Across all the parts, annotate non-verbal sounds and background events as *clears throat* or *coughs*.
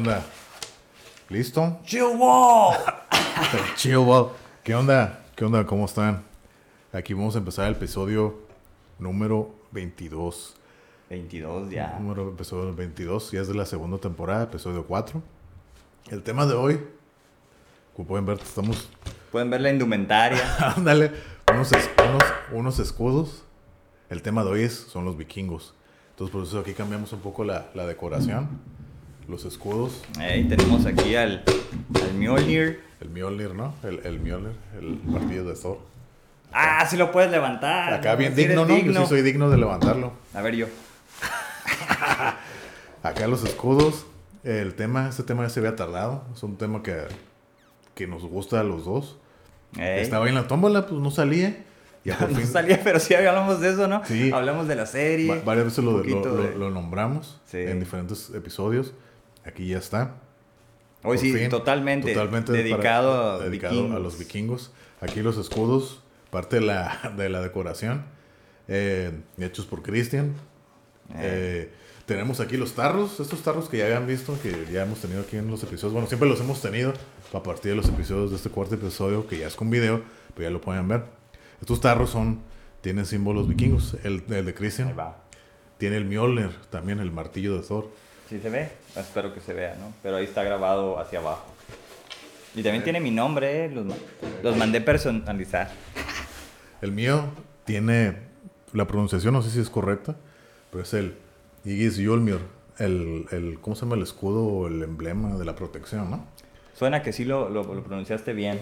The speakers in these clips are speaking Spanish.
¿Qué onda? ¿Listo? Chill wall. *laughs* Chill Wall. ¿Qué onda? ¿Qué onda? ¿Cómo están? Aquí vamos a empezar el episodio número 22. 22 ya. Número episodio 22, ya es de la segunda temporada, episodio 4. El tema de hoy, como pueden ver, estamos, Pueden ver la indumentaria. *laughs* ándale, unos, unos, unos escudos. El tema de hoy es, son los vikingos. Entonces, por eso aquí cambiamos un poco la, la decoración. Los escudos, Ahí tenemos aquí al, al Mjolnir. el Mjolnir, ¿no? El, el Mjolnir, el martillo de Thor. Ah, sí lo puedes levantar. Acá bien Sí digno, ¿no? Yo sí soy digno de levantarlo. A ver yo. *laughs* Acá los escudos, el tema, este tema ya se había tardado. Es un tema que, que nos gusta a los dos. Ey. Estaba en la tómbola, pues no salía. Ya *laughs* No fin, salía, pero sí hablamos de eso, ¿no? Sí. Hablamos de la serie. va- varias veces lo, nombramos Sí. en diferentes episodios. Aquí ya está. Hoy Por sí, fin, totalmente, totalmente dedicado, para- a, dedicado a los vikingos. Aquí los escudos, parte de la, *laughs* de la decoración, eh, hechos por Christian. Eh, tenemos aquí los tarros, estos tarros que ya habían visto, que ya hemos tenido aquí en los episodios. Bueno, siempre los hemos tenido a partir de los episodios de este cuarto episodio, que ya es con video, pero ya lo pueden ver. Estos tarros son, tienen símbolos vikingos. El, el de Ahí Christian va. tiene el Mjolnir, también el martillo de Thor. ¿Sí se ve? Espero que se vea, ¿no? Pero ahí está grabado hacia abajo. Y también tiene mi nombre, ¿eh? Los, los mandé personalizar. El mío tiene la pronunciación, no sé si es correcta, pero es el Igis Yulmir, el, el, ¿cómo se llama el escudo o el emblema de la protección, no? Suena que sí lo, lo, lo pronunciaste bien.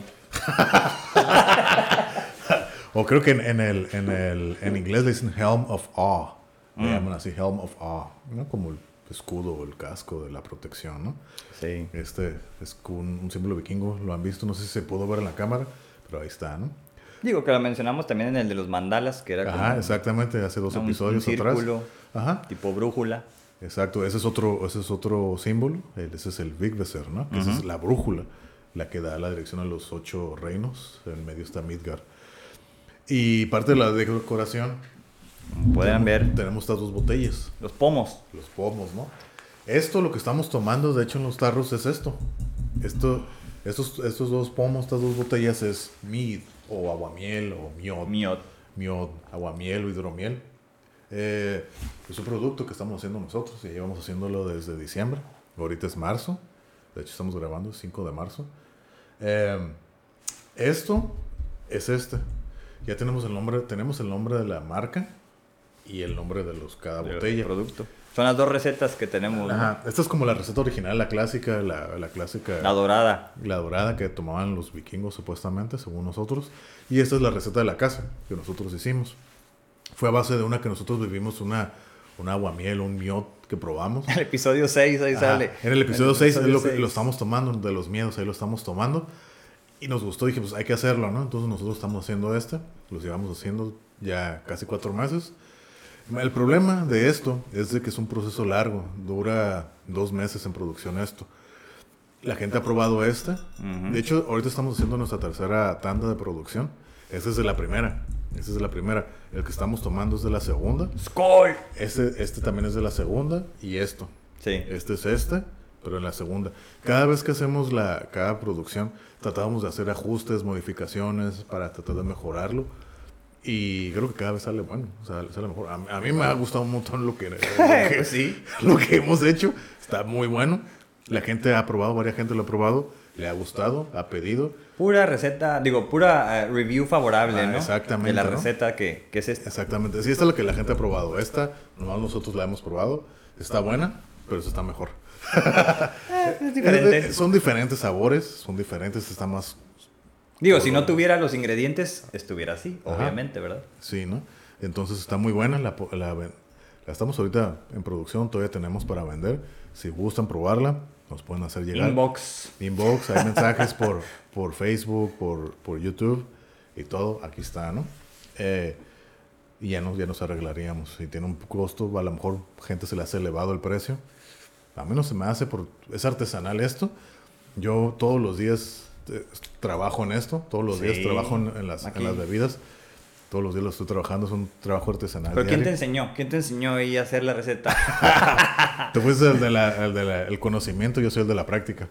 O creo que en, en el, en, el, en inglés le dicen Helm of Awe, le Mm. llaman así Helm of Awe, ¿no? Como el escudo o el casco de la protección, ¿no? Sí. Este es un, un símbolo vikingo, lo han visto, no sé si se pudo ver en la cámara, pero ahí está, ¿no? Digo que lo mencionamos también en el de los mandalas, que era como Ajá, exactamente, hace dos un- un episodios círculo. atrás. Ajá. tipo brújula. Exacto, ese es otro, ese es otro símbolo, ese es el Vigveser, ¿no? Que esa es la brújula, la que da la dirección a los ocho reinos, en medio está Midgard. Y parte de la decoración, Pueden ver tenemos estas dos botellas, los pomos. los pomos, ¿no? Esto, lo que estamos tomando, de hecho, en los tarros es esto. Esto, estos, estos dos pomos, estas dos botellas es mead, o aguamiel, o miod. Miot. miod, aguamiel o hidromiel. Eh, es un producto que estamos haciendo nosotros y llevamos haciéndolo desde diciembre. Ahorita es marzo. De hecho, estamos grabando el 5 de marzo. Eh, esto es este. Ya tenemos el nombre, tenemos el nombre de la marca y el nombre de los cada botella. producto. Son las dos recetas que tenemos. ¿no? Ajá. Esta es como la receta original, la clásica, la, la clásica. La dorada. la dorada que tomaban los vikingos supuestamente, según nosotros. Y esta es la receta de la casa que nosotros hicimos. Fue a base de una que nosotros vivimos, una, una aguamiel, un miot que probamos. *laughs* El episodio 6 ahí Ajá. sale. En el episodio 6 es lo que lo estamos tomando, de los miedos, ahí lo estamos tomando. Y nos gustó, dije, pues hay que hacerlo, ¿no? Entonces nosotros estamos haciendo este, los llevamos haciendo ya casi cuatro meses. El problema de esto es de que es un proceso largo, dura dos meses en producción esto. La gente ha probado este. De hecho, ahorita estamos haciendo nuestra tercera tanda de producción. Esta es de la primera. Esta es de la primera. El que estamos tomando es de la segunda. ¡Skol! Este, este también es de la segunda. Y esto. Sí. Este es este, pero en la segunda. Cada vez que hacemos la, cada producción, tratábamos de hacer ajustes, modificaciones para tratar de mejorarlo. Y creo que cada vez sale bueno, sale, sale mejor. A, a mí me ha gustado un montón lo que, lo *laughs* que, sí. lo que hemos hecho. Está muy bueno. La gente ha probado, varias gente lo ha probado, le ha gustado, ha pedido. Pura receta, digo, pura eh, review favorable, Ah, ¿no? exactamente, De la ¿no? receta que, que es esta. Exactamente. Sí, esta es lo que la gente ha probado. Esta, nomás nosotros la hemos probado. Está buena, pero esta está mejor. *laughs* Es diferente. Eh, Son diferentes sabores, son diferentes, está más Digo, si no tuviera los ingredientes, estuviera así, Ajá. obviamente, ¿verdad? Sí, ¿no? Entonces está muy buena. La, la, la estamos ahorita en producción, todavía tenemos para vender. Si gustan probarla, nos pueden hacer llegar. Inbox. Inbox, hay *laughs* mensajes por, por Facebook, por, por YouTube y todo. Aquí está, ¿no? Eh, y ya nos, ya nos arreglaríamos. Si tiene un costo, a lo mejor gente se le hace elevado el precio. A mí no se me hace, por, es artesanal esto. Yo todos los días eh, trabajo en esto, todos los días trabajo en, en las, en Aquí. las bebidas. Todos los días lo estoy trabajando, es un trabajo artesanal. ¿Pero quién te enseñó? ¿Quién te enseñó ahí a hacer la receta? *laughs* Tú fuiste el, de la- el de el conocimiento, yo soy el de la práctica.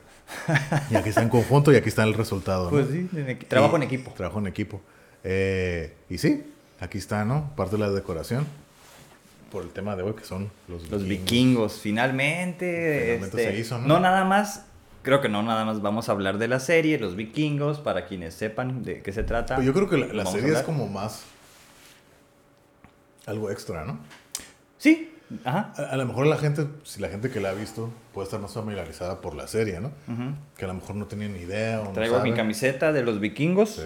Y aquí está en conjunto y aquí está el resultado. ¿no? pues sí, en trabajo Y- en equipo. Trabajo en equipo. Eh, y sí, aquí está, ¿no? Parte de la decoración. Por el tema de hoy, que son los, Los vikingos, finalmente. Finalmente este, se hizo, ¿no? ¿no? nada más, creo que no nada más vamos a hablar de la serie, los vikingos, para quienes sepan de qué se trata. Pues yo creo que la, serie es como más. Algo extra, ¿no? Sí, ajá. A, a lo mejor la gente, si la gente que la ha visto, puede estar más familiarizada por la serie, ¿no? ujú. Que a lo mejor no tenía ni idea. O no Traigo mi camiseta de los vikingos, Sí.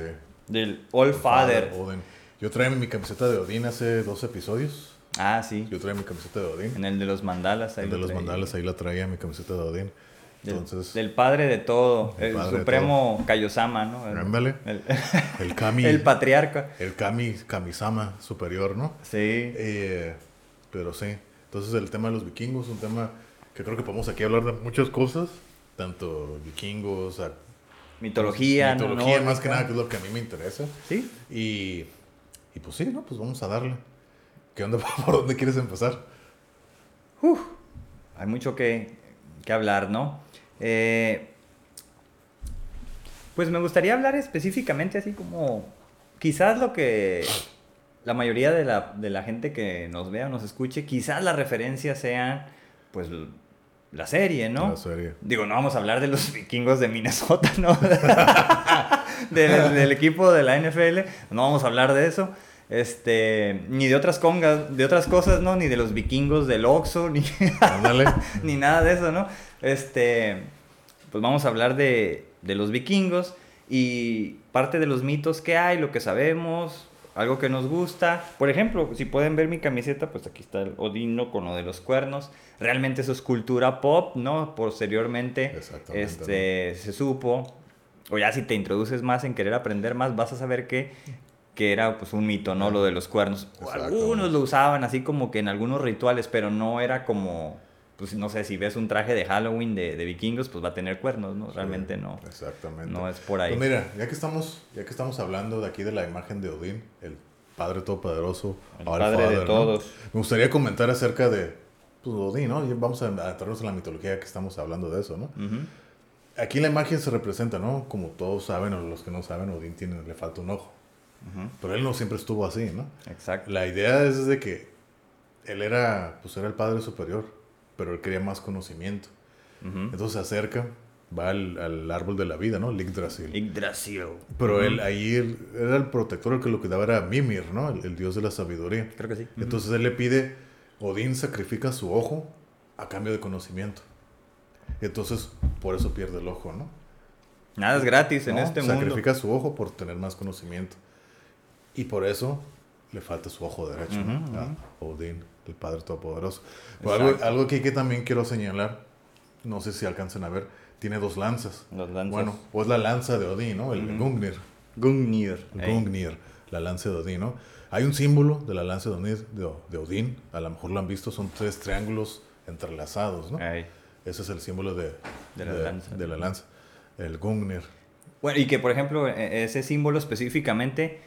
del All Father. Odin. Yo traía mi camiseta de Odín hace dos episodios. Ah, sí. Yo traía mi camiseta de Odín. En el de los mandalas. ahí El de lo los traía. mandalas, ahí la traía mi camiseta de Odín. Del, Entonces, del padre de todo, El supremo Kaiosama, ¿no? El, el, el Kami. *laughs* el patriarca. el Kami, Kamisama superior, ¿no? Sí. Eh, pero sí. Entonces, el tema de los vikingos es un tema que creo que podemos aquí hablar de muchas cosas. Tanto vikingos, a- Mitología, ¿no? mitología, más que nada, que es lo que a mí me interesa. Sí. Y, y pues sí, ¿no? Pues vamos a darle. ¿Qué onda? *laughs* ¿Por dónde quieres empezar? Hay mucho que, que hablar, ¿no? Eh, pues me gustaría hablar específicamente así como quizás lo que la mayoría de la, de la gente que nos vea o nos escuche, quizás las referencias sean pues la serie, ¿no? La serie. Digo, no vamos a hablar de los vikingos de Minnesota, ¿no? *laughs* del, del equipo de la NFL, no vamos a hablar de eso. Este, ni de otras congas, de otras cosas, ¿no? Ni de los vikingos del Oxxo, *laughs* ni, *laughs* ni nada de eso, ¿no? Este, pues vamos a hablar de, de los vikingos y parte de los mitos que hay, lo que sabemos, algo que nos gusta. Por ejemplo, si pueden ver mi camiseta, pues aquí está el Odino con lo de los cuernos. Realmente eso es cultura pop, ¿no? Posteriormente este, se supo, o ya si te introduces más en querer aprender más, vas a saber que, que era pues un mito, ¿no? Lo de los cuernos. Algunos lo usaban así como que en algunos rituales, pero no era como, pues no sé, si ves un traje de Halloween de, de vikingos, pues va a tener cuernos, ¿no? Realmente no. Exactamente. No es por ahí. Pues mira, ya que estamos, ya que estamos hablando de aquí de la imagen de Odín, el Padre Todopoderoso, El padre de todos. Me gustaría comentar acerca de pues, Odín, ¿no? Vamos a adentrarnos en la mitología que estamos hablando de eso, ¿no? Aquí la imagen se representa, ¿no? Como todos saben, o los que no saben, Odín tiene, le falta un ojo. Pero él no siempre estuvo así, ¿no? Exacto. La idea es de que él era, pues era el Padre Superior, pero él quería más conocimiento. Entonces se acerca, va al, al árbol de la vida, ¿no? Yggdrasil. Yggdrasil. Pero él ahí él- era el protector, el que lo cuidaba era Mimir, ¿no? El, el dios de la sabiduría. Creo que sí. Entonces él le pide, Odín sacrifica su ojo a cambio de conocimiento. Entonces, por eso pierde el ojo, ¿no? Nada es gratis en ¿No? este mundo. Sacrifica su ojo por tener más conocimiento. Y por eso le falta su ojo derecho, ¿no? Ujú, A ujú. Odín, el Padre Todopoderoso. Pero algo, algo que, que también quiero señalar, no sé si alcanzan a ver, tiene dos lanzas. Los lanzas. Bueno, pues la lanza de Odín, ¿no? El Ujú. Gungnir. Gungnir. Ey. Gungnir, la lanza de Odín, ¿no? Hay un símbolo de la lanza de Odín, de, de Odín, a lo mejor lo han visto, son tres triángulos entrelazados, ¿no? Ey. Ese es el símbolo de, De la lanza. de la lanza, el Gungnir. Bueno, y que por ejemplo, e- ese símbolo específicamente,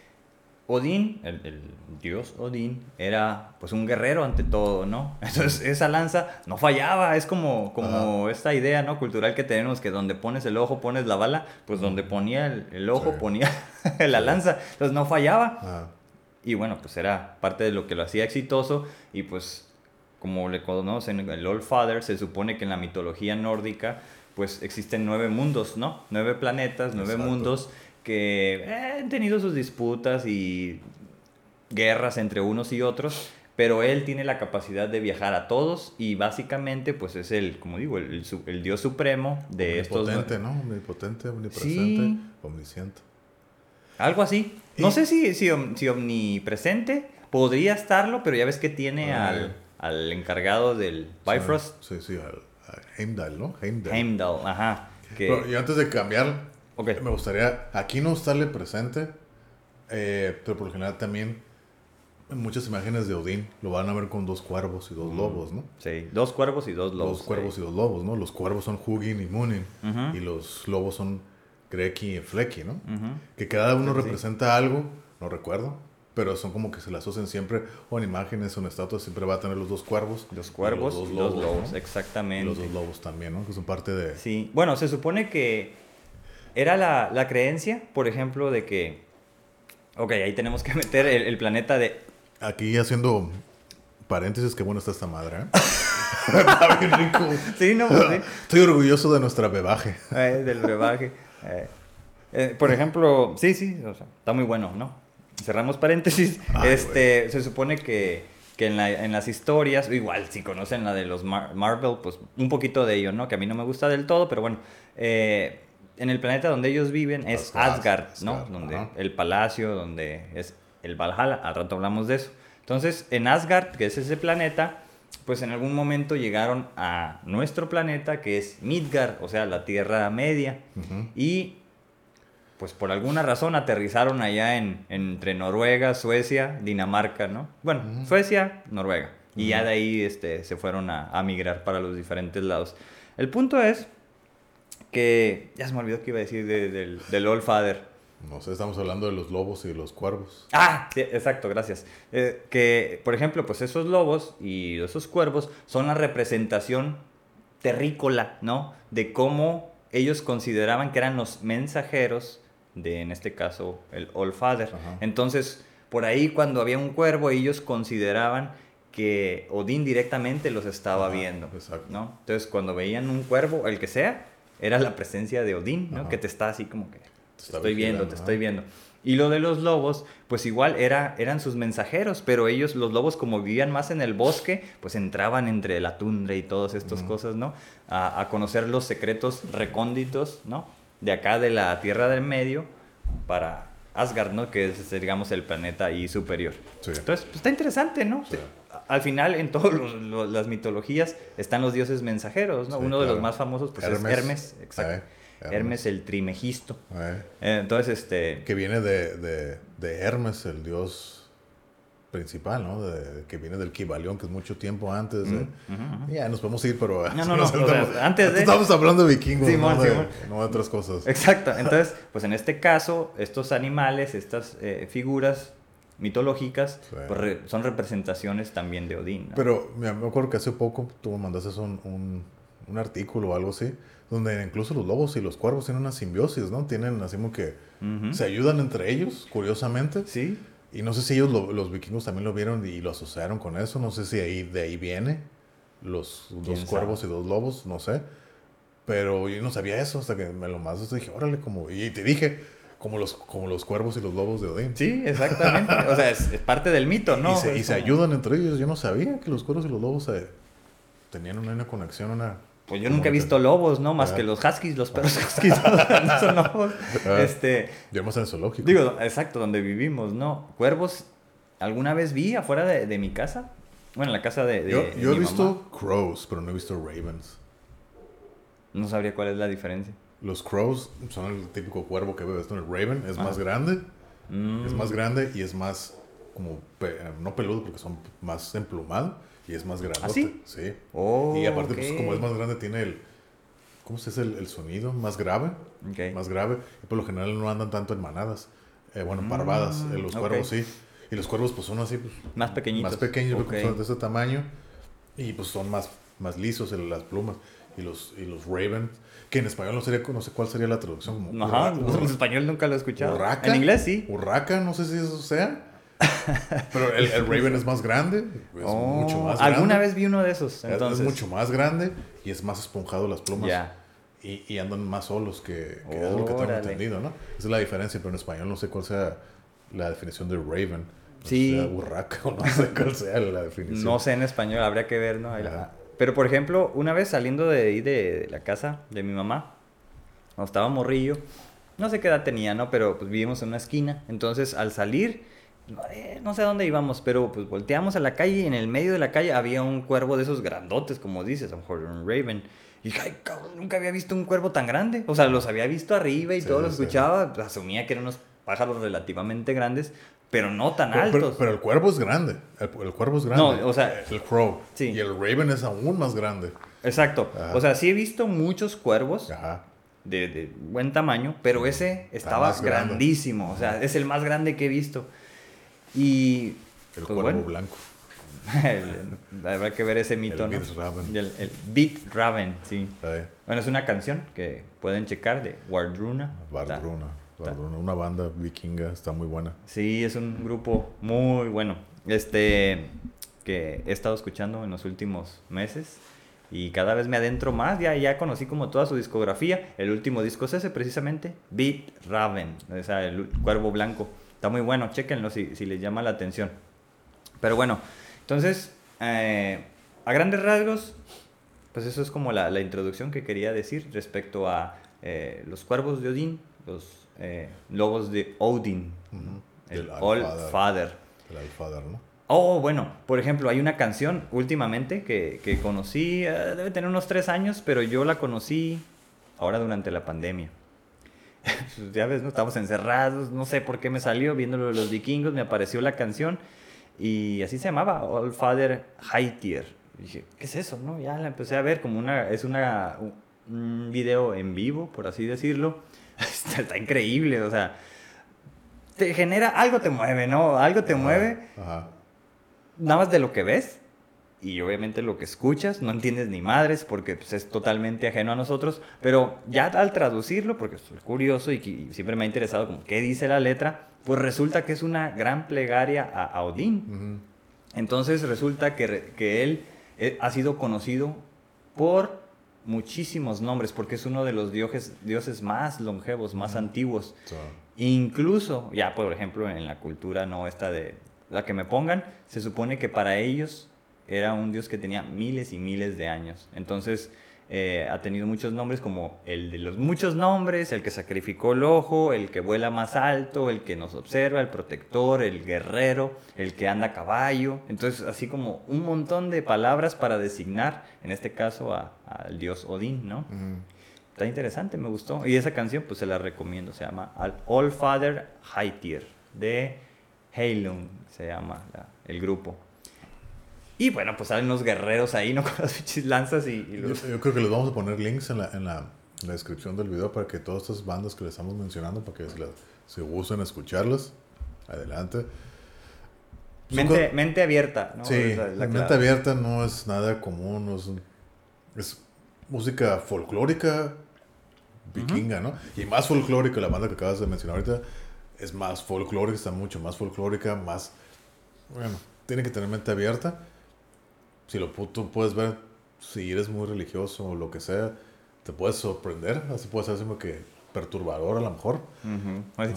Odín, el, el dios Odín, era pues un guerrero ante todo, ¿no? *laughs* Entonces esa lanza no fallaba, es como, como esta idea, ¿no? Cultural que tenemos, que donde pones el ojo pones la bala, pues donde ponía el, el ojo Sí. ponía *laughs* la lanza, entonces no fallaba. Y bueno, pues era parte de lo que lo hacía exitoso y pues como le conocen el All Father, se supone que en la mitología nórdica pues existen nueve mundos, ¿no? Nueve planetas, nueve Exacto. mundos que eh, han tenido sus disputas y guerras entre unos y otros, pero él tiene la capacidad de viajar a todos y básicamente pues es el, como digo, el, el su- el dios supremo de estos... omnipotente, ¿no? Omnipotente, omnipresente, Sí. omnisciente. Algo así. No sé si, si, om- si omnipresente podría estarlo, pero ya ves que tiene Ah. al, al encargado del Bifrost, Sí, sí, al, Heimdall, ¿no? Heimdall. Heimdall, ajá. Que, Pero, y antes de cambiar, Me gustaría, aquí no estarle presente, eh, pero por lo general también en muchas imágenes de Odín lo van a ver con dos cuervos y dos lobos, ¿no? sí, dos cuervos y dos lobos. Dos cuervos y dos lobos, ¿no? Los cuervos son Hugin y Munin y los lobos son Greki y Flecky, ¿no? Que cada uno Sí, sí. representa algo, no recuerdo, pero son como que se las asocian siempre, o en imágenes o en estatuas, siempre va a tener los dos cuervos. Los cuervos y los dos lobos, ¿no? exactamente. Y los dos lobos también, ¿no? Que son parte de... Sí, bueno, se supone que era la, la creencia, por ejemplo, de que, ok, ahí tenemos que *laughs* meter el, el planeta de... Aquí haciendo paréntesis, qué bueno está esta madre, ¿eh? está bien rico. Sí, no, pues sí. Estoy orgulloso de nuestra bebaje. Eh, del brebaje. Eh, eh, por ejemplo, sí, sí, o sea, está muy bueno, ¿no? Cerramos paréntesis. *laughs* Ay, este, se supone que, que en, la- en las historias, igual si conocen la de los Mar- Marvel, pues un poquito de ello, ¿no? Que a mí no me gusta del todo, pero bueno. eh, en el planeta donde ellos viven es Asgard, Asgard, ¿no? Asgard, Donde ajá. el palacio, donde es el Valhalla, al rato hablamos de eso. Entonces, en Asgard, que es ese planeta, pues en algún momento llegaron a nuestro planeta, que es Midgard, o sea, la Tierra Media. Y pues por alguna razón aterrizaron allá en, entre Noruega, Suecia, Dinamarca, ¿no? Bueno. Suecia, Noruega. Y ya de ahí este, se fueron a, a migrar para los diferentes lados. El punto es que... Ya se me olvidó que iba a decir de- del, del Old Father. No sé, estamos hablando de los lobos y de los cuervos. Ah, sí, exacto, gracias. Eh, que, por ejemplo, pues esos lobos y esos cuervos son la representación terrícola, ¿no? De cómo ellos consideraban que eran los mensajeros de, en este caso, el All Father. Ajá. Entonces, por ahí cuando había un cuervo, ellos consideraban que Odín directamente los estaba Ajá, viendo, exacto. ¿no? Entonces, cuando veían un cuervo, el que sea, era la presencia de Odín, ¿no? Ajá. Que te está así como que... Te estoy viendo, te estoy viendo. Y lo de los lobos, pues igual era, eran sus mensajeros, pero ellos, los lobos, como vivían más en el bosque, pues entraban entre la tundra y todas estas cosas, ¿no? A, a conocer los secretos recónditos, ¿no? De acá de la Tierra del Medio para Asgard, ¿no? Que es, digamos, el planeta ahí superior. Sí. Entonces, pues está interesante, ¿no? Sí. Al final, en todas las mitologías están los dioses mensajeros, ¿no? Sí, Uno de los más famosos, pues Hermes. es Hermes, exacto. Eh, Hermes. Hermes el Trimegisto. Eh, Eh, Entonces, este... que viene de, de, de Hermes, el dios principal, ¿no? De- que viene del Kibalión, que es mucho tiempo antes. ujú. Ya, nos podemos ir, pero... No, no, *laughs* no, o sea, antes de- Estamos hablando de vikingos, no, no de otras cosas. Exacto. Entonces, pues en este caso, estos animales, estas eh, figuras mitológicas, Sí. pues re- son representaciones también de Odín. ¿no? Pero me acuerdo que hace poco tú me mandaste un, un, un artículo o algo así, donde incluso los lobos y los cuervos tienen una simbiosis, ¿no? Tienen así como que Ujú. se ayudan entre ellos, curiosamente. Sí. Y no sé si ellos, lo- los vikingos, también lo vieron y lo asociaron con eso. No sé si ahí, de ahí viene los dos ¿Quién cuervos sabe? y dos lobos, no sé. Pero yo no sabía eso hasta que me lo más dije, órale, como... Y te dije, como los, como los cuervos y los lobos de Odín. Sí, exactamente. O sea, es, es parte del mito, ¿no? y se, ayudan entre ellos. Yo no sabía que los cuervos y los lobos se- tenían una, conexión, una... Pues yo nunca he visto lobos, ¿no? Más Ah. que los huskies, los perros *laughs* huskies *laughs* no son lobos. Ah. Este, más en el zoológico. digo, exacto, donde vivimos, ¿no? Cuervos, ¿alguna vez vi afuera de, de mi casa? Bueno, en la casa de, de- yo de yo he visto mamá. crows, pero no he visto ravens. No sabría cuál es la diferencia. Los crows son el típico cuervo que ves, ¿no? El raven es Ah. más grande, Mm. es más grande y es más como, pe- no peludo porque son más emplumado y es más grandote. ¿Ah, sí? Sí. Oh, y aparte, pues como es más grande, tiene el, ¿cómo se dice? El, el sonido más grave, Ok. más grave. Y por lo general no andan tanto en manadas, eh, bueno, Mm, parvadas. Eh, los cuervos sí. Y los cuervos pues son así, pues, Más pequeñitos. más pequeños, Ok. son de ese tamaño y pues son más, más lisos en las plumas. Y los, y los ravens, que en español no, sería, no sé cuál sería la traducción. Como Ajá, *laughs* en español nunca lo he escuchado. Urraca. En inglés sí. Urraca, no sé si eso sea. *laughs* Pero el, el Raven es más grande, es Oh, mucho más Alguna grande. vez vi uno de esos, Es- entonces. Es mucho más grande y es más esponjado las plumas. Y, y andan más solos que, que es lo que tengo Órale. entendido, ¿no? Esa es la diferencia, pero en español no sé cuál sea la definición de Raven. O Sí. sea, urraca o no sé cuál sea la definición. No sé en español, habría que ver, ¿no? Ahí la-. Pero, por ejemplo, una vez saliendo de ahí de la casa de mi mamá, cuando estaba morrillo, no sé qué edad tenía, ¿no? Pero pues vivimos en una esquina. Entonces, al salir, no, eh, no sé a dónde íbamos, pero pues volteamos a la calle y en el medio de la calle había un cuervo de esos grandotes, como dices, a lo mejor un raven. Y ay, cabrón, nunca había visto un cuervo tan grande. O sea, los había visto arriba y Sí, todo lo escuchaba. asumía que eran unos pájaros relativamente grandes, pero no tan Pero, altos. pero- pero el cuervo es grande. El, el cuervo es grande. No, o sea, El crow. sí. Y el Raven es aún más grande. Exacto. Ajá. O sea, sí he visto muchos cuervos Ajá. de, de buen tamaño, pero ese estaba grandísimo. O sea, es el más grande que he visto. Y... El pues, cuervo bueno, blanco. el- *laughs* habrá que ver ese mito, El ¿no? Beat Raven. El, el Beat Raven, sí. Eh, Bueno, es una canción que pueden checar de Wardruna. Bardruna. Una banda vikinga, está muy buena. Sí, es un grupo muy bueno. Este que he estado escuchando en los últimos meses y cada vez me adentro más. Ya, ya conocí como toda su discografía. El último disco es ese precisamente, Beat Raven, o sea, el cuervo blanco. Está muy bueno, chéquenlo si, si les llama la atención. Pero bueno, entonces, eh, a grandes rasgos, pues eso es como la, la introducción que quería decir respecto a eh, los cuervos de Odín, los eh, lobos de Odin, Ujú. el Del All. Father. El Alfadar, ¿no? Oh, bueno, por ejemplo, hay una canción últimamente que, que conocí, eh, debe tener unos tres años, pero yo la conocí ahora durante la pandemia. Pues ya ves, ¿no? Estamos encerrados, no sé por qué me salió, viendo lo de los vikingos, me apareció la canción y así se llamaba, All Father Haitier. Y dije, ¿qué es eso? no? Ya la empecé a ver como una, es una, un video en vivo, por así decirlo. *laughs* Está, está increíble, o sea, te genera, algo te mueve, ¿no? Algo te mueve Ajá. nada más de lo que ves y obviamente lo que escuchas, no entiendes ni madres porque pues, es totalmente ajeno a nosotros, pero ya al traducirlo, porque soy curioso y, y siempre me ha interesado como qué dice la letra, pues resulta que es una gran plegaria a, a Odín. Ujú. Entonces resulta que, que él eh, ha sido conocido por muchísimos nombres, porque es uno de los dioses, dioses más longevos, más antiguos. So, Incluso, ya por ejemplo, en la cultura no esta de la que me pongan, se supone que para ellos era un dios que tenía miles y miles de años. Entonces, eh, ha tenido muchos nombres como el de los muchos nombres, el que sacrificó el ojo, el que vuela más alto, el que nos observa, el protector, el guerrero, el que anda a caballo. Entonces, así como un montón de palabras para designar, en este caso, a- al dios Odín, ¿no? ujú. Está interesante, me gustó. Y esa canción, pues se la recomiendo. Se llama Al- All Father Haitier de Heilung, se llama la- el grupo. Y bueno, pues salen los guerreros ahí, ¿no? *laughs* Con las pinches lanzas y, y Yo, los... yo creo que les vamos a poner links en la, en la, en la descripción del video para que todas estas bandas que les estamos mencionando, para que se, las- se gusten escucharlas. Adelante. Mente, mente abierta, ¿no? sí, la mente abierta no es nada común, no es música folclórica vikinga, ¿no? Y más folclórica, la banda que acabas de mencionar ahorita, es más folclórica, está mucho más folclórica, más... Bueno, tiene que tener mente abierta. Si lo tú puedes ver, si eres muy religioso o lo que sea, te puedes sorprender, así puede ser como que perturbador a lo mejor. Así,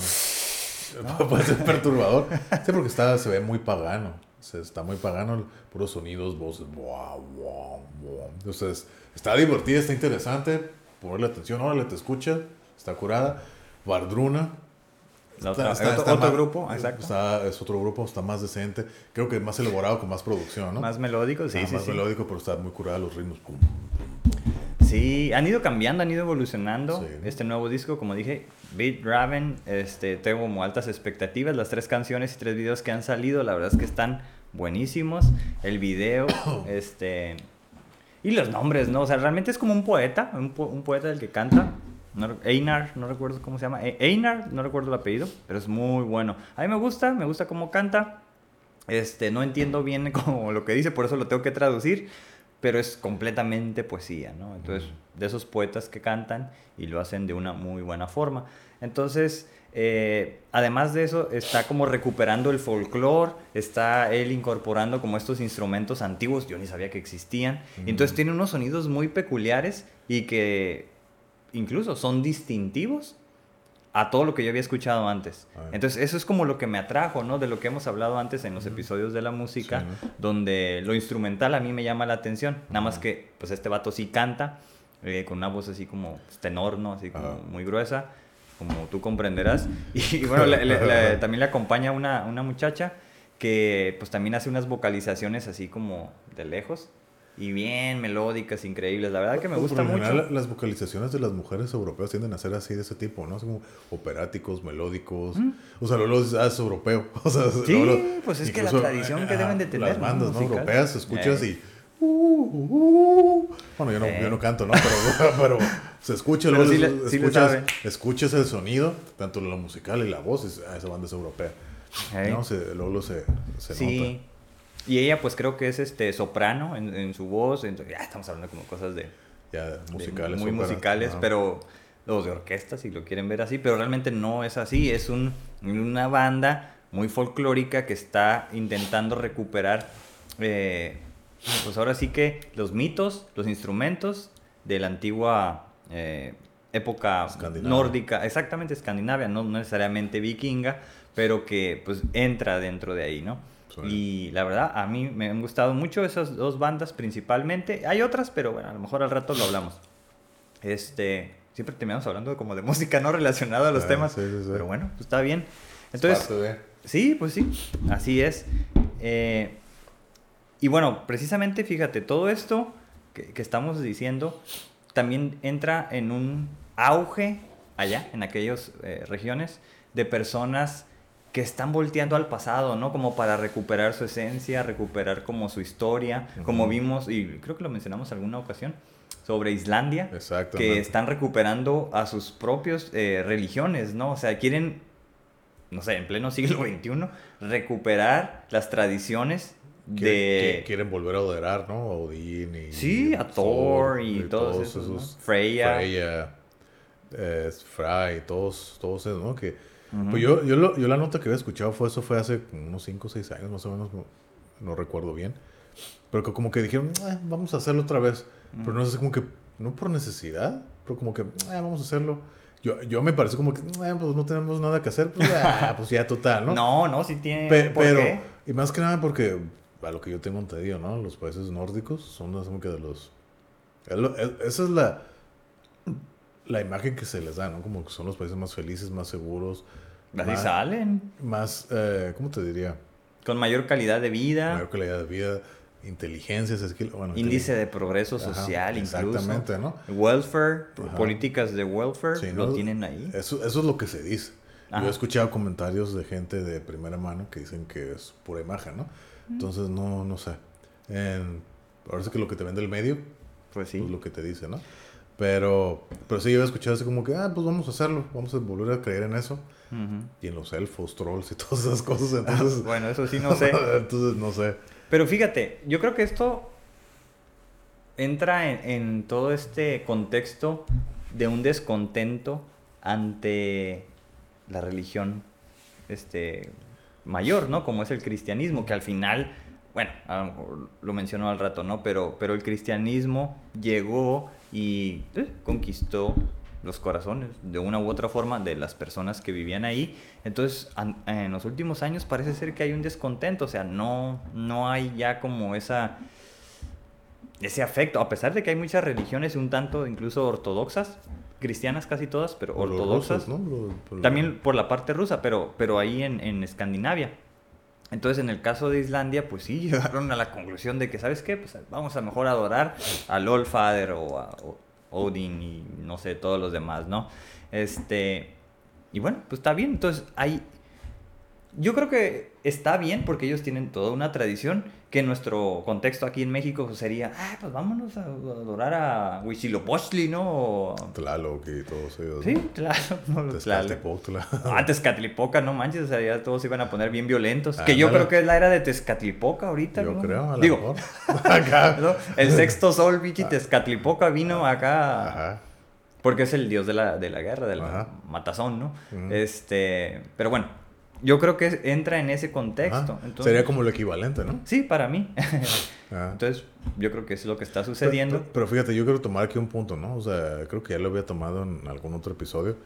*laughs* Puede ser perturbador. Sí, porque está, se ve muy pagano. O sea, está muy pagano, puros sonidos, voces. Buah, buah, buah. Entonces, está divertida, está interesante. Ponerle atención, órale, te escucha. Está curada. Bardruna. La Está- otra- está- otro, está otro más- grupo, exacto. Está, es otro grupo, está más decente. Creo que más elaborado, con más producción, ¿no? Más melódico, sí, Ah, sí, más sí. melódico, pero está muy curada los ritmos. Sí, han ido cambiando, han ido evolucionando. Sí. Este nuevo disco, como dije, Beat Raven, este, tengo como altas expectativas. Las tres canciones y tres videos que han salido, la verdad es que están buenísimos. El video, *coughs* este... Y los nombres, ¿no? O sea, realmente es como un poeta, un, po- un poeta del que canta. No Einar, no recuerdo cómo se llama. E- Einar, no recuerdo el apellido, pero es muy bueno. A mí me gusta, me gusta cómo canta. Este, no entiendo bien *laughs* como lo que dice, por eso lo tengo que traducir, pero es completamente poesía, ¿no? Entonces, de esos poetas que cantan y lo hacen de una muy buena forma. Entonces, eh, además de eso, está como recuperando el folclore, está él incorporando como estos instrumentos antiguos, yo ni sabía que existían. Mm. Entonces, tiene unos sonidos muy peculiares y que incluso son distintivos a todo lo que yo había escuchado antes. Ah. Entonces, eso es como lo que me atrajo, ¿no? De lo que hemos hablado antes en los episodios de la música, donde lo instrumental a mí me llama la atención. Nada más que, pues, este vato sí canta, eh, con una voz así como pues, tenor, ¿no? Así como muy gruesa, como tú comprenderás. *laughs* Y, bueno, le- le- le- también le acompaña una, una muchacha que, pues, también hace unas vocalizaciones así como de lejos. Y bien melódicas, increíbles. La verdad que me gusta lo mucho. general, Las vocalizaciones de las mujeres europeas tienden a ser así de ese tipo, ¿no? Así como operáticos, melódicos. O sea, dices, ah, es europeo. *laughs* O sea, Sí, lo- pues es que la tradición que deben de tener, Las bandas, ¿no? Europeas, escuchas Eh. y... uh, uh, uh. Bueno, yo no, Eh. yo no canto, ¿no? Pero, *laughs* pero se escucha, Pero luego sí es- le- escuchas, escuchas el sonido, tanto la musical y la voz, y dices, ah, esa banda es europea. No, se, luego se, se sí. nota. Y ella, pues creo que es este soprano en, en su voz. entonces, ya estamos hablando como cosas de, Ya, de musicales. muy óperas, musicales, ajá. pero los de orquesta, si lo quieren ver así, pero realmente no es así. Es un, una banda muy folclórica que está intentando recuperar, eh, pues ahora sí que los mitos, los instrumentos de la antigua eh, época nórdica, exactamente escandinavia, no, no necesariamente vikinga, pero que pues entra dentro de ahí, ¿no? Y la verdad, a mí me han gustado mucho esas dos bandas principalmente. Hay otras, pero bueno, a lo mejor al rato lo hablamos. Este, siempre terminamos hablando como de *laughs* música no relacionada a los Ah, temas. sí, sí, sí. Pero bueno, pues está bien. Es Entonces, parte de- sí, pues sí, así es. Eh, y bueno, precisamente, fíjate, todo esto que, que estamos diciendo también entra en un auge allá, en aquellas eh, regiones, de personas que están volteando al pasado, ¿no? Como para recuperar su esencia, recuperar como su historia, como vimos, y creo que lo mencionamos en alguna ocasión, sobre Islandia, que están recuperando a sus propios eh, religiones, ¿no? O sea, quieren, no sé, en pleno siglo XXI, recuperar las tradiciones de... que quieren volver a adorar, ¿no? A Odín y... Sí, a Thor y todos esos, ¿no? Freya. Freya, eh, Fry, todos, todos esos, ¿no? Que, Pues yo, yo, lo- yo la nota que había escuchado fue eso, fue hace unos 5 o 6 años más o menos, no, no recuerdo bien. Pero que como que dijeron, "Ah, vamos a hacerlo otra vez. Pero no sé, como que, no por necesidad, pero como que, "Ah, vamos a hacerlo. Yo, yo me parece como que, "Ah, pues no tenemos nada que hacer, pues, ah, *laughs* pues ya total, ¿no? No, no, sí tiene... Pe- ¿por pero, qué? y más que nada porque, a lo que yo tengo entendido, ¿no? Los países nórdicos son como que de los... es lo- es- esa es la, la imagen que se les da, ¿no? Como que son los países más felices, más seguros, Así más, salen. más eh, ¿cómo te diría? Con mayor calidad de vida, Mayor calidad de vida, inteligencia, skill, bueno, índice de progreso Ajá, social incluso. Exactamente, ¿no? Welfare, Ajá. políticas de welfare, Sí, lo tienen ahí. Eso, eso es lo que se dice. Yo Ajá. he escuchado comentarios de gente de primera mano que dicen que es pura imagen, ¿no? Entonces, no, no sé. En, ahora sí que lo que te vende el medio, Pues sí. pues lo que te dice, ¿no? Pero, pero sí, yo he escuchado así como que, ah, pues vamos a hacerlo, vamos a volver a creer en eso. Y en los elfos, trolls y *laughs* todas esas cosas, entonces... Bueno, eso sí no sé. *laughs* entonces, no sé. Pero fíjate, yo creo que esto entra en, en todo este contexto de un descontento ante la religión este, mayor, ¿no? Como es el cristianismo, que al final, bueno, lo mencionó al rato, ¿no? Pero, pero el cristianismo llegó y eh, conquistó los corazones de una u otra forma de las personas que vivían ahí. Entonces, an- en los últimos años parece ser que hay un descontento, o sea, no, no hay ya como esa ese afecto, a pesar de que hay muchas religiones un tanto incluso ortodoxas, cristianas casi todas, pero ortodoxas, también por la parte rusa, pero, pero ahí en, en Escandinavia. Entonces, en el caso de Islandia, pues sí, *laughs* llegaron a la conclusión de que, ¿sabes qué? Pues vamos a mejor adorar al Allfather o a Odin y no sé, todos los demás, ¿no? Este, y bueno, pues está bien. Entonces, hay... Yo creo que está bien porque ellos tienen toda una tradición que en nuestro contexto aquí en México sería, ah, pues vámonos a adorar a Huitzilopochtli, ¿no? Tlaloc y todos ellos. Sí, Tlaloc. Tezcatlipoca. Ah, Tezcatlipoca, no manches, o sea, ya todos se iban a poner bien violentos. Que yo creo que es la era de Tezcatlipoca ahorita, Yo ¿no? creo, a lo Digo, mejor. *laughs* Acá. el sexto sol, bichi, Tezcatlipoca vino acá, Ajá. porque es el dios de la, de la guerra, del Ajá. matazón, ¿no? Este, pero bueno, yo creo que entra en ese contexto. Entonces, Sería como lo equivalente, ¿no? Sí, para mí. *laughs* Ah. Entonces, yo creo que es lo que está sucediendo. pero- pero fíjate, yo quiero tomar aquí un punto, ¿no? O sea, creo que ya lo había tomado en algún otro episodio.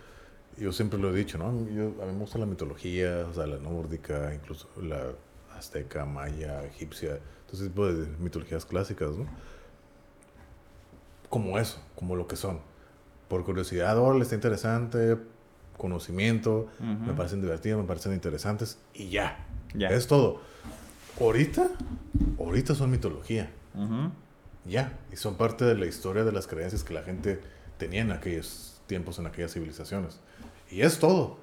Yo siempre lo he dicho, ¿no? Yo, a mí me gusta la mitología, o sea, la nórdica, incluso la azteca, maya, egipcia, todo ese tipo de mitologías clásicas, ¿no? Como eso, como lo que son. Por curiosidad, ahora está interesante, conocimiento, Ujú. me parecen divertidas, me parecen interesantes, y ya. Ya. Es todo. Ahorita, ahorita son mitología. Ujú. Ya, y son parte de la historia de las creencias que la gente tenía en aquellos tiempos, en aquellas civilizaciones. Y es todo.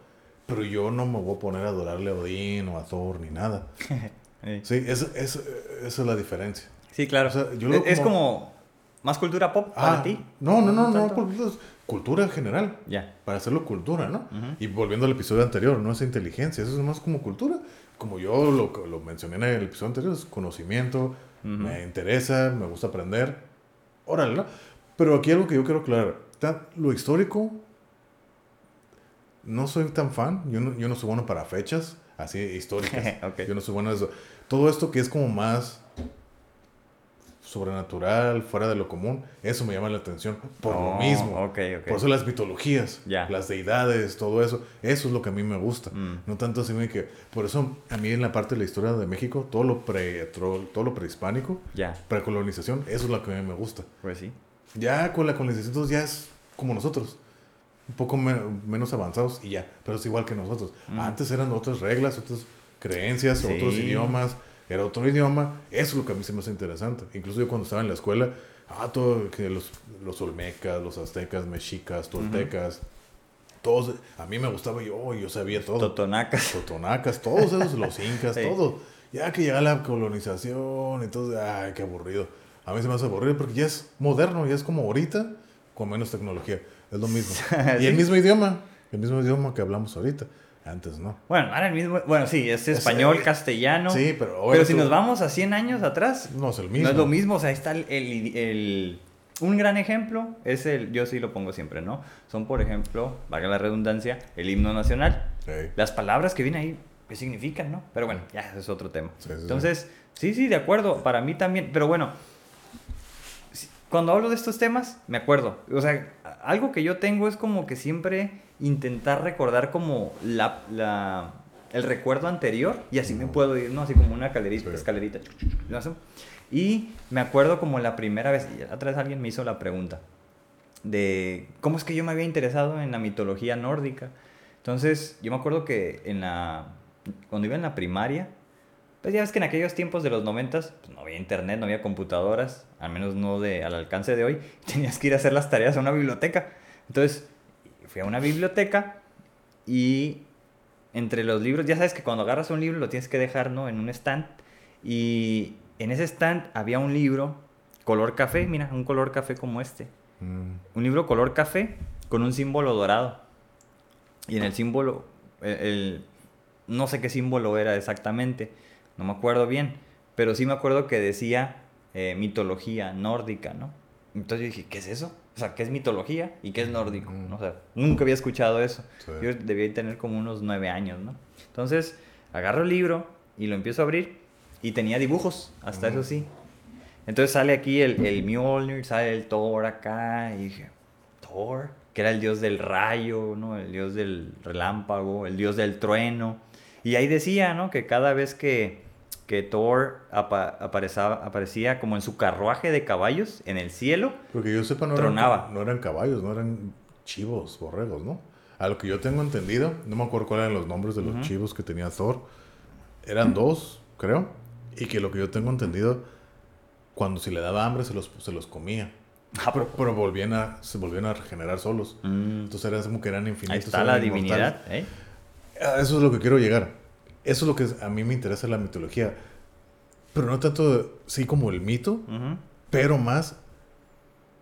Pero yo no me voy a poner a adorarle a Odín o a Thor ni nada. *laughs* Sí. Sí, es, es- esa es la diferencia. Sí, claro. O sea, yo es, es como- como más cultura pop para Ah, ti. No, no, no, no, tanto. Cultura en general. Ya. Para hacerlo cultura, ¿no? Ujú. Y volviendo al episodio anterior, no es inteligencia, eso es más como cultura. Como yo lo, lo mencioné en el episodio anterior, es conocimiento, me interesa, me gusta aprender. Órale, ¿no? Pero aquí algo que yo quiero aclarar. Lo histórico, no soy tan fan. Yo no, yo no soy bueno para fechas así históricas. *laughs* Ok. Yo no soy bueno en eso. Todo esto que es como más sobrenatural, fuera de lo común, eso me llama la atención. Por lo Oh, mismo. ok, ok. Por eso las mitologías, Ya. las deidades, todo eso, eso es lo que a mí me gusta. Mm. No tanto así que, por eso a mí en la parte de la historia de México, todo lo pre, todo, lo prehispánico, Ya. precolonización, eso es lo que a mí me gusta. Pues sí. Ya con la colonización entonces ya es como nosotros, un poco me- menos avanzados y ya, pero es igual que nosotros. Antes eran otras reglas, otras creencias, Mm. Sí. otros idiomas, era otro idioma, eso es lo que a mí se me hace interesante. Incluso yo cuando estaba en la escuela, ah, todo, que los, los olmecas, los aztecas, mexicas, toltecas, todos, a mí me gustaba, yo, yo sabía todo. Totonacas. Totonacas, todos esos, los *laughs* incas, Sí. todo. Ya que llega la colonización, entonces, ay, qué aburrido. A mí se me hace aburrido porque ya es moderno, ya es como ahorita, con menos tecnología. Es lo mismo. *laughs* Y el mismo idioma, el mismo idioma que hablamos ahorita. Antes no. Bueno, ahora el mismo. Bueno, sí, es español, eh, castellano. sí, pero Pero si tú- nos vamos a 100 años atrás, No es el mismo. no es lo mismo. O sea, ahí está el, el- el- Un gran ejemplo es el. Yo sí lo pongo siempre, ¿no? Son, por ejemplo, valga la redundancia, el himno nacional. Sí. Las palabras que vienen ahí, ¿qué significan, no? Pero bueno, ya ese es otro tema. Sí, sí. Entonces, sí, sí, de acuerdo. Para mí también. Pero bueno, cuando hablo de estos temas, me acuerdo. O sea, algo que yo tengo es como que siempre intentar recordar como la, la- el recuerdo anterior y así me puedo ir, ¿no? Así como una Sí. escalerita. ¿lo hace? Y me acuerdo como la primera vez, y otra vez alguien me hizo la pregunta de cómo es que yo me había interesado en la mitología nórdica. Entonces, yo me acuerdo que en la, cuando iba en la primaria, pues ya ves que en aquellos tiempos de los noventas pues no había internet, no había computadoras, al menos no de, al alcance de hoy, *laughs* tenías que ir a hacer las tareas a una biblioteca. Entonces, fui a una biblioteca y entre los libros, ya sabes que cuando agarras un libro lo tienes que dejar, ¿no? En un stand. Y en ese stand había un libro color café, mira, un color café como este. Mm, Un libro color café con un símbolo dorado. Y en el símbolo, el, el- no sé qué símbolo era exactamente, no me acuerdo bien, pero sí me acuerdo que decía eh, mitología nórdica, ¿no? Entonces yo dije, ¿qué es eso? O sea, ¿qué es mitología y qué es nórdico? ¿No? O sea, nunca había escuchado eso. Sí. Yo debía tener como unos nueve años, ¿no? Entonces, agarro el libro y lo empiezo a abrir y tenía dibujos, hasta eso sí. Entonces sale aquí el, el Mjolnir, sale el Thor acá y dije, Thor, que era el dios del rayo, ¿no? El dios del relámpago, el dios del trueno. Y ahí decía, ¿no? Que cada vez que, que Thor apa- aparecía como en su carruaje de caballos en el cielo, Porque yo sepa, no Tronaba. eran, no eran caballos, no eran chivos, borregos, ¿no? A lo que yo tengo entendido, no me acuerdo cuáles eran los nombres de los chivos que tenía Thor. Eran dos, creo. Y que lo que yo tengo entendido, cuando si le daba hambre se los, se los comía. Ah, pero, pero volvían a, se volvían a regenerar solos. mm, Entonces eran como que eran infinitos. ahí está la inmortales. divinidad, ¿eh? A Eso es lo que quiero llegar. Eso es lo que a mí me interesa la mitología. Pero no tanto, sí, como el mito, pero más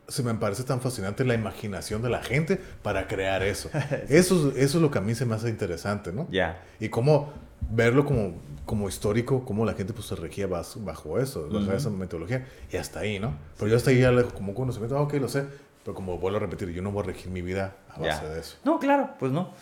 se me parece tan fascinante la imaginación de la gente para crear eso. *laughs* Eso, es- eso es lo que a mí se me hace interesante, ¿no? Ya. Y cómo verlo como, como histórico, cómo la gente pues se regía bas- bajo eso, bajo esa mitología. Y hasta ahí, ¿no? Pero yo hasta ahí ya le- como un conocimiento, ah, ok, lo sé. Pero como vuelvo a repetir, yo no voy a regir mi vida a base de eso. No, claro, pues no.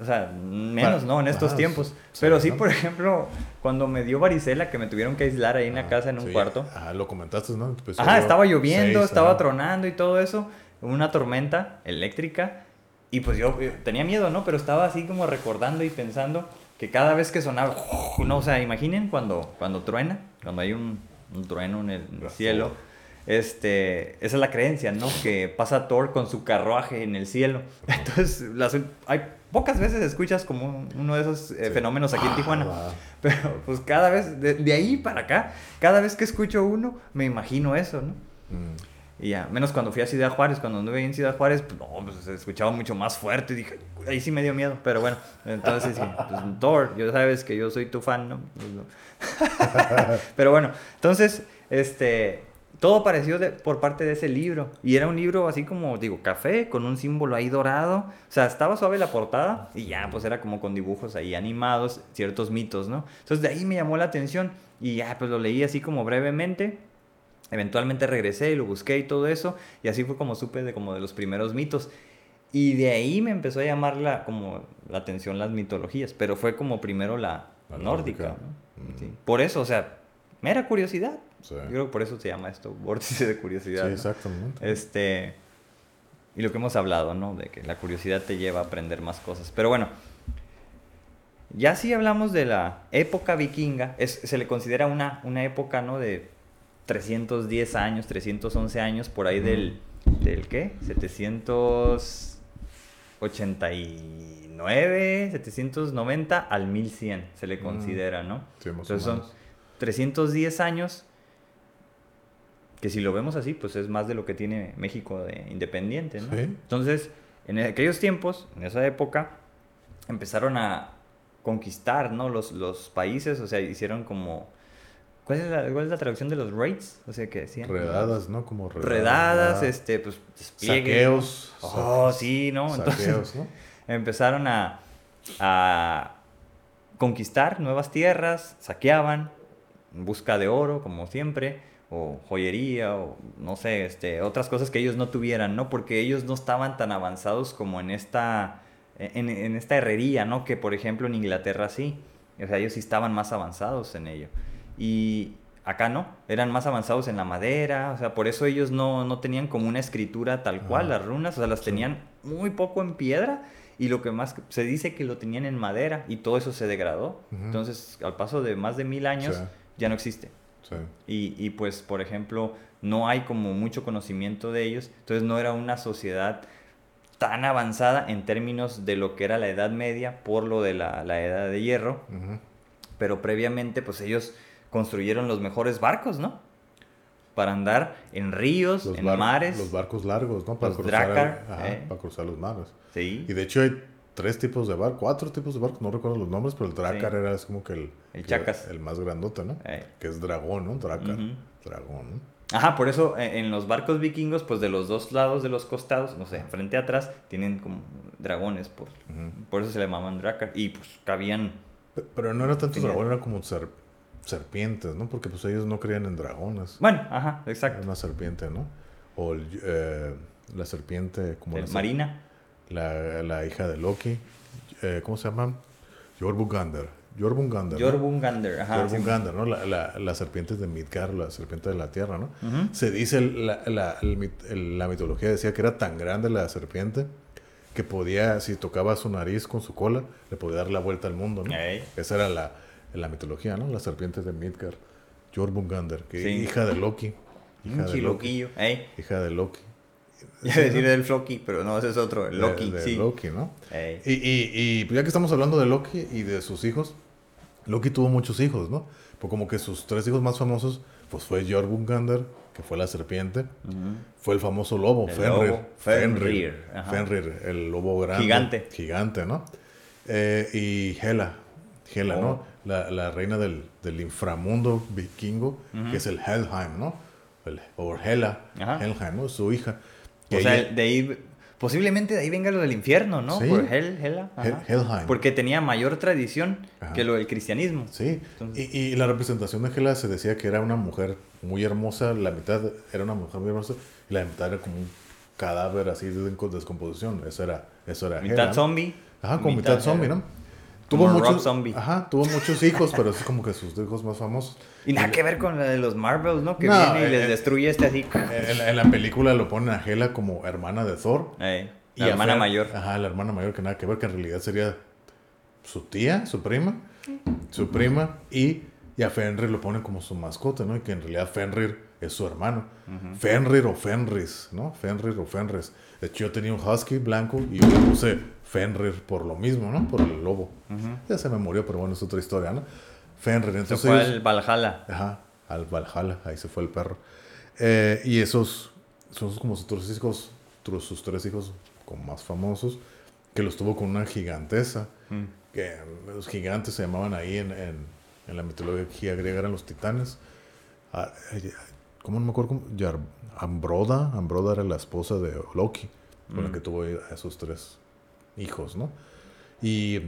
O sea, menos, Para- ¿no? En estos ajá, tiempos. Pero sí, ¿no? por ejemplo, cuando me dio varicela, que me tuvieron que aislar ahí en la Ah, casa en un sí. cuarto. Ajá, lo comentaste, ¿no? Ajá, estaba lloviendo, seis, estaba ajá. tronando y todo eso. Una tormenta eléctrica. Y pues yo, yo tenía miedo, ¿no? Pero estaba así como recordando y pensando que cada vez que sonaba, no, o sea, imaginen cuando, cuando truena, cuando hay un, un trueno en el, La cielo. Este, esa es la creencia, ¿no? Que pasa Thor con su carruaje en el cielo. *laughs* Entonces, las, hay pocas veces escuchas como un- uno de esos eh, Sí. fenómenos aquí en Ah, Tijuana. va. *laughs* Pero pues cada vez, de, de ahí para acá, cada vez que escucho uno, me imagino eso, ¿no? Mm. Y ya, menos cuando fui a Ciudad Juárez, cuando anduve en Ciudad Juárez, pues no, pues se escuchaba mucho más fuerte. Dije, ahí sí me dio miedo, pero bueno, entonces sí, pues Thor, yo sabes que yo soy tu fan, ¿no? Pues, *laughs* no. pero bueno, entonces, este, todo apareció de- por parte de ese libro. Y era un libro así como, digo, café, con un símbolo ahí dorado. O sea, estaba suave la portada y ya, pues era como con dibujos ahí animados, ciertos mitos, ¿no? Entonces de ahí me llamó la atención y ya, pues lo leí así como brevemente. Eventualmente regresé y lo busqué y todo eso. Y así fue como supe de, como de los primeros mitos. Y de ahí me empezó a llamar la, como la atención las mitologías. Pero fue como primero la, La nórdica. nórdica. ¿no? Mm. Sí. Por eso, o sea, mera curiosidad. Sí. Yo creo que por eso se llama esto, vórtice de Sí, curiosidad. ¿no? exactamente. Este, y lo que hemos hablado, ¿no? De que la curiosidad te lleva a aprender más cosas. Pero bueno, ya si hablamos de la época vikinga, es, se le considera una, una época, ¿no? De 310 años, 311 años, por ahí del, ¿del qué? 789, 790 al 1100 se le Mm. considera, ¿no? Sí, Entonces son menos. 310 años, que si lo vemos así, pues es más de lo que tiene México de independiente, ¿no? Sí. Entonces, en aquellos tiempos, en esa época, empezaron a conquistar, ¿no? Los, los países, o sea, hicieron como... ¿Cuál es la, cuál es la traducción de los raids? O sea, que decían... Redadas, ¿no? Como redadas. Redadas, este, pues, despliegues, Saqueos. Oh, sí, ¿no? Entonces, Saqueos, ¿no? *laughs* empezaron a, a conquistar nuevas tierras, saqueaban en busca de oro, como siempre, o joyería, o no sé, este, otras cosas que ellos no tuvieran, ¿no? Porque ellos no estaban tan avanzados como en esta, en, en esta herrería, ¿no? Que por ejemplo en Inglaterra sí. O sea, ellos sí estaban más avanzados en ello. Y acá no, eran más avanzados en la madera, o sea, por eso ellos no, no tenían como una escritura tal cual, Ah, las runas, o sea, las sí. tenían muy poco en piedra y lo que más se dice que lo tenían en madera y todo eso se degradó. Entonces, al paso de más de mil años, Sí. ya no existe. Sí. Y, y, pues, por ejemplo, no hay como mucho conocimiento de ellos, entonces no era una sociedad tan avanzada en términos de lo que era la Edad Media por lo de la, la Edad de Hierro, pero previamente pues ellos construyeron los mejores barcos, ¿no? Para andar en ríos, Los en mares. Los barcos largos, ¿no? Para cruzar, el- dracar, ajá, eh. para cruzar los mares. Sí, Y de hecho hay tres tipos de barcos, cuatro tipos de barcos, no recuerdo los nombres, pero el Dracar Sí. era así como que el... El chacas. El más grandote, ¿no? Eh. Que es dragón, ¿no? Dracar. Dragón, ¿no? Ajá, por eso eh, en los barcos vikingos, pues de los dos lados de los costados, no sé, frente a atrás, tienen como dragones, por, por eso se le llamaban Drakkar. Y pues cabían. Pe- Pero no era tanto dragón, era como ser- serpientes, ¿no? Porque pues ellos no creían en dragones. Bueno, ajá, Era exacto. una serpiente, ¿no? O el, eh, la serpiente como El la, Marina. La, la hija de Loki. Eh, ¿Cómo se llama? Jormungandr. Jormungandr. ¿no? Jormungandr, ajá. sí. ¿no? La, la, la serpiente de Midgard, la serpiente de la tierra, ¿no? Se dice, la, la, el la mitología decía que era tan grande la serpiente que podía, si tocaba su nariz con su cola, le podía dar la vuelta al mundo, ¿no? Esa era la, la mitología, ¿no? La serpiente de Midgard. Jormungandr, que Sí. hija de Loki. Hija Un de Loki. Hija de Loki. *laughs* Iba a decir del Floki, pero no, ese es otro, el De- Loki, de sí. Loki, ¿no? Ey. Y, y, y pues ya que estamos hablando de Loki y de sus hijos, Loki tuvo muchos hijos, ¿no? Pues como que sus tres hijos más famosos, pues fue Jormungandr, que fue la serpiente, Ujú. fue el famoso lobo, El Fenrir. lobo, Fenrir, ajá. Fenrir, el lobo grande. Gigante. Gigante, ¿no? Eh, y Hela, Hela, Oh. ¿no? La, la reina del, del inframundo vikingo, Ujú. que es el Helheim, ¿no? El, o Hela. Helheim, ¿no? Su hija. O sea, ella- de ahí, posiblemente de ahí venga lo del infierno, ¿no? Sí. Por Hel, Hela. Helheim. Porque tenía mayor tradición Ajá. que lo del cristianismo. Sí, Entonces- y, y la representación de Hela se decía que era una mujer muy hermosa, la mitad era una mujer muy hermosa y la mitad era como un cadáver así de descom- descomposición. Eso era, eso era Mitad Hela. zombie. Ajá, como mitad, zombie, ¿no? Como Rob muchos, Zombie. Ajá, tuvo muchos hijos, pero es como que sus hijos más famosos. Y nada que ver con la de los Marvels, ¿no? Que No, viene y les eh, destruye este así. En, la- en la película lo ponen a Hela como hermana de Thor. Y la a hermana mayor. Ajá, la hermana mayor que nada que ver, que en realidad sería su tía, su prima, su prima, y, y a Fenrir lo ponen como su mascota, ¿no? Y que en realidad Fenrir es su hermano. Fenrir o Fenris, ¿no? Fenrir o Fenris. De hecho, yo tenía un husky blanco y yo le puse Fenrir por lo mismo, ¿no? Por el lobo. Ya se me murió, pero bueno, es otra historia, ¿no? Fenrir, Se entonces... fue ellos- al Valhalla. Ajá, al Valhalla, ahí se fue el perro. Eh, y esos son como sus tres hijos, sus tres hijos como más famosos, que los tuvo con una gigantesa, Mm. que los gigantes se llamaban ahí en, en, en la mitología griega, eran los titanes. Ah, ¿Cómo no me acuerdo? Cómo? Ambroda. Ambroda era la esposa de Loki, con la Mm. que tuvo a esos tres hijos, ¿no? Y,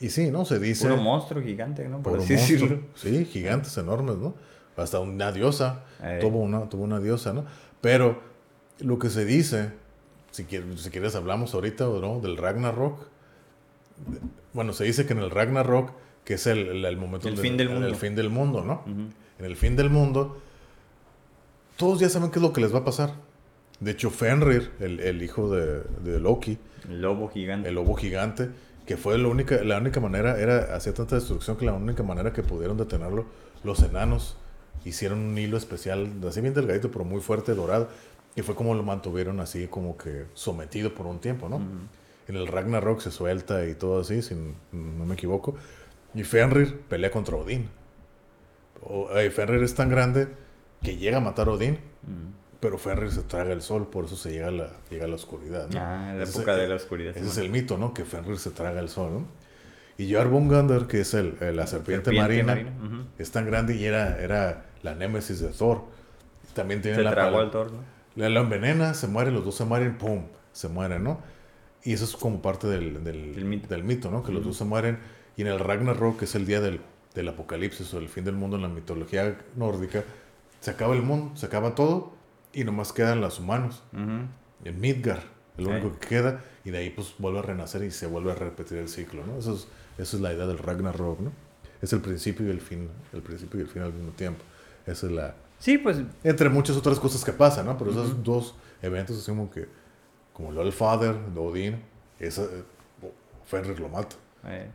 y sí, ¿no? Se dice... Puro monstruo gigante, ¿no? Por Puro así monstruo. decirlo. Sí, gigantes enormes, ¿no? Hasta una diosa. Eh. Tuvo, una, tuvo una diosa, ¿no? Pero lo que se dice, si quieres, si quieres hablamos ahorita, ¿no? Del Ragnarok. Bueno, se dice que en el Ragnarok, que es el, el, el momento... El donde- fin del el- mundo. El fin del mundo, ¿no? En el fin del mundo, todos ya saben qué es lo que les va a pasar. De hecho, Fenrir, el, el hijo de, de Loki, El lobo gigante. el lobo gigante, que fue la única, la única manera, era hacía tanta destrucción que la única manera que pudieron detenerlo, los enanos hicieron un hilo especial, así bien delgadito, pero muy fuerte, dorado, y fue como lo mantuvieron así como que sometido por un tiempo, ¿no? En el Ragnarok se suelta y todo así, si no me equivoco, y Fenrir pelea contra Odín. O, eh, Fenrir es tan grande que llega a matar a Odín, pero Fenrir se traga el sol, por eso se llega a la, llega a la oscuridad. ¿no? Ah, la Ese es época de la oscuridad. ese es el mito, ¿no? Que Fenrir se traga el sol, ¿no? Y Jormungandr, que es el, el- la serpiente, marina, es tan grande y era, era la némesis de Thor. También tiene Se la tragó al Thor, ¿no? la, la envenena, se muere, los dos se mueren, ¡pum! Se mueren, ¿no? Y eso es como parte del, del, Del mito. del mito, ¿no? Que los dos se mueren. Y en el Ragnarok, que es el día del, del apocalipsis o el fin del mundo en la mitología nórdica, se acaba el mundo, se acaba todo y nomás quedan los humanos. Ujú. En Midgar, el Sí. único que queda, y de ahí pues vuelve a renacer y se vuelve a repetir el ciclo, ¿no? Eso es, esa es la idea del Ragnarok, ¿no? Es el principio y el fin, el principio y el fin al mismo tiempo. Esa es la... Sí, pues Entre muchas otras cosas que pasan, ¿no? Pero esos Ujú. dos eventos así como que, como el Father de Odín, esa, eh, Fenrir lo mata. eh,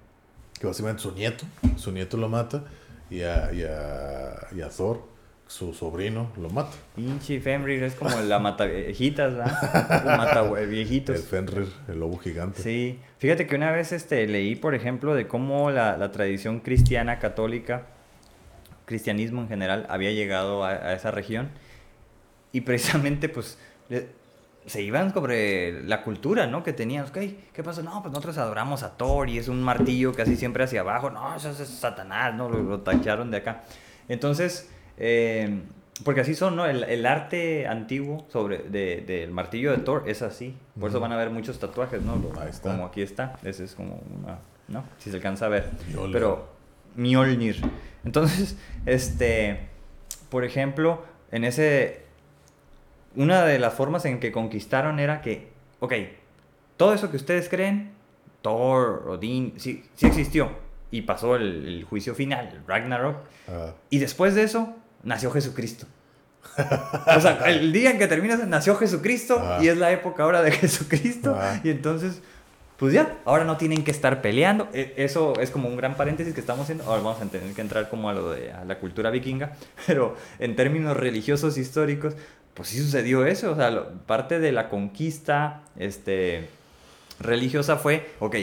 Que básicamente su nieto, su nieto lo mata, y a, y a, y a Thor, su sobrino, lo mata. pinche Fenrir es como la mata viejitas, ¿verdad? La mata hue- El viejitos. Fenrir, el lobo gigante. Sí, fíjate que una vez este, leí, por ejemplo, de cómo la, la tradición cristiana católica, cristianismo en general, había llegado a, a esa región y precisamente pues le- se iban sobre la cultura, ¿no? Que tenían, ok, ¿qué pasó? No, pues nosotros adoramos a Thor y es un martillo casi siempre hacia abajo, no, eso es Satanás, ¿no? Lo, lo tacharon de acá. Entonces, eh, porque así son, ¿no? El, el arte antiguo sobre de- del martillo de Thor es así. Por eso van a ver muchos tatuajes, ¿no? Lo- Ahí está. Como aquí está. Ese es como una, ¿no? Si se alcanza a ver. Mjolnir. Pero Mjolnir. Entonces, *laughs* este, por ejemplo, en ese, una de las formas en que conquistaron era que, ok, todo eso que ustedes creen, Thor, Odín, sí, sí existió. Y pasó el, el juicio final, el Ragnarok. Y después de eso, nació Jesucristo. O sea, el día en que terminas, nació Jesucristo y es la época ahora de *laughs* Jesucristo. Y entonces, pues ya, ahora no tienen que estar peleando. E- Eso es como un gran paréntesis que estamos haciendo. Ahora vamos a tener que entrar como a lo de a la cultura vikinga. *laughs* Pero en términos religiosos históricos, pues sí sucedió eso. O sea, lo- parte de la conquista este, religiosa fue, ok,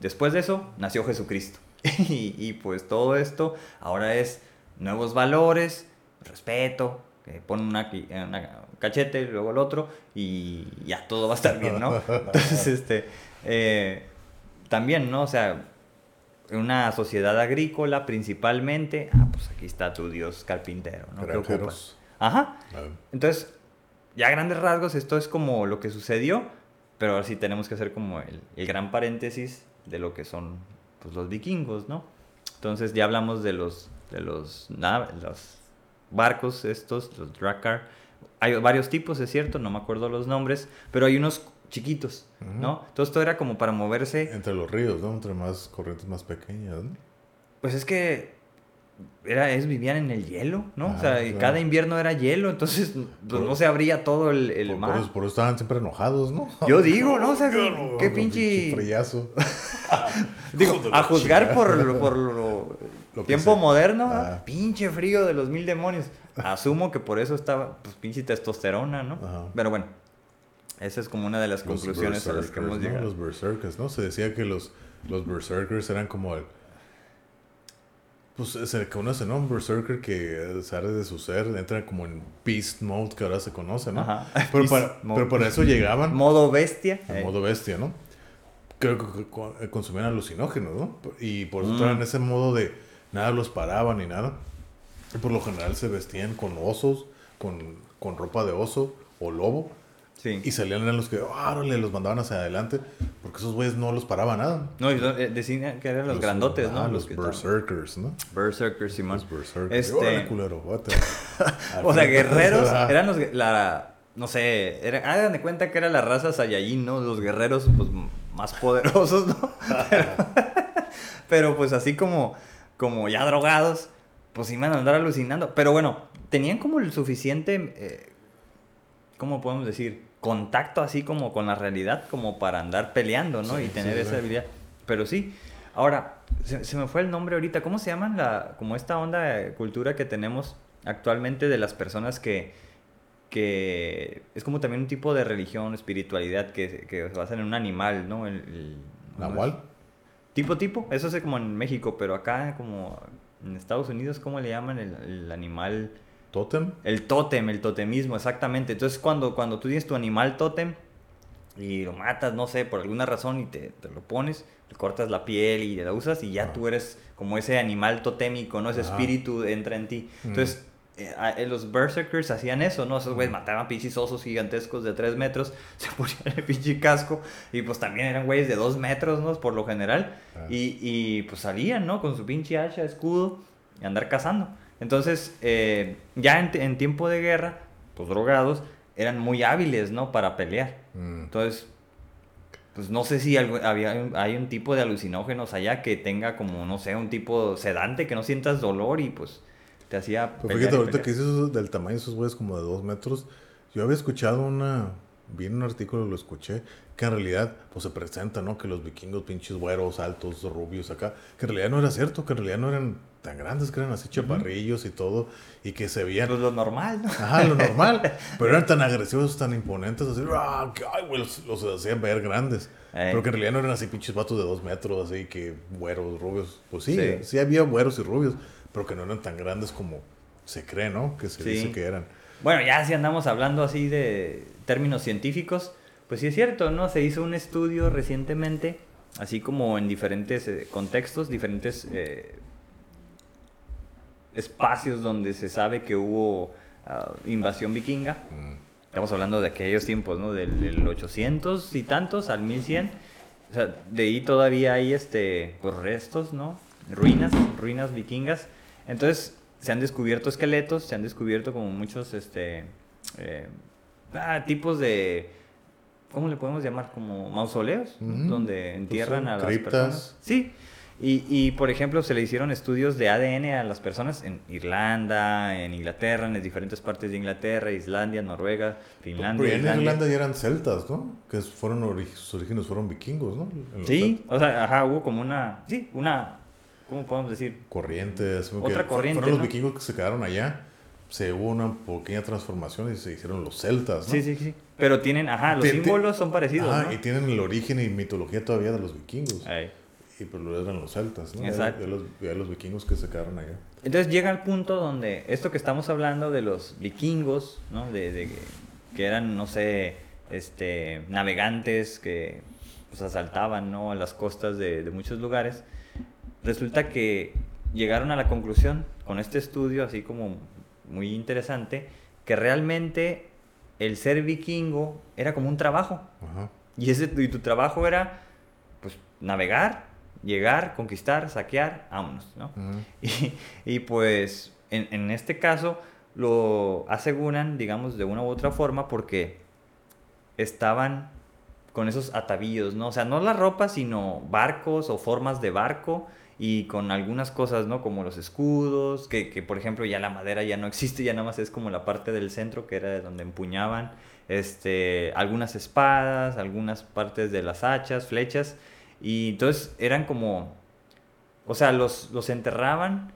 después de eso nació Jesucristo. *laughs* y, y, pues todo esto ahora es nuevos valores, respeto, que ponen una, qui- una cachete y luego el otro y ya todo va a estar bien, ¿no? *laughs* Entonces, este, eh, también, ¿no? O sea, en una sociedad agrícola principalmente, ah, pues aquí está tu dios carpintero, ¿no? Granjeros. Ajá. Ah, Entonces, ya a grandes rasgos, esto es como lo que sucedió, pero ahora sí tenemos que hacer como el, el gran paréntesis de lo que son pues, los vikingos, ¿no? Entonces ya hablamos de los, de los, nav- los barcos estos, los Drakkar. Hay varios tipos, es cierto, no me acuerdo los nombres, pero hay unos chiquitos, ¿no? Entonces todo era como para moverse Entre los ríos, ¿no? Entre más corrientes más pequeñas, ¿no? Pues es que era, es, vivían en el hielo, ¿no? Ah, o sea, y claro. cada invierno era hielo, entonces pues, no se abría todo el, el por, mar. por eso, por eso estaban siempre enojados, ¿no? *laughs* Yo digo, ¿no? O sea, qué, qué pinche... *laughs* Digo, *laughs* a juzgar por, lo- por lo, tiempo moderno, ¿no? Ah. pinche frío de los mil demonios. *laughs* Asumo que por eso estaba, pues, pinche testosterona, ¿no? Ajá. Pero bueno, esa es como una de las Los conclusiones a las que hemos ¿no? llegado. Los berserkers, ¿no? Se decía que los, los berserkers eran como el... Pues se conoce, ¿no? Un berserker que sale de su ser, entra como en beast mode, que ahora se conoce, ¿no? Ajá. *laughs* Pero, para, mode. pero para eso llegaban Modo bestia. en modo bestia, ¿no? Creo que co- consumían alucinógenos, ¿no? Y por eso Mm. en ese modo de nada los paraba ni nada. Y por lo general se vestían con osos, con, con ropa de oso o lobo. Sí. Y salían eran los que, órale, los mandaban hacia adelante, porque esos güeyes no los paraba nada. No, y eh, decían que eran los, grandotes, ¿no? ah, los, berserkers, ¿no? Berserkers, Simón. Los berserkers. Este- Órale, culero, guate. *laughs* O sea, guerreros *laughs* eran los, la, no sé, era, hagan de cuenta que era la raza Saiyajin, ¿no? Los guerreros, pues, más poderosos, ¿no? *laughs* Pero, pero, pues, así como, como ya drogados, pues, iban a andar alucinando. Pero bueno, tenían como el suficiente, eh, ¿cómo podemos decir? Contacto así como con la realidad, como para andar peleando, ¿no? Sí, y tener sí, esa habilidad. Pero sí, ahora, se, se me fue el nombre ahorita. ¿Cómo se llaman la, como esta onda de cultura que tenemos actualmente de las personas que, que es como también un tipo de religión, espiritualidad que, que se basa en un animal, ¿no? El, el- Nahual. Tipo, tipo. Eso es como en México, pero acá como en Estados Unidos, ¿cómo le llaman el, el animal? Totem. El tótem, el totemismo, exactamente. Entonces, cuando, cuando tú tienes tu animal tótem y lo matas, no sé, por alguna razón y te, te lo pones, le cortas la piel y la usas y ya Ah. tú eres como ese animal totémico, ¿no? Ese Ajá. espíritu entra en ti. Entonces, eh, los berserkers hacían eso, ¿no? Esos güeyes mataban pinches osos gigantescos de 3 metros, *laughs* se ponían el pinche casco y pues también eran güeyes de 2 metros, ¿no? Por lo general. Ah. Y, y, pues salían, ¿no? Con su pinche hacha, escudo y andar cazando. Entonces, eh, ya en, en tiempo de guerra, pues drogados, eran muy hábiles, ¿no? Para pelear. Mm. Entonces, pues no sé si algo- había, hay un tipo de alucinógenos allá que tenga como, no sé, un tipo sedante, que no sientas dolor y pues te hacía... Pero fíjate, ahorita que dices del tamaño de esos güeyes como de dos metros, yo había escuchado una, vi en un artículo, lo escuché, que en realidad, pues se presenta, ¿no? Que los vikingos, pinches güeros, altos, rubios acá, que en realidad no era cierto, que en realidad no eran tan grandes, que eran así chaparrillos y todo, y que se veían, Pues lo normal, ¿no? ajá, lo normal, *laughs* pero eran tan agresivos, tan imponentes, así, ¡ah! ay, güey, los, los hacían ver grandes. Ey. Pero que en realidad no eran así pinches vatos de dos metros, así que güeros, rubios. Pues sí, Sí. sí, había güeros y rubios, pero que no eran tan grandes como se cree, ¿no? Que se Sí. dice que eran. Bueno, ya si andamos hablando así de términos científicos, pues sí es cierto, ¿no? Se hizo un estudio recientemente, así como en diferentes eh, contextos, diferentes eh, espacios donde se sabe que hubo ah, invasión vikinga. mm, Estamos hablando de aquellos tiempos, ¿no? Del, del 800 y tantos al 1100. O sea, de ahí todavía hay este, pues, restos, ¿no? Ruinas, ruinas vikingas. Entonces, se han descubierto esqueletos, se han descubierto como muchos, este, eh, ah, tipos de, ¿cómo le podemos llamar? Como mausoleos, ¿no? Ujú. donde entierran sí, a las criptas. personas. Sí. Y, y, por ejemplo, se le hicieron estudios de ADN a las personas en Irlanda, en Inglaterra, en las diferentes partes de Inglaterra, Islandia, Noruega, Finlandia. Pero en. Irlanda ya eran celtas, ¿no? Que fueron sus orígenes fueron vikingos, ¿no? Sí, o sea, ajá, hubo como una, sí, una, ¿cómo podemos decir? Corrientes. Otra corriente, Fueron los ¿no? vikingos que se quedaron allá. Se hubo una pequeña transformación y se hicieron los celtas, ¿no? Sí, sí, sí. Pero tienen, ajá, los símbolos son parecidos, Ajá, ¿no? y tienen el origen y mitología todavía de los vikingos. Ahí. Y pues lo eran los celtas, ¿no? Exacto. Ya, los, ya los vikingos que se quedaron allá. Entonces llega el punto donde esto que estamos hablando de los vikingos, ¿no? De, de que, que eran, no sé, este, navegantes que pues, asaltaban, ¿no? A las costas de, de muchos lugares. Resulta que llegaron a la conclusión con este estudio, así como muy interesante, que realmente el ser vikingo era como un trabajo. Ajá. Y, ese, y tu trabajo era, pues, navegar, llegar, conquistar, saquear, vámonos, ¿no? *laughs* Y, y, pues en, en este caso lo aseguran, digamos, de una u otra forma porque estaban con esos atavíos, ¿no? O sea, no la ropa, sino barcos o formas de barco y con algunas cosas, ¿no? Como los escudos, que, que, por ejemplo ya la madera ya no existe, ya nada más es como la parte del centro que era de donde empuñaban, este, algunas espadas, algunas partes de las hachas, flechas, y entonces eran como, o sea, los, los enterraban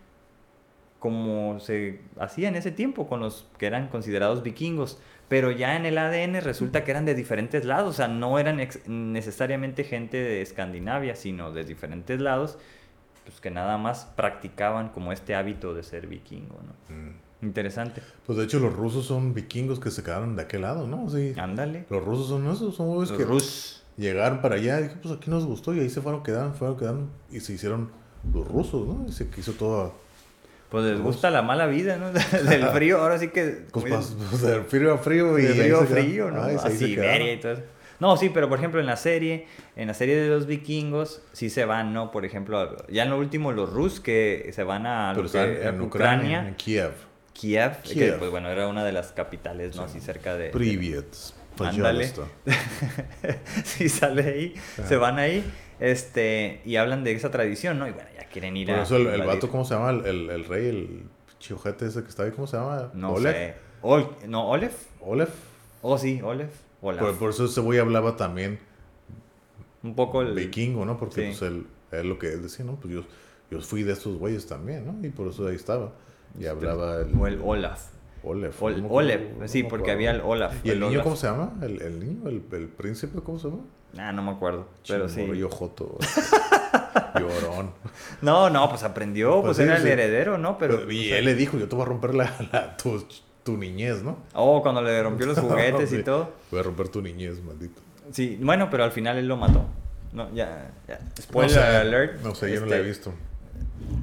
como se hacía en ese tiempo con los que eran considerados vikingos, pero ya en el ADN resulta que eran de diferentes lados, o sea, no eran necesariamente gente de Escandinavia, sino de diferentes lados, pues que nada más practicaban como este hábito de ser vikingo, ¿no? Mm. Interesante. Pues de hecho los rusos son vikingos que se quedaron de aquel lado, ¿no? Sí. Ándale. Los rusos son esos, son Los que rus. llegaron para allá y dije, pues aquí nos gustó y ahí se fueron quedando, fueron quedando y se hicieron los rusos, ¿no? Y se quiso todo Pues les gusta la mala vida, ¿no? *laughs* Del frío, ahora sí que... Pues, pues, *laughs* de frío a frío y. de ahí frío a frío, ¿no? Ay, a Siberia quedaron. y todo eso. No, sí, pero por ejemplo en la serie, en la serie de los vikingos, sí se van, ¿no? Por ejemplo, ya en lo último los rus que se van a, que, en, en Ucrania, Ucrania, en Kiev. Kiev, Kiev. que pues bueno, era una de las capitales, ¿no? Sí. Así cerca de... Privet. Pues Ándale. si *laughs* sale ahí, ah. se van ahí, este, y hablan de esa tradición, ¿no? Y bueno, ya quieren ir Por eso el, el vato, ¿cómo se llama? El, el, el rey, el chijojete ese que está ahí, ¿cómo se llama? No Olef. sé. Ol, no, Olef. Olef. Oh, sí, Olef. Olaf. Por, por eso ese güey hablaba también Un poco el... vikingo, ¿no? Porque Sí. pues él, él lo que él decía, ¿no? Pues yo, yo fui de estos güeyes también, ¿no? Y por eso ahí estaba. Y hablaba el... O el Olaf. Oleg. Ol- no me Olef, acuerdo, sí, porque había el Olaf. ¿Y el niño Olaf. cómo se llama? ¿El, el niño? ¿El, el príncipe cómo se llama? Ah, no me acuerdo, pero sí. Morrillo joto. *laughs* Llorón. No, no, pues aprendió, pues, Pues sí, era el heredero, ¿no? Pero... y o sea, él le dijo, yo te voy a romper la, tu niñez, ¿no? Oh, cuando le rompió los *laughs* juguetes y todo. Voy a romper tu niñez, maldito. Sí, bueno, pero al final él lo mató. No, ya, ya. Spoiler no sé, alert. No sé, yo no la he este, visto.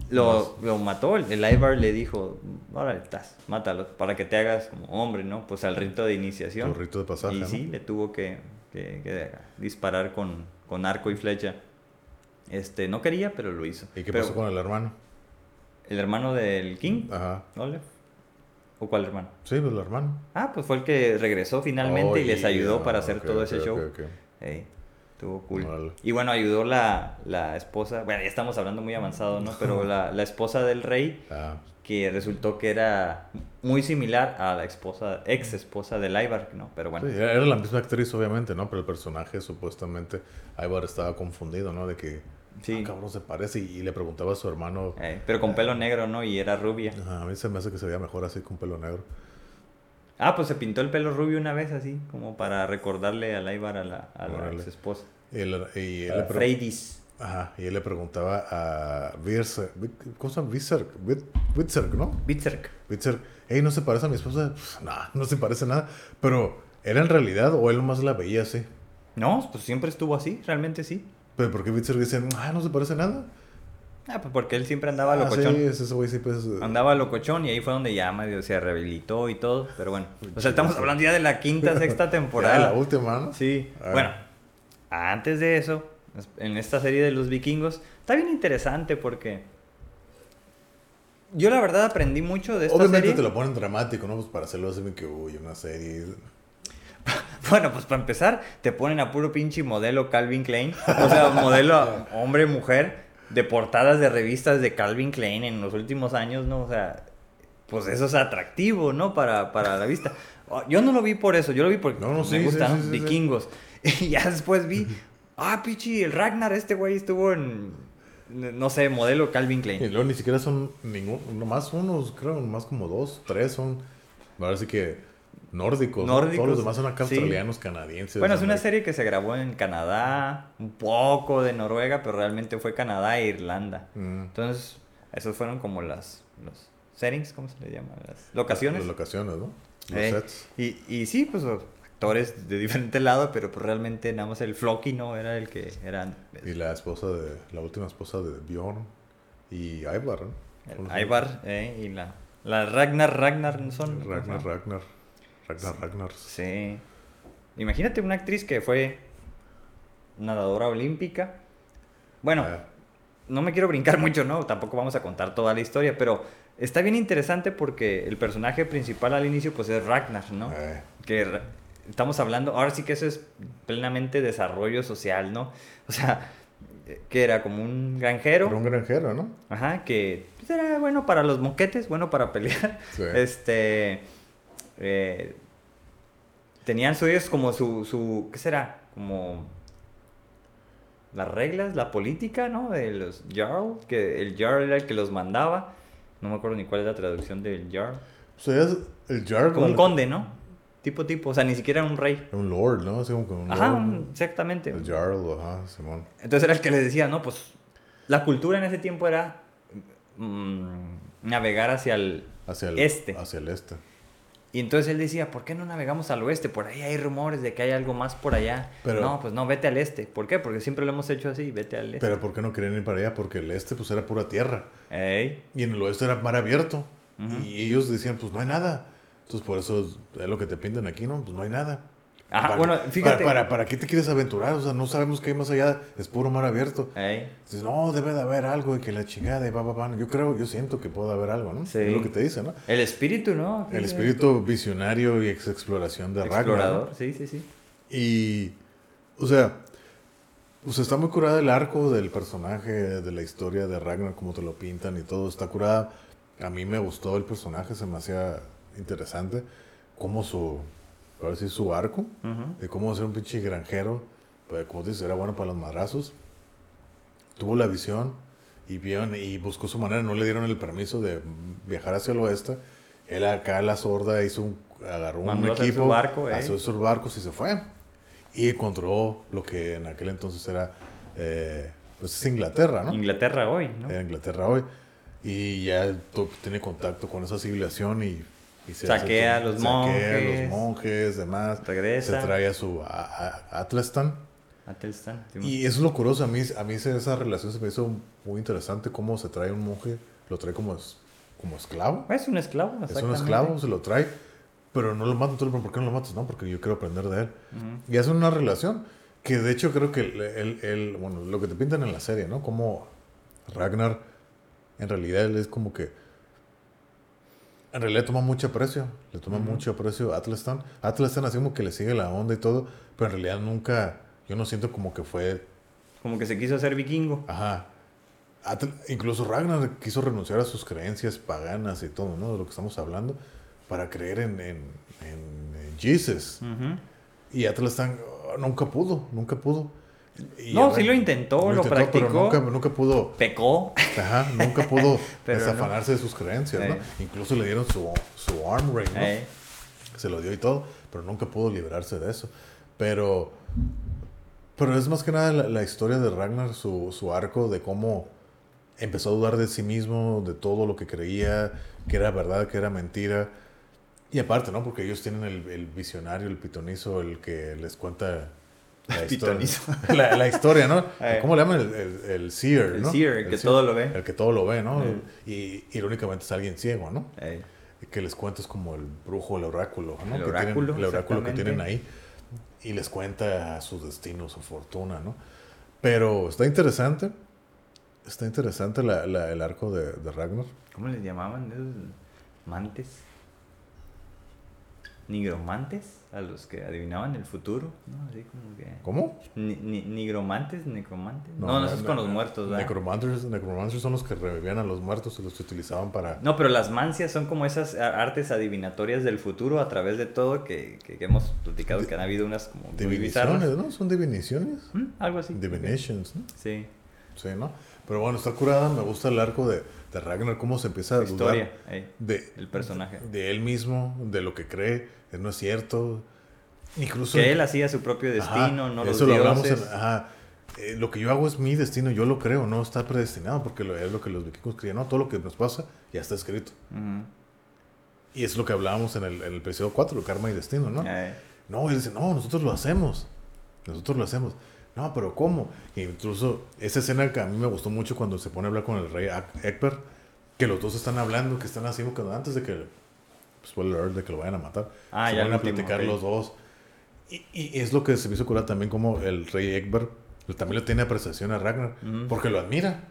Lo, lo mató, el, el Ivar le dijo, órale, estás, mátalo, para que te hagas como hombre, ¿no? Pues al rito de iniciación. Tu rito de pasaje, Y ¿no? sí, le tuvo que, que- que disparar con, con arco y flecha. Este, no quería, pero lo hizo. ¿Y qué Pero pasó con el hermano? ¿El hermano del King? Ajá. ¿Olef? ¿O cuál hermano? Sí, pues el hermano. Ah, pues fue el que regresó finalmente Oh, y les ayudó yeah, para hacer todo ese show. ok. Ey, estuvo cool. Y bueno, ayudó la, la esposa, bueno, ya estamos hablando muy avanzado, ¿no? Pero la, la esposa del rey, Ah, que resultó que era muy similar a la esposa, ex esposa de Ivar, ¿no? Pero bueno, sí, era la misma actriz, obviamente, ¿no? Pero el personaje, supuestamente, Ivar estaba confundido, ¿no? De que, Sí. ah, cabrón, se parece. Y, y le preguntaba a su hermano, eh, pero con pelo negro, ¿no? Y era rubia. "Ajá, a mí se me hace que se veía mejor así con pelo negro. Ah, pues se pintó el pelo rubio una vez así, como para recordarle al Ivar a la, a la ex esposa. Y él, y él, A le. Ajá, y él le preguntaba a Virser, ¿cómo se llama? Witzer, ¿no? Bitzerk. Witzer, hey, ¿no se parece a mi esposa? Pff, no, no se parece nada. Pero, ¿era en realidad o él nomás la veía así? No, pues siempre estuvo así, realmente sí. Pero ¿por qué Witzer dice, ah, no se parece nada? Ah, pues porque él siempre andaba Ah, locochón. sí, ese güey sí, pues... Andaba locochón y ahí fue donde ya medio se rehabilitó y todo. Pero bueno, o sea, estamos hablando ya de la quinta, *laughs* sexta Ya, temporada. la última, ¿no? Sí, Ah. bueno, antes de eso, en esta serie de los vikingos, está bien interesante porque yo la verdad aprendí mucho de esta Obviamente serie. te lo ponen dramático, ¿no? Pues para hacerlo así que, uy, una serie... *laughs* Bueno, pues para empezar, te ponen a puro pinche modelo Calvin Klein, o sea, modelo *laughs* hombre-mujer de portadas de revistas de Calvin Klein en los últimos años, ¿no? O sea, pues eso es atractivo, ¿no? Para, para la vista. Oh, Yo no lo vi por eso, yo lo vi porque No, no, me sí, gustan sí, vikingos. *laughs* Y ya después vi, ah, pichi, el Ragnar, este güey estuvo en, no sé, modelo Calvin Y Klein. luego ni siquiera son ningún... Nomás unos, creo, más como dos, tres son... Ahora sí que nórdicos. Nórdicos, Todos los demás son acá sí. australianos, canadienses. Bueno, es una serie que se grabó en Canadá, un poco de Noruega, pero realmente fue Canadá e Irlanda. Mm. Entonces, esos fueron como las los settings, ¿cómo se le llama? Las locaciones. Las locaciones, ¿no? Los Eh, sets. y, y sí, pues actores de diferente lado, pero pues realmente nada más el Floki no era el que eran. Y la esposa de... La última esposa de Bjorn y Ivar, ¿no? Ivar eh, y la, la Ragnar Ragnar son. Ragnar, Ragnar. Ragnar, Ragnar. Sí. Imagínate una actriz que fue nadadora olímpica. Bueno, Ah, no me quiero brincar *laughs* mucho, ¿no? Tampoco vamos a contar toda la historia, pero está bien interesante porque el personaje principal al inicio pues es Ragnar, ¿no? eh, Que estamos hablando, ahora sí que eso es plenamente desarrollo social, ¿no? O sea, que era como un granjero, era un granjero, ¿no? ajá, que pues, era bueno para los moquetes, bueno para pelear. Sí. *laughs* Este, eh, tenían suyos como su, su, ¿qué será? Como las reglas, la política, ¿no? De los Jarl, que el Jarl era el que los mandaba. No me acuerdo ni cuál es la traducción del Jarl. O sea, es el Jarl. Como un conde, ¿no? Tipo, tipo, o sea, ni siquiera un rey. Un lord, ¿no? Así como un Ajá, lord, un- ¿no? exactamente. El Jarl, ajá, Simón. Entonces era el que les decía, no, pues la cultura en ese tiempo era mm, navegar hacia el Hacia el Este. Hacia el este. Y entonces él decía, ¿por qué no navegamos al oeste? Por ahí hay rumores de que hay algo más por allá. Pero- no, pues no, vete al este. ¿Por qué? Porque siempre lo hemos hecho así, vete al este. Pero ¿por qué no querían ir para allá? Porque el este pues era pura tierra. Ey, Y en el oeste era mar abierto. Y ellos decían, pues no hay nada. Entonces por eso es es lo que te pintan aquí, ¿no? Pues no hay nada. Ajá, Para- bueno, fíjate. Para, para, ¿para qué te quieres aventurar? O sea, no sabemos qué hay más allá. Es puro mar abierto. ey. Dices, no, debe de haber algo y que la chingada y va, va, va. Yo creo, yo siento que puede haber algo, ¿no? Sí. Es lo que te dice, ¿no? El espíritu, ¿no? El espíritu visionario y ex exploración de Ragnar. ¿no? Explorador, sí, sí, sí. Y, o sea, pues está muy curada el arco del personaje, de la historia de Ragnar, como te lo pintan y todo. Está curada. A mí me gustó el personaje, se me hacía interesante. Como su, ahora sí, su arco, Ujú. de cómo ser un pinche granjero. Pues, como dices, era bueno para los madrazos. Tuvo la visión y vio y buscó su manera. No le dieron el permiso de viajar hacia el oeste. Él acá, la sorda, hizo un, agarró un Mandó hacer equipo, su barco, eh. hizo sus barcos y se fue. Y encontró lo que en aquel entonces era, eh, pues es Inglaterra, ¿no? Inglaterra hoy, ¿no? Era Inglaterra hoy. Y ya tiene contacto con esa civilización y, y se Saquea a los saquea a monjes. los monjes, demás. Regresa. Se trae a su a, a- Atlestan. Atelstan. sí. Y eso es lo curioso. A mí, a mí esa relación se me hizo muy interesante. Cómo se trae un monje, lo trae como, es- como esclavo. Es un esclavo, Es un esclavo, se lo trae. Pero no lo mata. Entonces, ¿por qué no lo matas? No, porque yo quiero aprender de él. Y hacen una relación que de hecho creo que el, el- el- bueno, lo que te pintan en la serie, ¿no? Como Ragnar, en realidad él es como que, en realidad toma mucho aprecio, le toma mucho aprecio a. Atlestan así como que le sigue la onda y todo, pero en realidad nunca, yo no siento como que fue, Como que se quiso hacer vikingo. ajá. Atl- incluso Ragnar quiso renunciar a sus creencias paganas y todo, ¿no? De lo que estamos hablando, para creer en, en, en- Jesus. Ujú. Y Atlestan oh, nunca pudo, nunca pudo. Y No, sí lo intentó, lo Pero practicó. nunca, nunca pudo, Pecó. ajá, nunca pudo *laughs* Pero no. desafanarse de sus creencias, ¿no? Incluso le dieron su, su arm ring. Se lo dio y todo, pero nunca pudo librarse de eso. Pero, pero es más que nada la, la historia de Ragnar, su, su arco de cómo empezó a dudar de sí mismo, de todo lo que creía, que era verdad, que era mentira. Y aparte, ¿no? Porque ellos tienen el, el visionario, el pitonizo, el que les cuenta la *laughs* historia. Pitonizo. La, la historia, ¿no? *laughs* Eh. ¿Cómo le llaman? El, el, el seer, El ¿no? seer, el que todo lo ve. El que todo lo ve, ¿no? Eh. Y irónicamente es alguien ciego, ¿no? Ey. que les cuentas como el brujo, el oráculo, ¿no? El Que tienen- oráculo, el oráculo que tienen ahí. Y les cuenta su destino, su fortuna, ¿no? Pero está interesante. Está interesante la- la- el arco de, de Ragnar. ¿Cómo les llamaban mantes? Nigromantes, a los que adivinaban el futuro, ¿no? Así como que... ¿Cómo? Ni- ni- nigromantes, necromantes. No, no, eso es con los muertos, ¿verdad? Necromancers, necromancers son los que revivían a los muertos y los utilizaban para... No, pero las mancias son como esas artes adivinatorias del futuro a través de todo que, que, que hemos platicado, que han habido unas como. Diviniciones, ¿no? Son diviniciones. ¿Mm? Algo así. Divinations, ¿no? Sí, Sí, ¿no? Pero bueno, está curada. Me gusta el arco de, de Ragnar, cómo se empieza a la dudar historia, ey, de, el personaje. de él mismo, de lo que cree, que no es cierto. Incluso. Que él hacía su propio Ajá, destino, no los eso lo hablamos en- ajá. Eh, lo que yo hago es mi destino, yo lo creo, no está predestinado, porque lo, es lo que los vikingos creían, no, todo lo que nos pasa ya está escrito. Y es lo que hablábamos en el, en el episodio 4, karma y destino, ¿no? Ey, No, él dice, no, nosotros lo hacemos. Nosotros lo hacemos. No, pero ¿cómo? Incluso esa escena que a mí me gustó mucho cuando se pone a hablar con el rey Ekber, que los dos están hablando, que están así, antes de que, spoiler alert, de que lo vayan a matar, Ah, se ya van a platicar ok. los dos. Y, y es lo que se me hizo curar también como el rey Ekber también le tiene apreciación a Ragnar, Ujú. porque lo admira,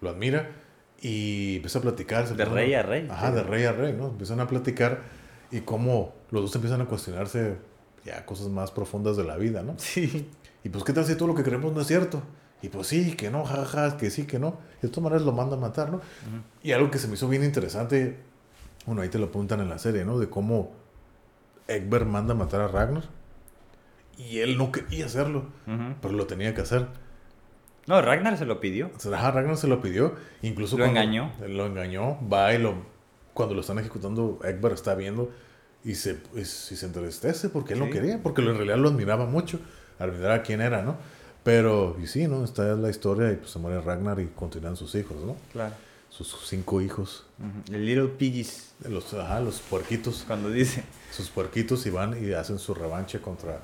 lo admira y empieza a platicar. De rey a rey, Ajá, sí. de rey a rey, ¿no? Empiezan a platicar y cómo los dos empiezan a cuestionarse ya cosas más profundas de la vida, ¿no? Sí. Y pues, ¿qué tal si todo lo que creemos no es cierto? Y pues sí, que no, jaja, que sí, que no. De todas maneras lo mandan a matar, ¿no? Y algo que se me hizo bien interesante, bueno, ahí te lo apuntan en la serie, ¿no? De cómo Egbert manda a matar a Ragnar. Y él no quería hacerlo, pero lo tenía que hacer. No, Ragnar se lo pidió. Ajá, Ragnar se lo pidió. Incluso Lo cuando- engañó. Lo engañó. Va y lo... Cuando lo están ejecutando, Egbert está viendo y se, y se entristece porque él no Sí. quería. Porque en realidad lo admiraba mucho. Admiraba quién era, ¿no? Pero, y sí, ¿no? Esta es la historia y pues se muere Ragnar y continúan sus hijos, ¿no? Claro. Sus cinco hijos. El Little Piggies, Los, ajá, los puerquitos. cuando dice. Sus puerquitos y van y hacen su revanche contra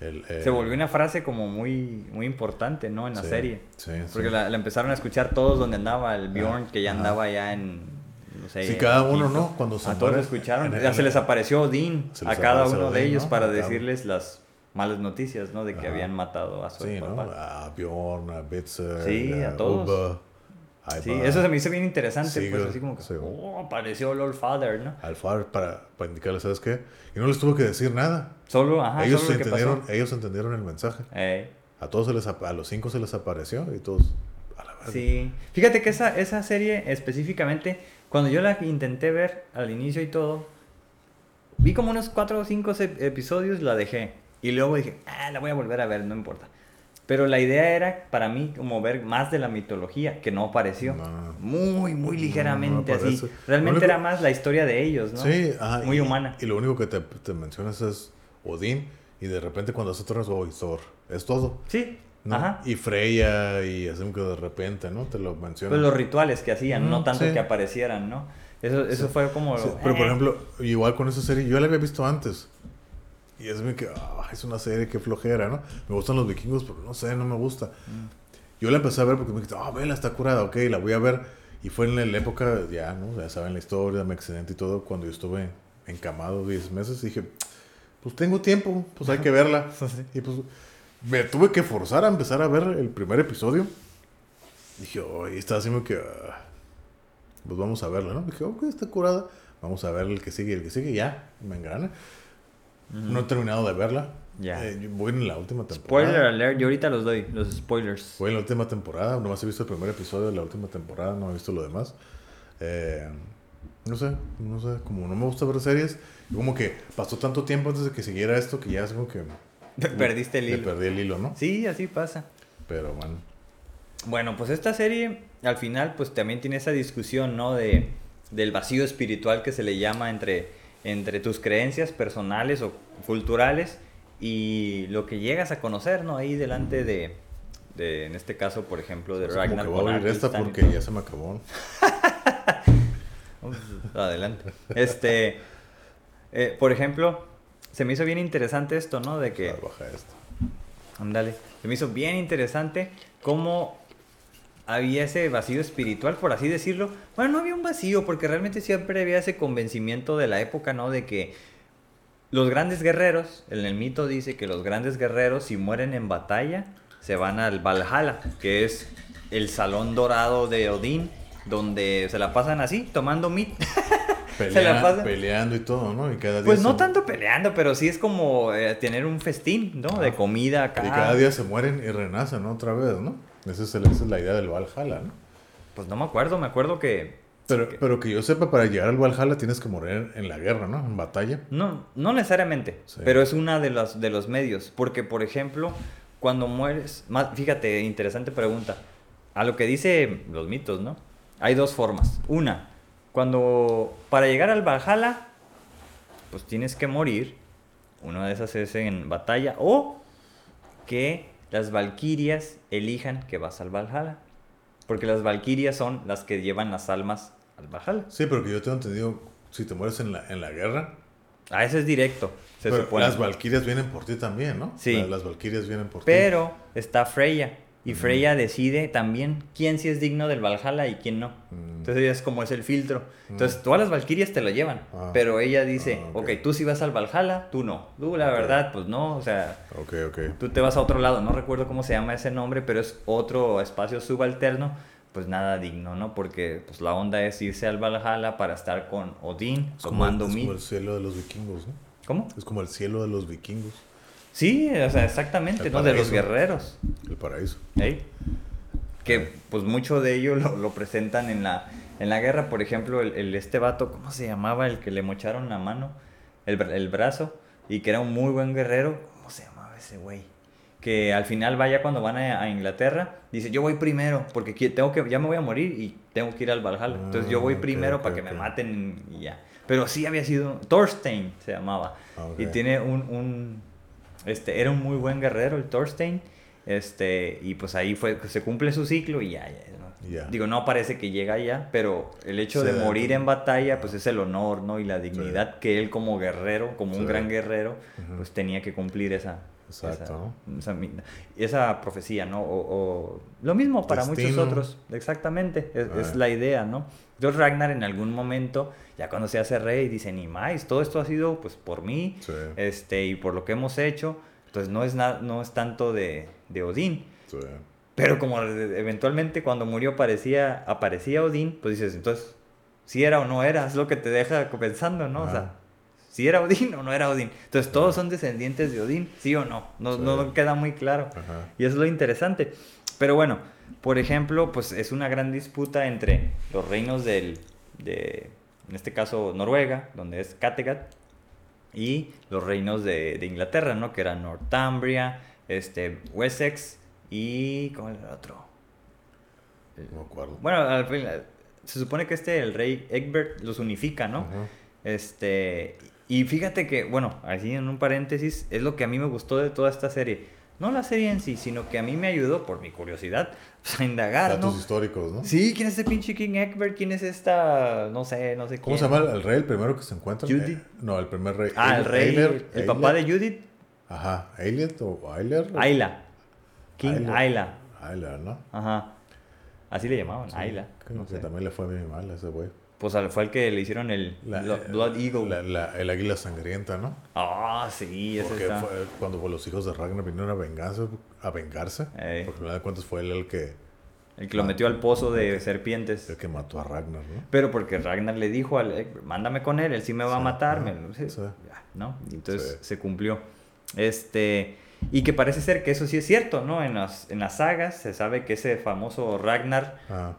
el... eh, Se volvió una frase como muy, muy importante, ¿no? En la sí, serie. Sí, Porque sí. la, la empezaron a escuchar todos donde andaba el Bjorn, que ya andaba ya en. No sé, Sí, cada uno. ¿no? Cuando se A todos escucharon. ya se les apareció Odín a cada uno de Odín, ellos ¿no? para A cada- decirles las malas noticias, ¿no? De que Ajá. habían matado a su Sí, ¿no? papá. A Bjorn, a Bitzer, Sí, a todos. Ubba, a Sí, eso se me hizo bien interesante, pues Sigurd, así como que, sí. oh, apareció Lord Father, ¿no? al Far para, para indicarles, ¿sabes qué? Y no les tuvo que decir nada. Solo, ajá, ellos, solo lo que entendieron, pasó. ellos entendieron el mensaje. A todos se les, a los cinco se les apareció y todos a la verga. Sí, fíjate que esa, esa serie específicamente, cuando yo la intenté ver al inicio y todo, vi como unos 4 o 5 episodios, la dejé. Y luego dije, ah, la voy a volver a ver, no importa. Pero la idea era para mí como ver más de la mitología, que no apareció. No. Muy, muy ligeramente no así. Realmente único- era más la historia de ellos, ¿no? Sí, ajá, Muy y- humana. Y lo único que te, te mencionas es Odín y de repente cuando hace Torres, oh, Thor. Es todo. Sí, ¿no? ajá. Y Freya y así que de repente, ¿no? Te lo mencionan. Pues los rituales que hacían, no Mm, tanto sí. que aparecieran, ¿no? Eso, eso Sí. fue como... Sí, pero por eh, ejemplo, igual con esa serie, yo la había visto antes. Y es muy que, ah, es una serie que flojera, ¿no? Me gustan los vikingos, pero no sé, no me gusta. Mm. Yo la empecé a ver porque me dijiste, ah, vela, está curada, ok, la voy a ver. Y fue en la época, ya, ¿no? Ya saben la historia, mi accidente y todo, cuando yo estuve encamado 10 meses, dije, pues tengo tiempo, pues hay que *laughs* verla. Sí. Y pues me tuve que forzar a empezar a ver el primer episodio. Dije, oh, y estaba así como que, ah, pues vamos a verla, ¿no? Dije, ok, está curada. Vamos a ver el que sigue, el que sigue, ya, me engrana. No he terminado de verla. Ya. Eh, voy en la última temporada. Spoiler alert, yo ahorita los doy, los spoilers. Voy en la última temporada, nomás he visto el primer episodio de la última temporada, no he visto lo demás. Eh, no sé, no sé, como no me gusta ver series, como que pasó tanto tiempo antes de que siguiera esto que ya es como que *laughs* Perdiste el hilo. perdí el hilo, ¿no? Sí, así pasa. Pero bueno, Bueno, pues esta serie al final pues también tiene esa discusión, ¿no? De, del vacío espiritual que se le llama entre, entre tus creencias personales o culturales y lo que llegas a conocer, ¿no? Ahí delante de, de en este caso, por ejemplo, de Ragnar que voy a abrir esta porque ya se me acabó. *laughs* Adelante. Este, eh, por ejemplo, se me hizo bien interesante esto, ¿no? De que... Claro, baja esto. Ándale. Se me hizo bien interesante cómo había ese vacío espiritual, por así decirlo. Bueno, no había un vacío, porque realmente siempre había ese convencimiento de la época, ¿no? De que los grandes guerreros, en el mito dice que los grandes guerreros, si mueren en batalla, se van al Valhalla, que es el salón dorado de Odín, donde se la pasan así, tomando mit. *laughs* Se la pasan. peleando y todo, ¿no? Y cada día Pues no se- tanto peleando, pero sí es como eh, tener un festín, ¿no? De Ajá. comida acá. Y cada día se mueren y renacen ¿no? otra vez, ¿no? Esa es, el- esa es la idea del Valhalla, ¿no? Pues no me acuerdo, me acuerdo que... Pero, pero que yo sepa, para llegar al Valhalla tienes que morir en la guerra, ¿no? En batalla. No, no necesariamente, Sí. pero es una de los, de los medios. Porque, por ejemplo, cuando mueres... más- Fíjate, interesante pregunta. A lo que dice los mitos, ¿no? Hay dos formas. Una, cuando... Para llegar al Valhalla, pues tienes que morir. Una de esas es en batalla. O que las valquirias elijan que vas al Valhalla. Porque las valquirias son las que llevan las almas al Valhalla. Sí, pero que yo tengo entendido, si te mueres en la, en la guerra, A ese es directo, se pero supone. las valquirias vienen por ti también, ¿no? Sí. La- Las valquirias vienen por ti. Pero está Freya. Y Freya decide también quién sí es digno del Valhalla y quién no. Mm. Entonces ella es como es el filtro. Entonces todas las Valquirias te lo llevan. Ah. Pero ella dice, Ah, ok. ok, tú sí vas al Valhalla, tú no. Tú la Ok. verdad, pues no. O sea, Ok, ok. tú te vas a otro lado. No recuerdo cómo se llama ese nombre, pero es otro espacio subalterno. Pues nada digno, ¿no? Porque pues la onda es irse al Valhalla para estar con Odín, Es como, tomando es mi... como el cielo de los vikingos, ¿no? ¿Cómo? Es como el cielo de los vikingos, Sí, o sea, exactamente, El ¿no? De los guerreros. el paraíso. Que pues mucho de ello lo, lo presentan en la, en la guerra. Por ejemplo, el, el- este vato, ¿cómo se llamaba? El que le mocharon la mano, el, el brazo, y que era un muy buen guerrero. ¿Cómo se llamaba ese güey? Que al final vaya cuando van a, a Inglaterra, dice, yo voy primero, porque tengo que, ya me voy a morir y tengo que ir al Valhalla. Entonces yo voy Ah, ok, primero para que me maten y ya. Pero sí había sido, Thorstein se llamaba. Ah. Y tiene un, un, este, era un muy buen guerrero el Thorstein. Este, y pues ahí fue, se cumple su ciclo y ya, ya. Digo, no parece que llega ya, pero el hecho de Sí. morir en batalla, pues es el honor, ¿no? Y la dignidad que él como guerrero, como un gran guerrero, pues tenía que cumplir esa, Exacto, esa, esa, esa profecía, ¿no? O, o- lo mismo para muchos Destino. otros, exactamente, es, es Ah. la idea, ¿no? Entonces Ragnar en algún momento, ya cuando se hace rey, dice, ni más, todo esto ha sido pues por mí, Sí. este, y por lo que hemos hecho, entonces no es, na- no es tanto de, de Odín, Sí. pero como eventualmente cuando murió aparecía, aparecía Odín, pues dices, entonces, si era o no era, es lo que te deja pensando, ¿no? O sea, Ajá. Si era Odín *laughs* o no era Odín. Entonces, todos son descendientes de Odín, sí o no, no, Sí. no queda muy claro. Ajá. Y es lo interesante. Pero bueno, por ejemplo, pues es una gran disputa entre los reinos del, de, en este caso, Noruega, donde es Kattegat, y los reinos de, de Inglaterra, ¿no? Que eran Northumbria, este, Wessex y... ¿Cómo era el otro? No me acuerdo. Bueno, al fin, se supone que este, el rey Egbert, los unifica, ¿no? Ajá. Este, y fíjate que, bueno, así en un paréntesis, es lo que a mí me gustó de toda esta serie. No la serie en sí, sino que a mí me ayudó, por mi curiosidad, pues, *laughs* a indagar, Datos ¿no? históricos, ¿no? Sí, ¿quién es este pinche King Egbert? ¿Quién es esta? No sé, no sé ¿Cómo quién. se llama el rey, el primero que se encuentra? Judith. Eh, no, el primer rey. Ah, el rey, el papá de. Judith, Ajá, Eilert o Eiler. Ayla. King Ayla. Ayla. Ayla, ¿no? Ajá. Así le llamaban, Sí, Ayla. Creo no que sé. también le fue bien mal a ese güey. Pues fue el que le hicieron el La- Blo- Blood Eagle. la- la- el águila sangrienta, ¿no? Ah, sí, ese Porque está. fue cuando los hijos de Ragnar vinieron a, venganza, a vengarse. Ey. Porque al final de cuentas fue él el que, El que lo metió al pozo de serpientes. el que mató a Ragnar, ¿no? Pero porque Ragnar le dijo al Egbert, mándame con él, él sí me va a Sí, matar. sí, sí. ¿no? Y entonces Sí. se cumplió. Este, y que parece ser que eso sí es cierto, ¿no? En las, en las sagas se sabe que ese famoso Ragnar Ah,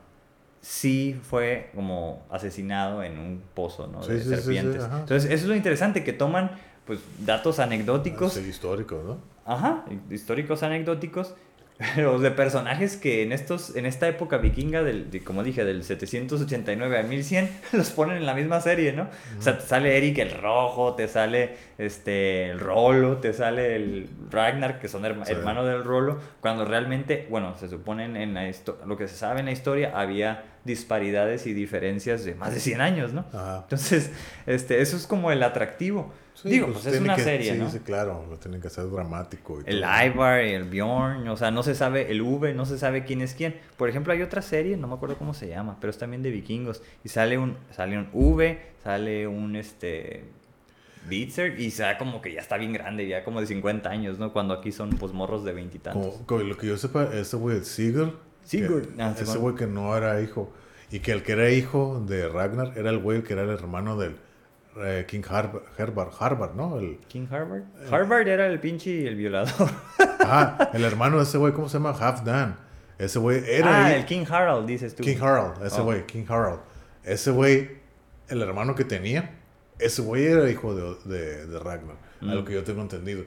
sí fue como asesinado en un pozo, ¿no? Sí, de sí, sí, sí, serpientes. ajá. Entonces, eso es lo interesante, que toman pues datos anecdóticos sí, histórico, ¿no? Ajá, históricos anecdóticos, *laughs* pero de personajes que en estos en esta época vikinga del de- como dije del 789 al 1100 *laughs* los ponen en la misma serie, ¿no? O sea, te sale Eric el rojo, te sale este el Rolo, te sale el Ragnar que son herma- Sí. hermanos del Rolo, cuando realmente, bueno, se suponen en la lo que se sabe en la historia había disparidades y diferencias de más de 100 años, ¿no? Ajá. Entonces, este eso es como el atractivo. Sí, Digo, pues, es tiene una que- serie, sí, ¿no? Sí, claro, lo tienen que hacer dramático. Y El todo. Ivar, el Bjorn, o sea, no se sabe, el V, no se sabe quién es quién. Por ejemplo, hay otra serie, no me acuerdo cómo se llama, pero es también de vikingos. Y sale un, sale un V, sale un este Bitzer, y se da como que ya está bien grande, ya como de 50 años, ¿no? Cuando aquí son pues morros de veintitantos. Como, como lo que yo sepa, ese güey, el Sigurd. Ah, ese güey que no era hijo. Y que el que era hijo de Ragnar era el güey que era el hermano del eh, King Harvard, Herbert, Harvard, ¿no? El, King Harvard. Harvard era el pinche el violador. ajá, *laughs* *laughs* el hermano de ese güey, ¿cómo se llama? Halfdan. Ese güey era ah, el King Harald, dices tú. King Harald, ese Oh. güey, King Harald. Ese güey, el hermano que tenía, ese güey era hijo de, de, de Ragnar, a lo Mm. que yo tengo entendido.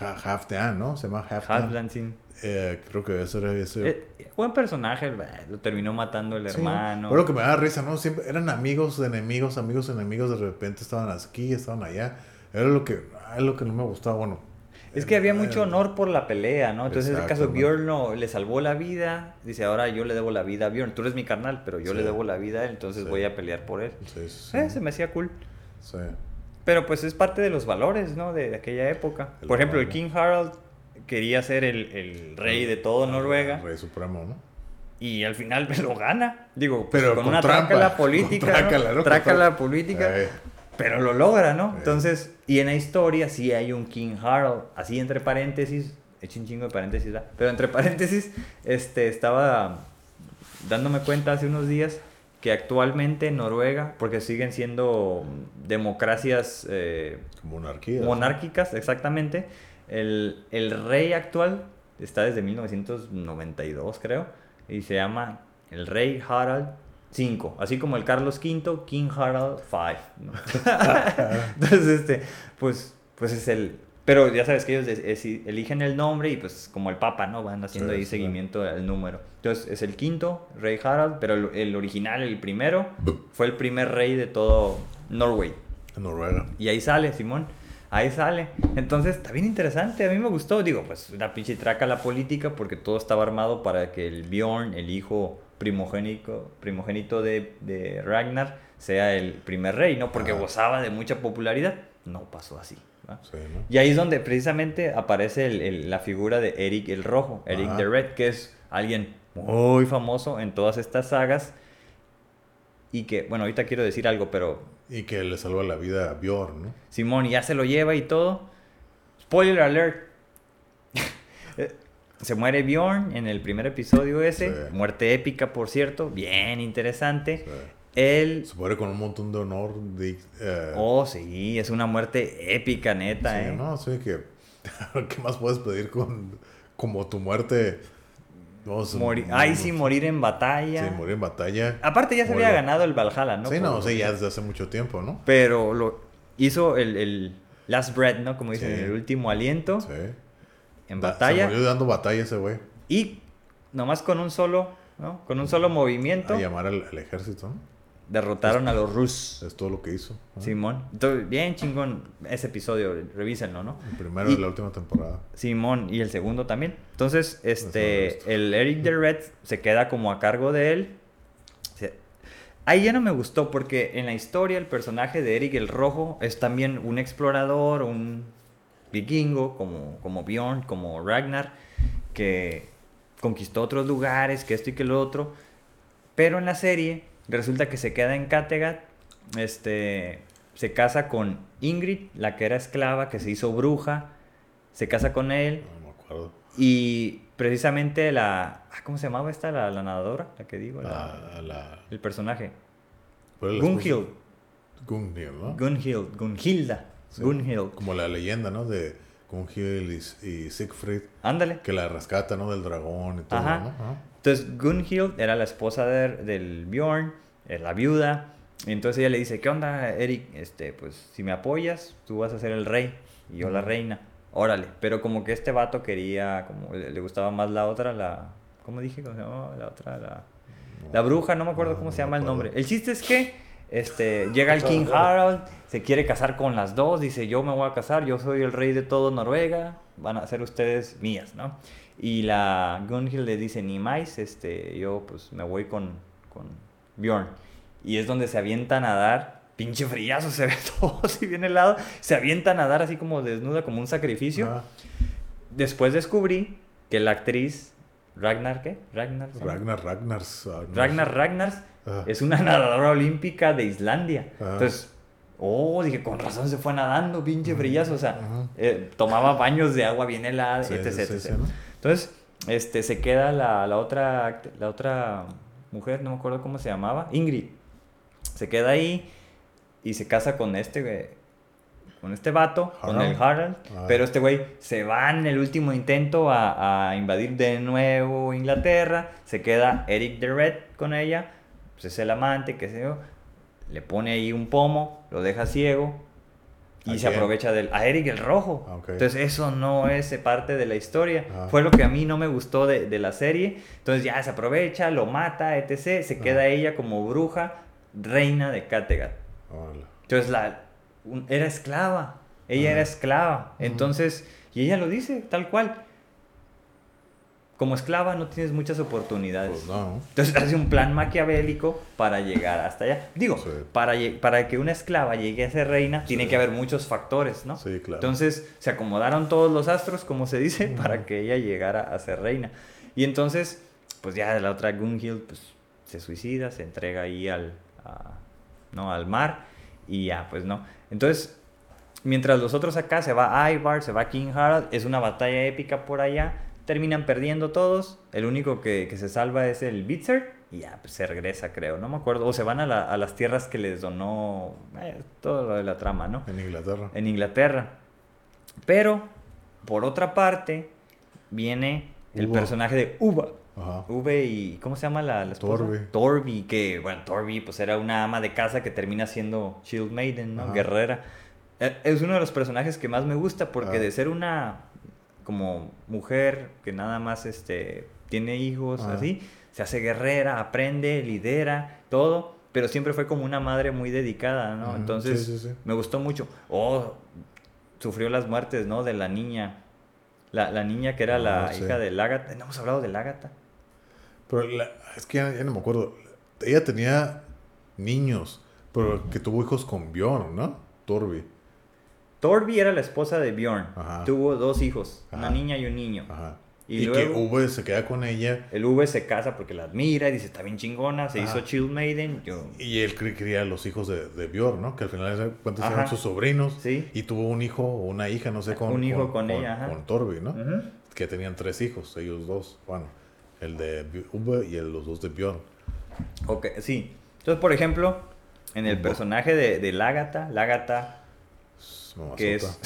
Ha- Halfdan, ¿no? Se llama Halfdan. Halfdan, sí. Eh, creo que ese era ese. Eh, buen personaje, bah, lo terminó matando el Sí, hermano. Pero lo que me da risa, ¿no? Siempre eran amigos, enemigos, amigos, enemigos. De repente estaban aquí, estaban allá. Era lo que, ah, lo que no me gustaba. Bueno, Es que había eh, mucho honor por la pelea, ¿no? Entonces, en este caso. Bjorn no, le salvó la vida. Dice, ahora yo le debo la vida a Bjorn. Tú eres mi carnal, pero yo Sí. le debo la vida a él, entonces Sí. voy a pelear por él. Sí, Eh, se me hacía cool. sí. Pero pues es parte de los valores, ¿no? De, de aquella época. El Por ejemplo, el. King Harald quería ser el, el rey de todo Noruega El rey supremo, ¿no? y al final lo gana. Digo, pues, Pero con, con una trampa, trácala con política, trácala, ¿no? Trácala Con política. Eh, Pero lo logra, ¿no? Sí. Entonces, y en la historia sí hay un King Harald, así entre paréntesis, he hecho un chingo de paréntesis, ¿verdad? Pero entre *laughs* paréntesis, este, estaba dándome cuenta hace unos días que actualmente en Noruega, porque siguen siendo democracias eh, monarquía. monárquicas, exactamente, el, el rey actual está desde 1992, creo, y se llama el rey Harald V, así como el Carlos V, King Harald V. ¿no? *laughs* Entonces, este, pues, pues es el... Pero ya sabes que ellos de- es- eligen el nombre y pues como el Papa, ¿no? Van haciendo Sí, ahí sí. seguimiento al número. Entonces es el quinto, rey Harald, pero el, el original, el primero, fue el primer rey de todo Norway. Noruega. Y ahí sale, Simón. Ahí sale. Entonces, está bien interesante, a mí me gustó. Digo, pues una pinche traca la política porque todo estaba armado para que el Bjorn, el hijo primogénico, primogénito de, de Ragnar, sea el primer rey, ¿no? Porque Ajá. gozaba de mucha popularidad. No pasó así. Sí, ¿no? Y ahí es donde precisamente aparece el- el- la figura de Eric el Rojo, Eric Ajá. the Red, que es alguien muy famoso en todas estas sagas. Y que, bueno, ahorita quiero decir algo, pero Y que le salva la vida a Bjorn, ¿no? Simón ya se lo lleva y todo. Spoiler alert. *laughs* Se muere Bjorn en el primer episodio ese. Sí. Muerte épica, por cierto. Bien interesante. Él... se muere con un montón de honor. De, eh, Oh, sí, es una muerte épica, neta, sí, ¿eh? no, sí, que. *laughs* ¿Qué más puedes pedir con. Como tu muerte? No, Morir- no, sí, morir en batalla. Sí, morir en batalla. Aparte ya se había ganado el Valhalla, ¿no? sí, no, sí, ya desde hace mucho tiempo, ¿no? Pero lo hizo el, el last breath, ¿no? Como dicen, Sí. el último aliento Sí. en Da- batalla. Se murió dando batalla ese güey. Y nomás con un solo, ¿no? Con un solo movimiento A llamar al, al ejército, ¿no? Derrotaron a los Rus. Es todo lo que hizo. ¿no? Simón. Entonces, bien chingón ese episodio, revísenlo, ¿no? El primero Y- de la última temporada. Simón y el segundo también. Entonces, este, el Eric the Red se queda como a cargo de él. Ahí ya no me gustó porque en la historia el personaje de Eric el Rojo es también un explorador, un vikingo, como, como Bjorn, como Ragnar, que conquistó otros lugares, que esto y que lo otro. Pero en la serie resulta que se queda en Kattegat, este, se casa con Ingrid, la que era esclava, que se hizo bruja, se casa con él No me acuerdo. y precisamente la, ah, ¿cómo se llamaba esta? La, la nadadora, la que digo, la- el personaje. Gunhild, Gunhild, ¿no? Gunhild, Gunhilda, Sí. Gunhild. Como la leyenda, ¿no? De Gunhild y, y Siegfried. Ándale. Que la rescata, ¿no? Del dragón y todo, Ajá. ¿no? Ajá. Entonces Gunhild era la esposa de- del Bjorn, eh, la viuda. Y entonces ella le dice, ¿qué onda, Eric? Este, pues si me apoyas, tú vas a ser el rey y yo la reina. Órale. Pero como que este vato quería, como le, le gustaba más la otra, la... ¿Cómo dije? ¿Cómo se llamaba? La otra, la... La bruja, no me acuerdo No, cómo no se llama el nombre. El chiste es que este, llega el King Harald, se quiere casar con las dos, dice yo me voy a casar, yo soy el rey de todo Noruega, van a ser ustedes mías, ¿no? Y la Gunhild le dice, ni más, este, yo pues me voy con, con Bjorn. Y es donde se avientan a dar, pinche friazo, se ve *laughs* todo así bien helado, se avientan a dar así como desnuda, como un sacrificio. Después descubrí que la actriz, Ragnar, ¿qué? Ragnar. Ragnar, Ragnars. ah, Ragnar. Ragnars Ajá. es una nadadora olímpica de Islandia. Entonces, oh, dije, con razón se fue nadando, pinche Ujú, brillazo. O sea, eh, tomaba baños de agua bien helada, Sí, etc. sí, etc. sí, ¿no? Entonces, este, se queda la, la otra, la otra mujer, no me acuerdo cómo se llamaba, Ingrid. Se queda ahí y se casa con este, con este vato, con el. Ah. Pero este güey se va en el último intento a, a invadir de nuevo Inglaterra. Se queda Eric the Red con ella. Pues es el amante, qué sé yo. Le pone ahí un pomo, lo deja ciego. Y ¿A se aprovecha del... A Eric el Rojo. Ah. Entonces eso no es parte de la historia. Ah. Fue lo que a mí no me gustó de, de la serie. Entonces ya se aprovecha, lo mata, etc. Se queda ella como bruja, reina de Kattegat. Entonces la un- era esclava. Ella era esclava. Entonces, y ella lo dice tal cual. Como esclava no tienes muchas oportunidades. Pues no. Entonces hace un plan maquiavélico para llegar hasta allá. Digo, Sí. para, que una esclava llegue a ser reina, tiene que haber muchos factores, ¿no? Sí, claro. Entonces se acomodaron todos los astros, como se dice, para que ella llegara a ser reina. Y entonces, pues ya la otra Gunhild pues, se suicida, se entrega ahí al, a- ¿no? al mar y ya, pues no. Entonces, mientras los otros acá se va Ivar, se va King Harald, es una batalla épica por allá, terminan perdiendo todos, el único que, que se salva es el Bitzer y ya pues, se regresa, creo, no me acuerdo, o se van a, la- a las tierras que les donó eh, todo lo de la trama, ¿no? En Inglaterra. en Inglaterra. Pero, por otra parte, viene el personaje de Uva. Ajá. V y ¿cómo se llama la, la esposa? Torvi. Torvi, que bueno, Torvi pues era una ama de casa que termina siendo Shield Maiden, ¿no? Ajá. Guerrera. Eh, Es uno de los personajes que más me gusta porque Ah. de ser una como mujer que nada más este tiene hijos así, se hace guerrera, aprende, lidera, todo, pero siempre fue como una madre muy dedicada, ¿no? Entonces, sí, sí, sí. me gustó mucho. Oh, sufrió las muertes, ¿no? De la niña. La, la niña que era la Ah, sí. hija del Ágata. No hemos hablado del Ágata. Pero la- es que ya, ya no me acuerdo. Ella tenía niños, pero que tuvo hijos con Bjorn, ¿no? Torbi. Torbi era la esposa de Bjorn. Ajá. Tuvo dos hijos, una niña y un niño. Ajá. Y Y, luego- que V se queda con ella El V se casa porque la admira y dice, está bien chingona, se hizo Chill Maiden. Yo, y él cría a los hijos de, de Bjorn, ¿no? Que al final cuentas eran sus sobrinos. Sí. Y tuvo un hijo o una hija, no sé, con, Un hijo con ella, con Torbi, ¿no? Que tenían tres hijos, ellos dos. Bueno, el de V y el- los dos de Bjorn. Ok, sí. Entonces, por ejemplo, en el personaje de, de Lágata, Lágata. Que es...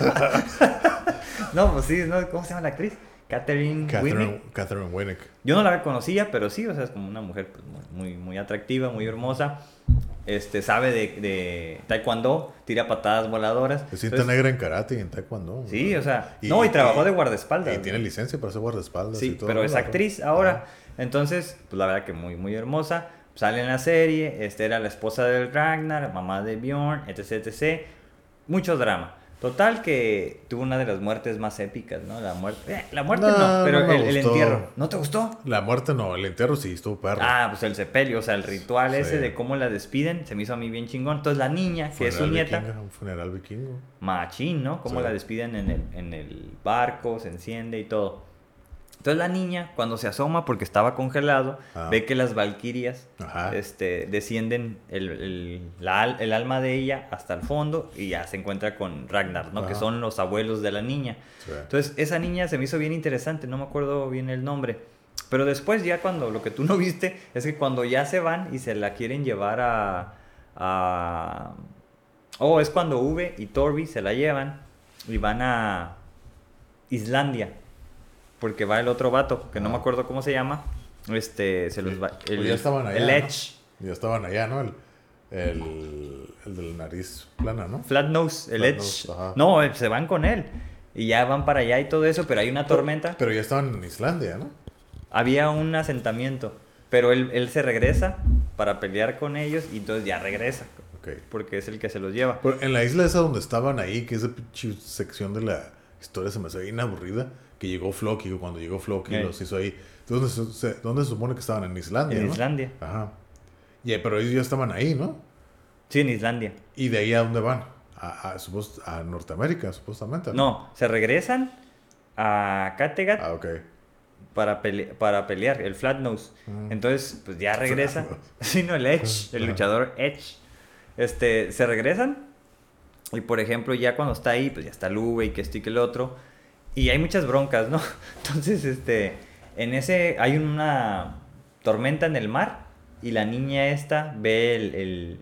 *laughs* no, pues sí, ¿no? ¿cómo se llama la actriz? Catherine, Catherine, Winnick. Catherine Winnick. Yo no la conocía, pero sí, o sea, es como una mujer pues, muy, muy, atractiva, muy hermosa. Este, sabe de, de taekwondo, tira patadas voladoras. Es cinta negra en karate y en taekwondo. Sí, o sea, Y- no, y y- trabajó de guardaespaldas. Y tiene licencia para ser guardaespaldas. y Sí, todo, pero es actriz ahora. Entonces, pues la verdad que muy, muy hermosa. Sale en la serie. Este era la esposa del Ragnar, mamá de Bjorn, etc, etc. Mucho drama. Total que tuvo una de las muertes más épicas, ¿no? La muerte. eh, la muerte no, No, pero no el, entierro. ¿No te gustó? La muerte no, el entierro sí estuvo perro. Ah, pues el sepelio, o sea, el ritual ese de cómo la despiden, se me hizo a mí bien chingón. Entonces la niña, que es su nieta, vikingo, un funeral vikingo. machín, ¿no? Cómo Sí. la despiden en el, en el barco, se enciende y todo. Entonces la niña, cuando se asoma porque estaba congelado, Ah. ve que las valquirias este, descienden el, el- la el alma de ella hasta el fondo y ya se encuentra con Ragnar, ¿no? Que son los abuelos de la niña. Sí. Entonces esa niña se me hizo bien interesante, no me acuerdo bien el nombre. Pero después ya cuando lo que tú no viste es que cuando ya se van y se la quieren llevar a... a... Oh, es cuando V y Torbi se la llevan y van a Islandia. Porque va el otro vato, que no me Ah. acuerdo cómo se llama. Este, se los va... Pues ya estaban allá, El ¿no? Edge. Ya estaban allá, ¿no? El, el, el de la nariz plana, ¿no? Flat Nose, el Flat Edge. Nose, ajá. no, eh, se van con él. Y ya van para allá y todo eso, pero hay una tormenta. Pero ya estaban en Islandia, ¿no? Había un asentamiento, pero él, él se regresa para pelear con ellos y entonces ya regresa, Ok. porque es el que se los lleva. Pero en la isla esa donde estaban ahí, que esa sección de la historia se me hace bien aburrida, que llegó Floki, cuando llegó Floki los hizo ahí. ¿Dónde se, se- dónde se supone que estaban? En Islandia, En ¿no? Islandia. Ajá. Y, pero ellos ya estaban ahí, ¿no? Sí, en Islandia. ¿Y de ahí a dónde van? A, a, a Norteamérica, supuestamente. No, se regresan a Kattegat Ah, ok. para, pele- para pelear, el Flat Nose. Mm. Entonces, pues ya *laughs* regresa. *laughs* Sí, no, el Edge, el luchador Edge. Este, se regresan. Y por ejemplo, ya cuando está ahí, pues ya está V y que esto y que el otro. Y hay muchas broncas, ¿no? *laughs* Entonces, este, en ese hay una tormenta en el mar. Y la niña esta ve el, el-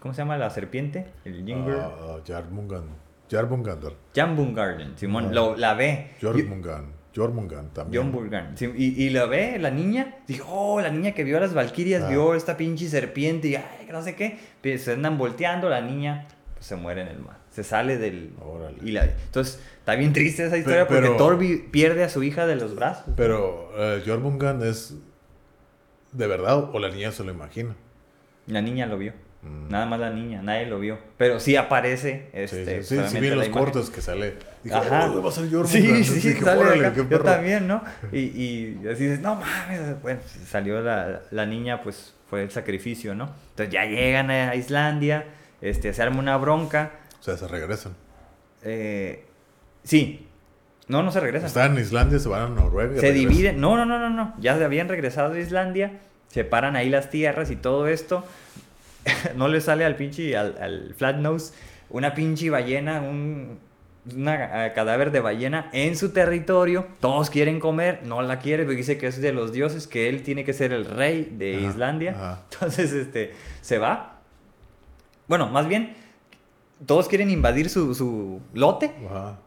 ¿cómo se llama la serpiente? El Jinger. Ah, ah, Jarmungan. Jarmungan. Simón, Ajá. lo, la ve. Y- Jormungan. También. John Burgan. Sí, y, y la ve, la niña, dijo, oh, la niña que vio a las Valquirias, Ah. vio esta pinche serpiente y ay, no sé qué. Pues, se andan volteando, la niña pues, se muere en el mar. Se sale del... Órale. Y la, entonces, está bien triste esa historia pero- porque Torbi pierde a su hija de los brazos. Pero eh, Jormungan es de verdad o la niña se lo imagina. La niña lo vio. Mm. Nada más la niña, nadie lo vio. Pero sí aparece, Sí, este, sí, sí, sí, solamente vi los imagen. cortes que sale. Dije, Ajá. oh, va a ser Jormungan. Sí, sí, Dije, sale órale, acá. Yo también, ¿no? Y, y así dices, no mames. Bueno, salió la, la niña, pues fue el sacrificio, ¿no? Entonces ya llegan a Islandia, este, se arma una bronca. O sea, se regresan. eh, sí, no, no se regresan. Están en Islandia, se van a Noruega. Se regresan. dividen, no, no, no, no, no. Ya se habían regresado a Islandia, separan ahí las tierras y todo esto. *laughs* no le sale al pinche, al, al Flat Nose, una pinche ballena, un una, eh, cadáver de ballena en su territorio. Todos quieren comer, no la quiere porque dice que es de los dioses, que él tiene que ser el rey de Ajá, Islandia. ajá. Entonces, este, se va. Bueno, más bien, todos quieren invadir su, su lote.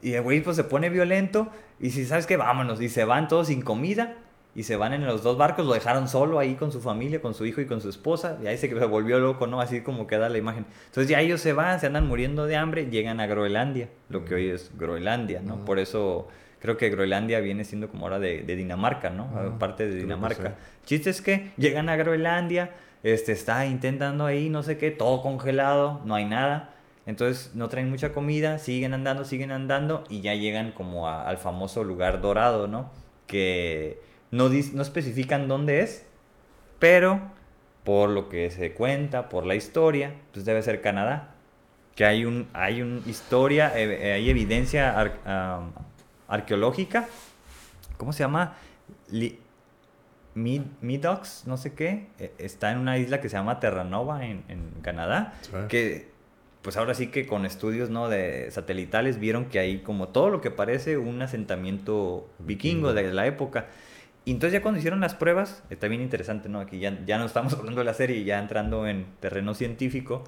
Y el güey pues se pone violento y si sabes que vámonos y se van todos sin comida y se van en los dos barcos, lo dejaron solo ahí con su familia, con su hijo y con su esposa y ahí se, se volvió loco, ¿no? Así como queda la imagen. Entonces ya ellos se van, se andan muriendo de hambre, llegan a Groenlandia, lo que hoy es Groenlandia, ¿no? Por eso creo que Groenlandia viene siendo como ahora de, de Dinamarca, ¿no? Parte de Dinamarca. Chiste es que llegan a Groenlandia, este, está intentando ahí, no sé qué, todo congelado, no hay nada. Entonces no traen mucha comida, siguen andando, siguen andando y ya llegan como al famoso lugar dorado, ¿no? Que no, no especifican dónde es, pero por lo que se cuenta, por la historia, pues debe ser Canadá. Que hay un hay una historia, eh, hay evidencia arqueológica. ¿Cómo se llama? Midox, no sé qué, e, está en una isla que se llama Terranova en, en Canadá, que pues ahora sí que con estudios ¿no? de satelitales vieron que hay como todo lo que parece un asentamiento vikingo de la época. Y entonces ya cuando hicieron las pruebas, está bien interesante, ¿no? Aquí ya, ya no estamos *laughs* hablando de la serie, ya entrando en terreno científico,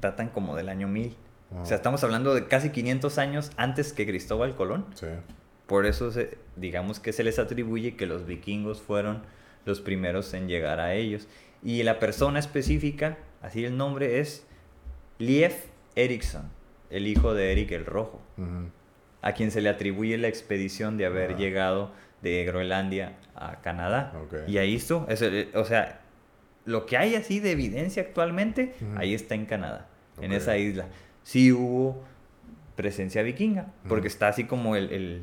tratan como del año 1000. O sea, estamos hablando de casi 500 años antes que Cristóbal Colón. Sí. Por eso se, digamos que se les atribuye que los vikingos fueron los primeros en llegar a ellos. Y la persona específica, así el nombre es Lief Eriksson, el hijo de Eric el Rojo, a quien se le atribuye la expedición de haber llegado de Groenlandia a Canadá. Y ahí esto, o sea, lo que hay así de evidencia actualmente, ahí está en Canadá, en esa isla. Sí hubo presencia vikinga, porque está así como el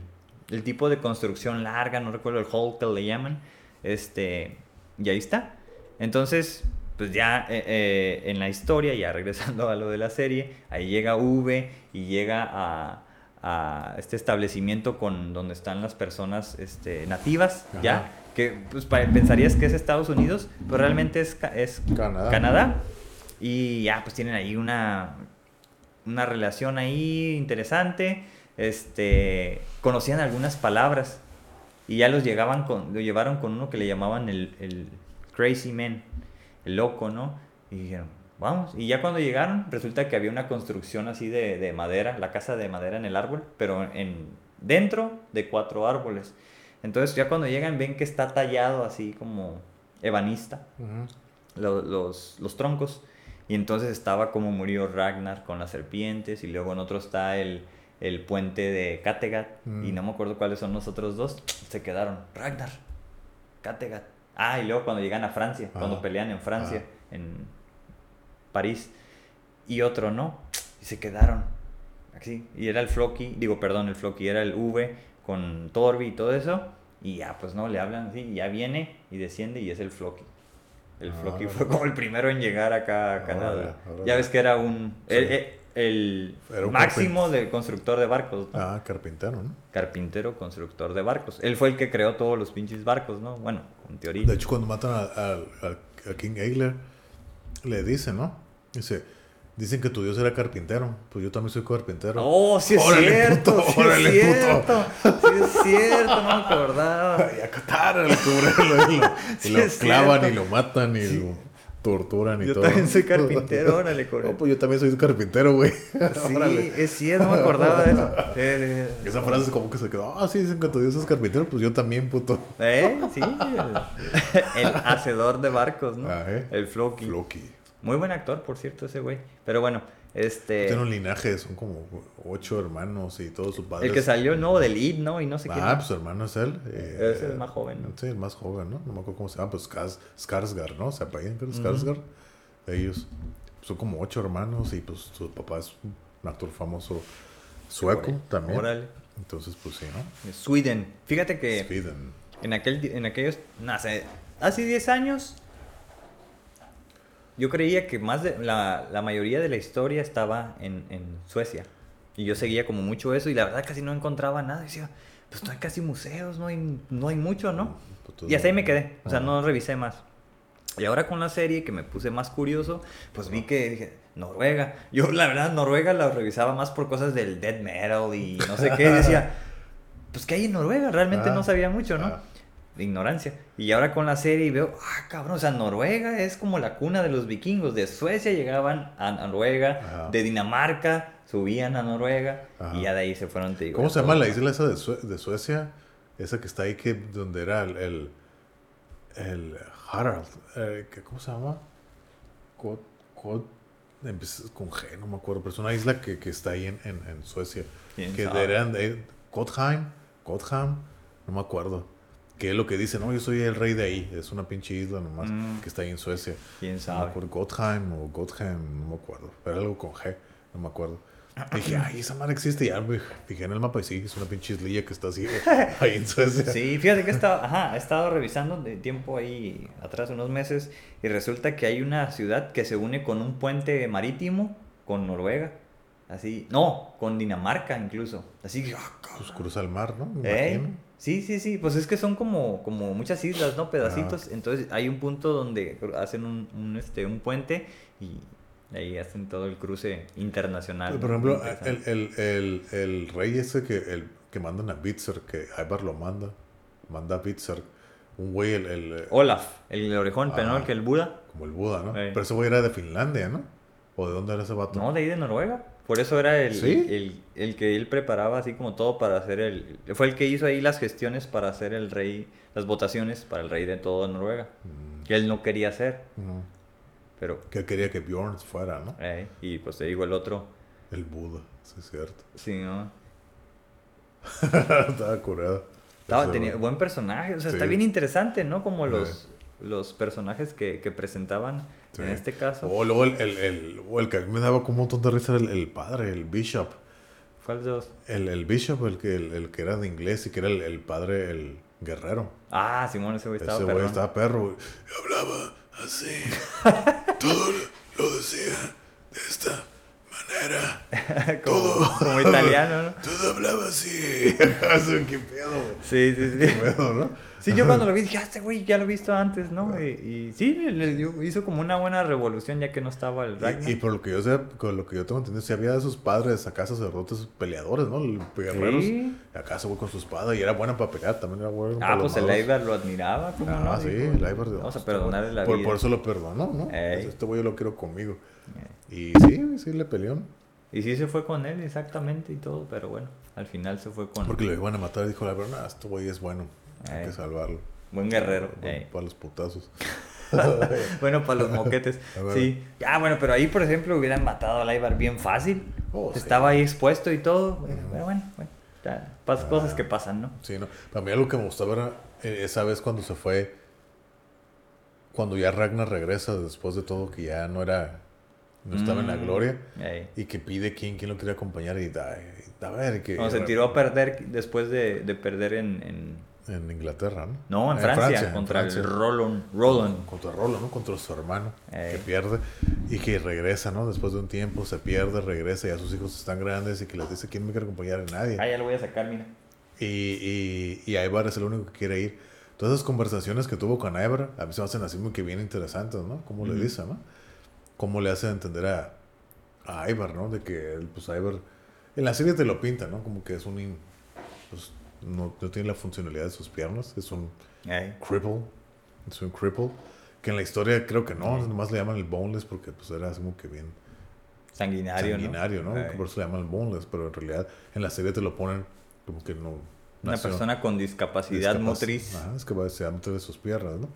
el tipo de construcción larga, no recuerdo el hall que le llaman, este, y ahí está. Entonces, pues ya eh, eh, en la historia, ya regresando a lo de la serie, ahí llega V y llega a, a este establecimiento con donde están las personas este, nativas, ya, que pues pensarías que es Estados Unidos, pero realmente es, es Canadá. Canadá. Y ya, pues tienen ahí una, una relación ahí interesante este, conocían algunas palabras y ya los llegaban con, lo llevaron con uno que le llamaban el, el crazy man, el loco, ¿no? Y dijeron, vamos. Y ya cuando llegaron, resulta que había una construcción así de, de madera, la casa de madera en el árbol, pero en, dentro de cuatro árboles. Entonces ya cuando llegan ven que está tallado así como ebanista, los, los, troncos. Y entonces estaba como murió Ragnar con las serpientes y luego en otro está el, el puente de Kattegat y no me acuerdo cuáles son los otros dos, se quedaron. Ragnar, Kattegat. Ah, y luego cuando llegan a Francia, cuando pelean en Francia, en París, y otro no, y se quedaron. Así, y era el Floki, digo, perdón, el Floki era el V con Torbi y todo eso, y ya, pues no, le hablan así, y ya viene y desciende y es el Floki. El ah, Floki fue como el primero en llegar acá a Canadá. Ya ves que era un el máximo de constructor de barcos. Ah, carpintero, ¿no? Carpintero, constructor de barcos. Él fue el que creó todos los pinches barcos, ¿no? Bueno, en teoría. De hecho, cuando matan a, King Eigler, le dicen, ¿no? Dice, dicen que tu dios era carpintero. Pues yo también soy carpintero. Oh, sí es cierto. sí es cierto. Sí es cierto, no me acordaba. y a Qatar, y lo, *laughs* clavan y lo matan y lo torturan y yo todo. Yo también soy carpintero, *laughs* órale, No, pues yo también soy carpintero, güey. *laughs* Sí, es cierto, no me acordaba de eso. *laughs* Eh, Esa frase es como que se quedó, ah, sí, dicen que tu Dios es carpintero, pues yo también, puto. ¿Eh? Sí, el, hacedor de barcos, ¿no? Ah, ¿eh? El Floki. Floki. Muy buen actor, por cierto, ese güey. Pero bueno, este... Tiene un linaje, son como ocho hermanos y todos sus padres. El que salió nuevo del ID, ¿no? Y no sé ah, qué. Ah, pues su hermano es él. Eh, es el más joven. Sí, el más joven, ¿no? No me acuerdo cómo se llama, pues Skarsgård, ¿no? Se apellidan, pero Skarsgård. Ellos son como ocho hermanos y pues su papá es un actor famoso sueco también. Entonces, pues sí, ¿no? Sweden. Fíjate que Sweden. en aquel en aquellos, no, hace, hace 10 años yo creía que más de la, la mayoría de la historia estaba en, en, Suecia. Y yo seguía como mucho eso y la verdad casi no encontraba nada. Y decía, pues no hay casi museos, no hay, no hay mucho, ¿no? Pues, y así me quedé. O sea, no revisé más. Y ahora con la serie que me puse más curioso, pues vi que dije, Noruega. Yo la verdad Noruega la revisaba más por cosas del death metal y no sé qué. Y decía, *laughs* pues ¿qué hay en Noruega? Realmente no ah, sabía mucho, ¿no? Ah de ignorancia. Y ahora con la serie veo, ah, cabrón, o sea, Noruega es como la cuna de los vikingos. De Suecia llegaban a Noruega, de Dinamarca subían a Noruega y ya de ahí se fueron. Te ¿Cómo se llama la isla esa de, de, Suecia? Esa que está ahí, que donde era el, el, Harald. Eh, ¿Cómo se llama? God, God, con G, no me acuerdo, pero es una isla que, que está ahí en, en, Suecia. Que eran de Gottheim, Gottheim, no me acuerdo Que es lo que dice, no, yo soy el rey de ahí. Es una pinche isla nomás Mm. que está ahí en Suecia. ¿Quién No me sabe? Gottheim o Gottheim, no me acuerdo. Pero algo con G, no me acuerdo. Y dije, *clears throat* ay, esa madre existe. Y ya me fijé en el mapa y sí, es una pinche islilla que está así *laughs* ahí en Suecia. Sí, fíjate que he estado, ajá, he estado revisando de tiempo ahí atrás, unos meses, y resulta que hay una ciudad que se une con un puente marítimo con Noruega. Así, no, con Dinamarca incluso. Así que, ah, Pues cruza el mar, ¿no? Me ¿Eh? imagino. Sí, sí, sí, pues es que son como, como muchas islas, ¿no? Pedacitos. Entonces hay un punto donde hacen un, un, este, un puente y ahí hacen todo el cruce internacional. Por ejemplo, el, el, el, el rey ese que, el, que mandan a Bitzer, que Ivar lo manda, manda a Bitzer, un güey, el, el, Olaf, el orejón, pero no el que el Buda. como el Buda, ¿no? Eh. Pero ese güey era de Finlandia, ¿no? ¿O de dónde era ese vato? No, de ahí de Noruega. Por eso era el, ¿Sí? el, el que él preparaba así como todo para hacer el... Fue el que hizo ahí las gestiones para hacer el rey, las votaciones para el rey de todo Noruega. Mm, Que él no quería hacer, no. pero... Que quería que Bjorn fuera, ¿no? eh, y pues te digo el otro, El Buda, sí es cierto. sí, ¿no? *laughs* Estaba curado. Estaba, tenía buen personaje, o sea, está bien interesante, ¿no? Como Sí. los, los personajes que, que presentaban Sí. en este caso. O luego el, el, el, o el que a mí me daba como un montón de risa era el, el padre, el Bishop. ¿Cuál de los? El, el Bishop, el que, el, el que era de inglés y que era el, el padre, el guerrero. Ah, Simón, ese güey estaba Ese güey perrón. estaba perro. hablaba así. *laughs* Todo lo decía de esta manera. *laughs* como, todo. como italiano, ¿no? Todo hablaba así. *laughs* Así, ¿Qué pedo, güey? Sí, sí, sí. ¿Qué pedo, no? Sí, yo cuando lo vi dije, ah, este güey ya lo he visto antes, ¿no? Y, y sí, le, dio- hizo como una buena revolución ya que no estaba el Ragnar. Y, y por lo que yo sé, con lo que yo tengo entendido, si había de esos padres acá sacerdotes peleadores, ¿no? Guerreros. Sí. Acá se fue con su espada y era buena para pelear, también era bueno. Ah, para pues el. Ibar lo admiraba, ¿cómo no? Ah, sí, el de- Vamos a perdonarle la por, vida. por eso lo perdonó, ¿no? Este güey yo lo quiero conmigo. Y sí, sí le peleó. Y sí se fue con él exactamente y todo, pero bueno, al final se fue con Porque lo iban a matar y dijo la verdad, este güey es bueno. Hay Ey. que salvarlo. buen guerrero. Bueno. Para los putazos. *laughs* Bueno, para los moquetes. *laughs* A sí. Ah, bueno, pero ahí, por ejemplo, hubieran matado al Ibar bien fácil. Oh, sí. Estaba ahí expuesto y todo. Ujú. bueno, bueno. bueno, ya, pas- cosas que pasan, ¿no? Sí, no. Para mí algo que me gustaba era eh, esa vez cuando se fue, cuando ya Ragnar regresa después de todo, que ya no era, no estaba en la Mm. gloria, y que pide quién, quién lo quería acompañar y da, a ver, que... Cuando se tiró a perder después de, de perder en, en- En Inglaterra, ¿no? No, en Francia, en contra Francia. el Roland. Roland. Contra Rolo, ¿no? Contra su hermano, que pierde y que regresa, ¿no? Después de un tiempo se pierde, regresa, ya sus hijos están grandes y que les dice, ¿quién me quiere acompañar? Nadie. Ah, ya lo voy a sacar, mira. Y, y, y Ivar es el único que quiere ir. Todas esas conversaciones que tuvo con Ivar a mí se me hacen así muy que bien interesantes, ¿no? Cómo le Ujú. dice, ¿no? Cómo le hace entender a, a Ivar, ¿no? De que, pues, Ivar... En la serie te lo pinta, ¿no? Como que es un... Pues, no, no tiene la funcionalidad de sus piernas. Es un cripple. Es un cripple. Que en la historia creo que no. Nomás le llaman el boneless porque, pues, era así como que bien Sanguinario, sanguinario, ¿no? Por eso le llaman el boneless. Pero en realidad en la serie te lo ponen como que no... Una persona con discapacidad discapac- motriz. Ajá, es que va a ser de sus piernas, ¿no?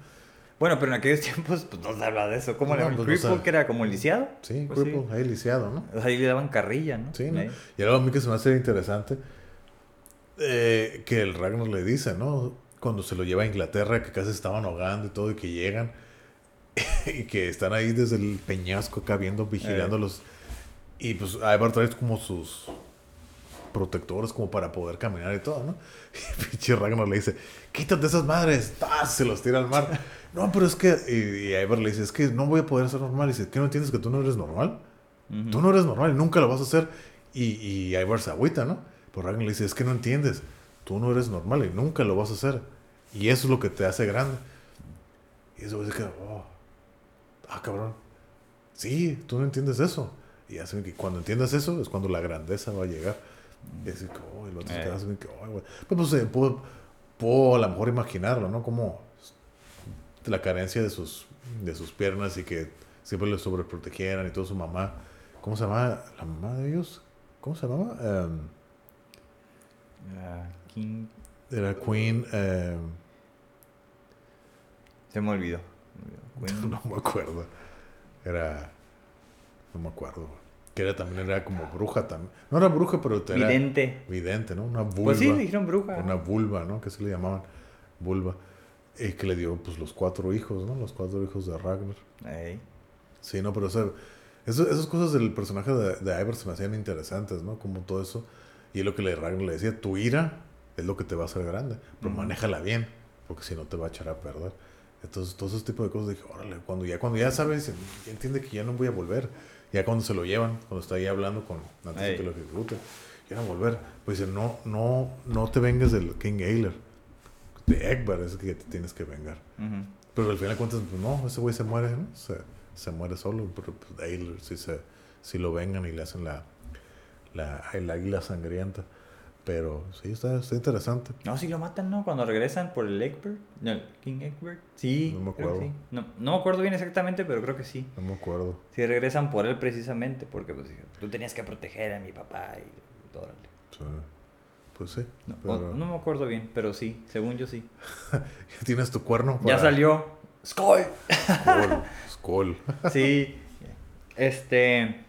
Bueno, pero en aquellos tiempos, pues no se habla de eso. ¿Cómo le No, llaman? pues, Cripple, que era como lisiado. Sí, Pues cripple, ahí lisiado, ¿no? Ahí le daban carrilla, ¿no? Sí, ¿no? Ahí. Y algo a mí que se me hace interesante, eh, que el Ragnar le dice, ¿no? Cuando se lo lleva a Inglaterra, que casi estaban ahogando y todo, y que llegan, *laughs* y que están ahí desde el peñasco acá viendo, vigilándolos. Y pues Ivar trae como sus protectores como para poder caminar y todo, ¿no? *laughs* Y pinche Ragnar le dice, quítate esas madres, ¡Ah! se los tira al mar. *laughs* No, pero es que, y, y Ivar le dice, es que no voy a poder ser normal. Y dice, ¿qué no entiendes que tú no eres normal? Tú no eres normal, nunca lo vas a hacer. Y, y Ivar se agüita, ¿no? Pero Ragnar le dice, es que no entiendes. Tú no eres normal y nunca lo vas a hacer. Y eso es lo que te hace grande. Y eso dice que, oh, ah, cabrón. Sí, tú no entiendes eso. Y así que cuando entiendas eso es cuando la grandeza va a llegar. Y así que, oh, el otro se Eh. queda que, oh, güey. Pues, pues eh, puedo, puedo a lo mejor imaginarlo, ¿no? Como la carencia de sus, de sus piernas y que siempre le sobreprotegieran y todo su mamá. ¿Cómo se llama la mamá de ellos? ¿Cómo se llamaba? Em, Ah, King- era Queen. em, Se me olvidó. *laughs* Queen- no me acuerdo. Era. No me acuerdo. Que era también era como bruja también. No era bruja, pero era Vidente. vidente, ¿no? Una vulva. Pues sí, le dijeron bruja. Una vulva, ¿no? Que se le llamaban. vulva. Y que le dio pues los cuatro hijos, ¿no? Los cuatro hijos de Ragnar. Sí, no, pero o sea, eso- esas cosas del personaje de, de se me hacían interesantes, ¿no? Como todo eso. Y es lo que le, Ragnar le decía, tu ira es lo que te va a hacer grande, pero Ujú. manéjala bien, porque si no te va a echar a perder. Entonces, todo ese tipo de cosas dije, órale, cuando ya, cuando ya sabes, ya entiende que ya no voy a volver. Ya cuando se lo llevan, cuando está ahí hablando con, antes de que lo ejecute, ya no volver. Pues dice, no, no, no te vengas del King Ailer. De Egbert es el que te tienes que vengar. Ujú. Pero al final de cuentas, pues no, ese güey se muere, ¿no? Se, se muere solo, pero pues, Ailer sí, se, sí lo vengan y le hacen la, la, el águila sangrienta. Pero sí, está, está interesante. No, si lo matan, ¿no? Cuando regresan por el Egbert. No, el King Egbert. Sí. No me acuerdo. sí. No, no me acuerdo bien exactamente, pero creo que sí. No me acuerdo. Sí, regresan por él precisamente, porque pues, tú tenías que proteger a mi papá y todo. Sea, pues sí. No, pero- no me acuerdo bien, pero sí, según yo sí. *laughs* Tienes tu cuerno. Ya salió. *laughs* ¡Skull! Skull. Skull. Sí. *laughs* Este.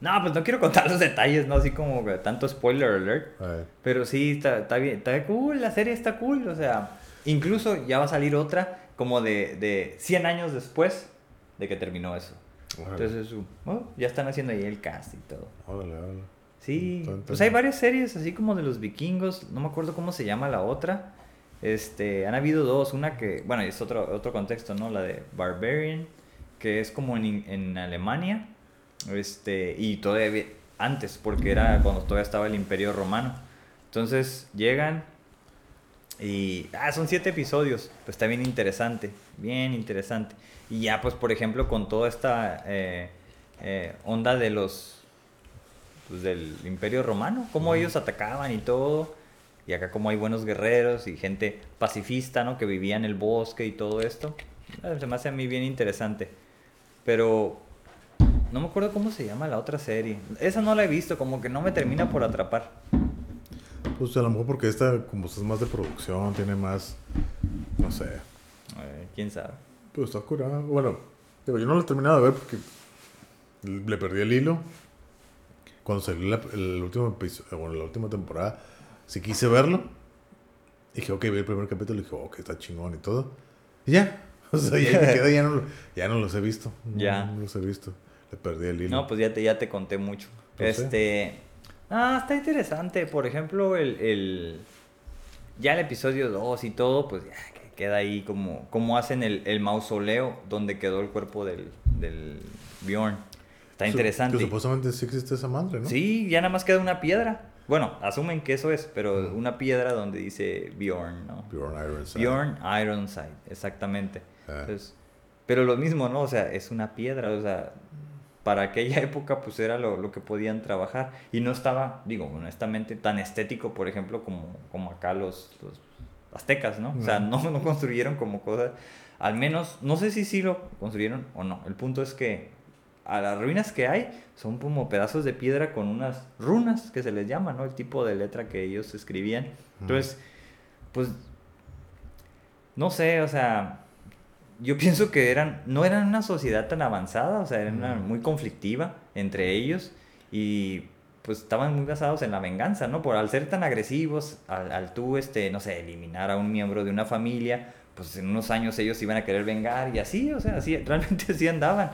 No, pues no quiero contar los detalles, ¿no? Así como que tanto spoiler alert. Pero sí, está, está bien, está cool, la serie está cool. O sea, incluso ya va a salir otra como de, de 100 años después de que terminó eso. Entonces, oh, ya están haciendo ahí el cast y todo. órale, órale. Sí, está pues hay varias series así como de los vikingos, no me acuerdo cómo se llama la otra. Este, han habido dos, una que, bueno, es otro, otro contexto, ¿no? La de Barbarian, que es como en, en Alemania, este, y todavía antes, porque era cuando todavía estaba el Imperio Romano. Entonces llegan y, ah, son siete episodios, pues está bien interesante, bien interesante. Y ya, pues, por ejemplo, con toda esta eh, eh, onda de los pues, del Imperio Romano, cómo ellos atacaban y todo. Y acá como hay buenos guerreros y gente pacifista, ¿no? Que vivía en el bosque y todo esto. Eh, Se me hace a mí bien interesante. Pero no me acuerdo cómo se llama la otra serie. Esa no la he visto, como que no me termina por atrapar. Pues a lo mejor porque esta, como es más de producción, tiene más. No sé. Eh, ¿Quién sabe? Pues está curada. Bueno, yo no lo he terminado de ver porque le perdí el hilo. Cuando salió la- el último episodio, bueno, la última temporada, sí quise verlo. Dije, ok, vi el primer capítulo y dije, ok, está chingón y todo. Y ya. *laughs* O sea, ya *laughs* ya no, ya no los he visto. No, Ya. No los he visto. Le perdí el hilo. No, pues ya te, ya te conté mucho. Pues sí. este. Ah, está interesante. Por ejemplo, el. el- ya el episodio 2 y todo, pues ya que queda ahí como. Como hacen el, el mausoleo donde quedó el cuerpo del, del Bjorn. Está interesante. Que supuestamente sí existe esa madre, ¿no? Sí, ya nada más queda una piedra. Bueno, asumen que eso es, pero una piedra donde dice Bjorn, ¿no? Bjorn Ironside. Bjorn Ironside, exactamente. Ah. Entonces, pero lo mismo, ¿no? O sea, es una piedra, o sea, para aquella *laughs* época pues era lo, lo que podían trabajar y no estaba, digo, honestamente, tan estético, por ejemplo, como, como acá los, los aztecas, ¿no? O sea, no, *laughs* no construyeron como cosas, al menos, no sé si sí lo construyeron o no, el punto es que a las ruinas que hay son como pedazos de piedra con unas runas que se les llama, ¿no? El tipo de letra que ellos escribían. Entonces, pues, no sé, o sea, yo pienso que eran, no eran una sociedad tan avanzada, o sea, eran una- muy conflictiva entre ellos y pues estaban muy basados en la venganza, ¿no? Por al ser tan agresivos, al, al tú, este, no sé, eliminar a un miembro de una familia, pues en unos años ellos iban a querer vengar y así, o sea, así, *laughs* realmente así andaban.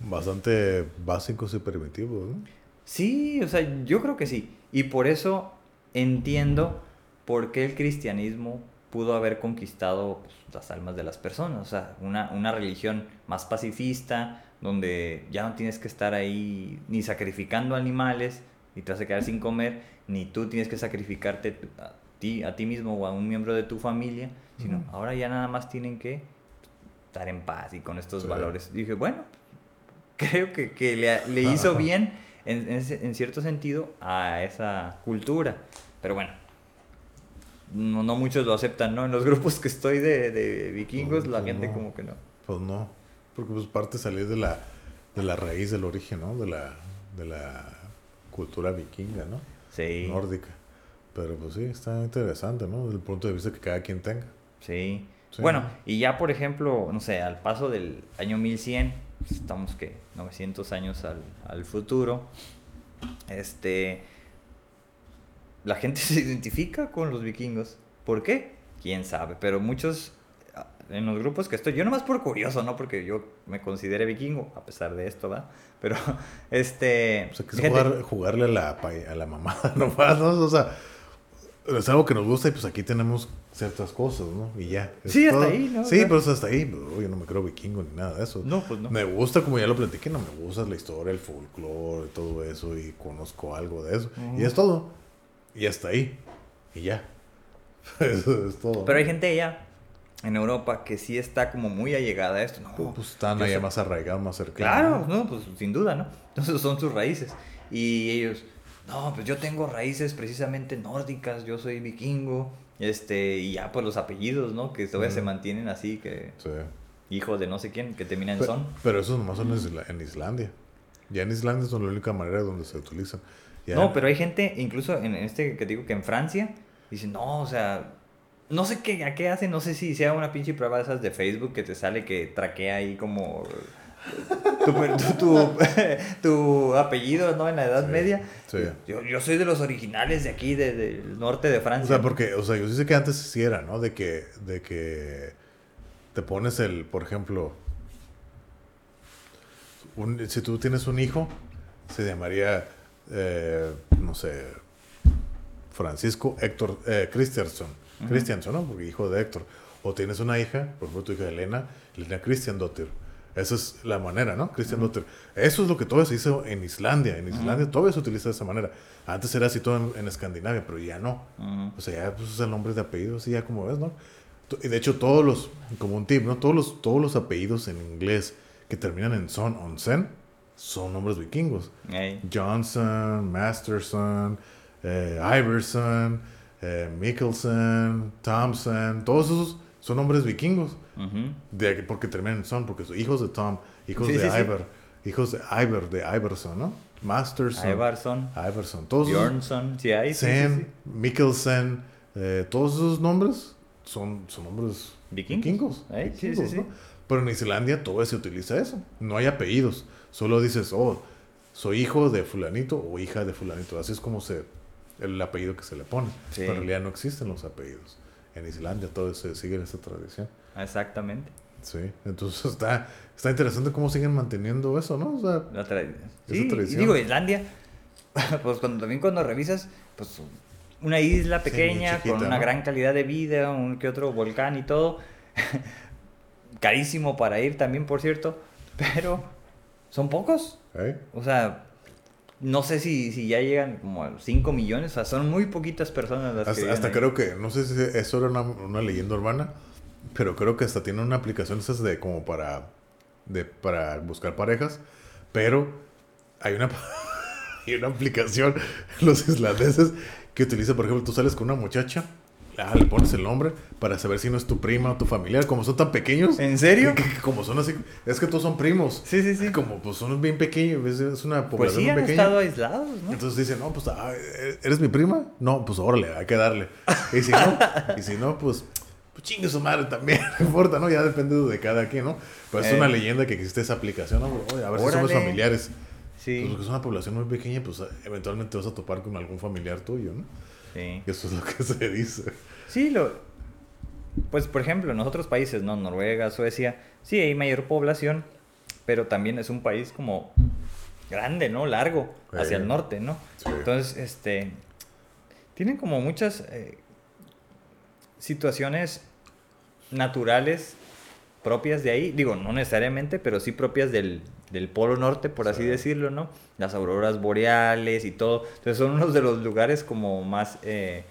Bastante básicos y primitivos, ¿no? Sí, o sea, yo creo que sí. Y por eso entiendo por qué el cristianismo pudo haber conquistado pues, las almas de las personas. O sea, una, una religión más pacifista, donde ya no tienes que estar ahí ni sacrificando animales, ni te vas a quedar sin comer, ni tú tienes que sacrificarte a ti, a ti mismo o a un miembro de tu familia, sino Ujú. ahora ya nada más tienen que estar en paz y con estos Sí. valores. dije, bueno, *laughs* creo que, que le, le hizo bien en, en en cierto sentido a esa cultura. Pero bueno, no, no muchos lo aceptan, ¿no? En los *laughs* grupos que estoy de, de vikingos, No, la pues gente no. como que no. Pues no, porque pues parte salir de la, de la raíz del origen, ¿no? De la, de la cultura vikinga, ¿no? Sí, Nórdica. Pero pues sí, está interesante, ¿no? Desde el punto de vista que cada quien tenga. sí. Sí. Bueno, y ya por ejemplo, no sé, al paso del año 1100, pues, estamos que 900 años al, al futuro, este, la gente *laughs* se identifica con los vikingos. ¿Por qué? quién sabe, pero muchos ah, en los grupos que estoy, yo nomás por curioso, no porque yo me considere vikingo, a pesar de esto, ¿va? *laughs* Pero, este... O sea, que es jugar, jugarle a la, a la mamada *laughs* nomás, ¿no? O sea, es algo que nos gusta y pues aquí tenemos ciertas cosas, ¿no? Y ya. Sí, hasta ahí, ¿no? Sí, pero hasta ahí. Pues, yo no me creo vikingo ni nada de eso. No, pues no. Me gusta, como ya lo platiqué, no me gusta la historia, el folclore, todo eso y conozco algo de eso. Y es todo. Y hasta ahí. Y ya. *laughs* eso es todo. Pero hay gente allá en Europa que sí está como muy allegada a esto. No, pues están allá más arraigados, más cercanos. Claro, no, pues sin duda, ¿no? Entonces son sus raíces. Y ellos, no, pues yo tengo raíces precisamente nórdicas, yo soy vikingo este, y ya pues los apellidos, ¿no? Que todavía se mantienen así, que... Sí. Hijo de no sé quién, que termina en son. Pero esos nomás son en Islandia. Ya en Islandia son la única manera donde se utilizan. No, pero hay gente, incluso en este que digo que en Francia, dicen, no, o sea, no sé qué, a qué hacen, no sé si sea una pinche prueba de esas de Facebook que te sale que traquea ahí como tu, *laughs* tu, apellido, ¿no? En la Edad Media. Yo, yo, soy de los originales de aquí, del norte de Francia. O sea, porque, o sea, yo sé que antes sí era, ¿no? De que, de que te pones el, por ejemplo, si tú tienes un hijo, se llamaría, eh, no sé, Francisco Héctor eh, Christianson, ¿no? Porque hijo de Héctor. O tienes una hija, por ejemplo, tu hija Elena, Elena Christian Dotter esa es la manera, ¿no? Christian Luther. Eso es lo que todavía se hizo en Islandia. En Islandia todavía se utiliza de esa manera. Antes era así todo en, Escandinavia, pero ya no. O sea, ya pues, es el nombre de apellido, así ya como ves, ¿no? Y de hecho, todos los, como un tip, ¿no? Todos los, todos los apellidos en inglés que terminan en son, onsen, son nombres vikingos. Johnson, Masterson, eh, Iverson, eh, Mickelson, Thompson, todos esos son nombres vikingos. de, porque terminan en son, porque son hijos de Tom, hijos de Iver, hijos de Iver, de Iverson, ¿no? Masterson. Iverson. Iverson. Todos Bjornsson, sí, hay. Sen, Mikkelsen, eh, todos esos nombres son, son nombres vikingos. vikingos, Pero en Islandia todo se utiliza eso. No hay apellidos. Solo dices, oh, soy hijo de fulanito o hija de fulanito. Así es como se el apellido que se le pone. Pero en realidad no existen los apellidos en Islandia todo se sigue esa tradición. Exactamente. Sí, entonces está, está interesante cómo siguen manteniendo eso, ¿no? O sea, la tradición. Sí, digo, Islandia, *laughs* pues cuando, también cuando revisas, pues una isla pequeña con una gran calidad de vida, un que otro volcán y todo, *laughs* carísimo para ir también, por cierto, *laughs* pero son pocos. O sea, no sé si, si ya llegan como a 5 millones, o sea, son muy poquitas personas las hasta, que Hasta creo que, no sé si eso era una, una, leyenda urbana, pero creo que hasta tiene una aplicación esas de como para, de, para buscar parejas, pero hay una, *laughs* hay una aplicación, *laughs* los islandeses, que utiliza, por ejemplo, tú sales con una muchacha Ah, le pones el nombre para saber si no es tu prima o tu familiar. Como son tan pequeños. ¿En serio? como son así. Es que todos son primos. Sí, sí, sí. Como pues son bien pequeños. Es una población pues sí, han estado aislados, ¿no? Entonces dicen, no, pues, ah, ¿eres mi prima? No, pues órale, hay que darle. Y si no, y si no pues, pues chingue su madre también. *laughs* No importa, ¿no? Ya depende de cada quien, ¿no? Pero es una eh. leyenda que existe esa aplicación, ¿no? a ver si somos familiares. Sí. Pues porque es una población muy pequeña, pues eventualmente vas a topar con algún familiar tuyo, ¿no? Sí. Eso es lo que *laughs* se dice. Sí, lo... Pues por ejemplo, en otros países, ¿no? Noruega, Suecia, sí hay mayor población, pero también es un país como grande, ¿no? Largo, hacia el norte, ¿no? Entonces, este... Tienen como muchas eh, situaciones naturales propias de ahí, digo, no necesariamente, pero sí propias del, del Polo Norte, por así decirlo, ¿no? Las auroras boreales y todo. Entonces son unos de los lugares como más eh,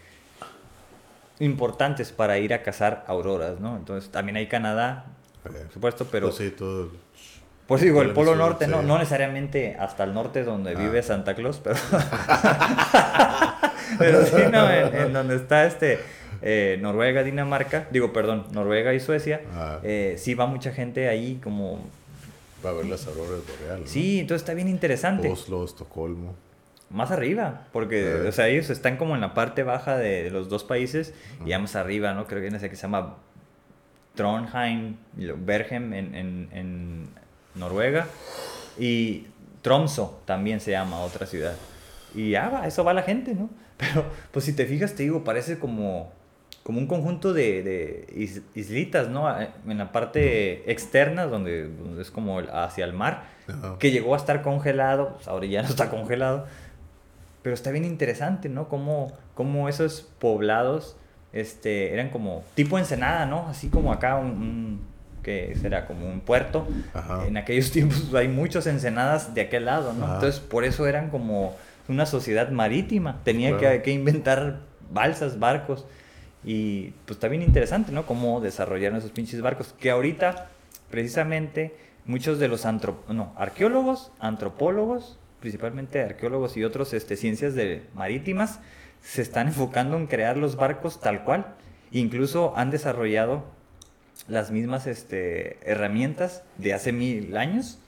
importantes para ir a cazar auroras, ¿no? Entonces también hay Canadá, por supuesto, pero... Pues sí, todo... Pues digo, el Polo Norte, no, no necesariamente hasta el norte donde ah. vive Santa Claus, pero... *laughs* pero sí, ¿no? En, donde está este... Eh, Noruega, Dinamarca, digo, perdón, Noruega y Suecia, ah. eh, sí va mucha gente ahí como Va a ver las auroras boreales. Sí, entonces está bien interesante. Oslo, Estocolmo. Más arriba, porque, o sea, ellos están como en la parte baja de, los dos países y ya más arriba, ¿no? Creo que no sé que se llama Trondheim, Bergen en, en, en Noruega y Tromso también se llama otra ciudad. Y ya va, eso va la gente, ¿no? *laughs* Pero, pues si te fijas, te digo, parece como como un conjunto de, de is- islitas, ¿no? En la parte externa, donde, es como hacia el mar, que llegó a estar congelado, pues ahora ya no está congelado, pero está bien interesante, ¿no? Cómo, cómo esos poblados este, eran como tipo Ensenada, ¿no? Así como acá un, un- que será como un puerto. Ajá. En aquellos *laughs* tiempos hay muchos ensenadas de aquel lado, ¿no? Ajá. Entonces por eso eran como una sociedad marítima, tenía Claro. que, que inventar balsas, barcos. Y pues está bien interesante, ¿no? Cómo desarrollaron esos pinches barcos. Que ahorita, precisamente, muchos de los arqueólogos, antropólogos, principalmente arqueólogos y otros este, ciencias de marítimas, se están enfocando en crear los barcos tal cual. Incluso han desarrollado las mismas este, herramientas de hace mil años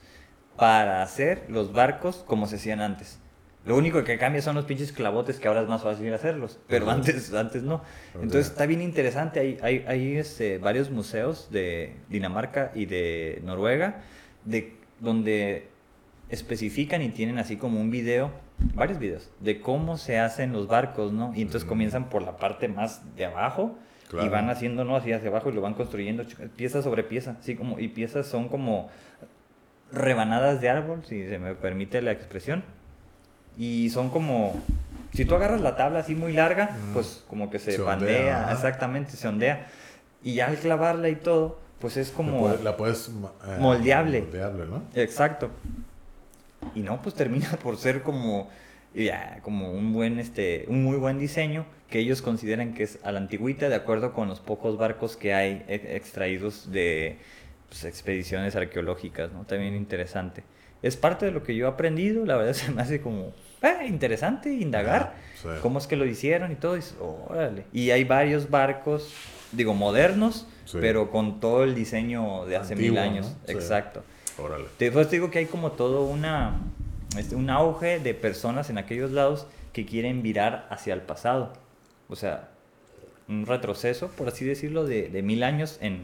para hacer los barcos como se hacían antes. Lo único que cambia son los pinches clavotes que ahora es más fácil hacerlos, pero antes, antes no. Entonces está bien interesante. Hay, hay, hay este, varios museos de Dinamarca y de Noruega de, donde especifican y tienen así como un video, varios videos, de cómo se hacen los barcos, ¿no? Y entonces comienzan por la parte más de abajo y van haciendo, ¿no? Así hacia abajo y lo van construyendo pieza sobre pieza, así como, y piezas son como rebanadas de árbol, si se me permite la expresión. Y son como, si tú agarras la tabla así muy larga, Mm. pues como que se, Se ondea, bandea, ajá. exactamente, se ondea. Y ya al clavarla y todo, pues es como... La puedes... eh, Moldeable. Moldeable, ¿no? Exacto. Y no, pues termina *laughs* por ser como, ya, como un buen, este, un muy buen diseño que ellos consideran que es a la antigüita de acuerdo con los pocos barcos que hay e- extraídos de pues, expediciones arqueológicas, ¿no? También interesante. Es parte de lo que yo he aprendido, la verdad *laughs* se me hace como eh, interesante indagar sí. cómo es que lo hicieron y todo. Y, órale. Y hay varios barcos, digo, modernos, Sí. pero con todo el diseño de hace mil años. ¿no? Sí. Exacto. Órale. Después te digo que hay como todo una, este, un auge de personas en aquellos lados que quieren virar hacia el pasado. O sea, un retroceso, por así decirlo, de, de mil años en,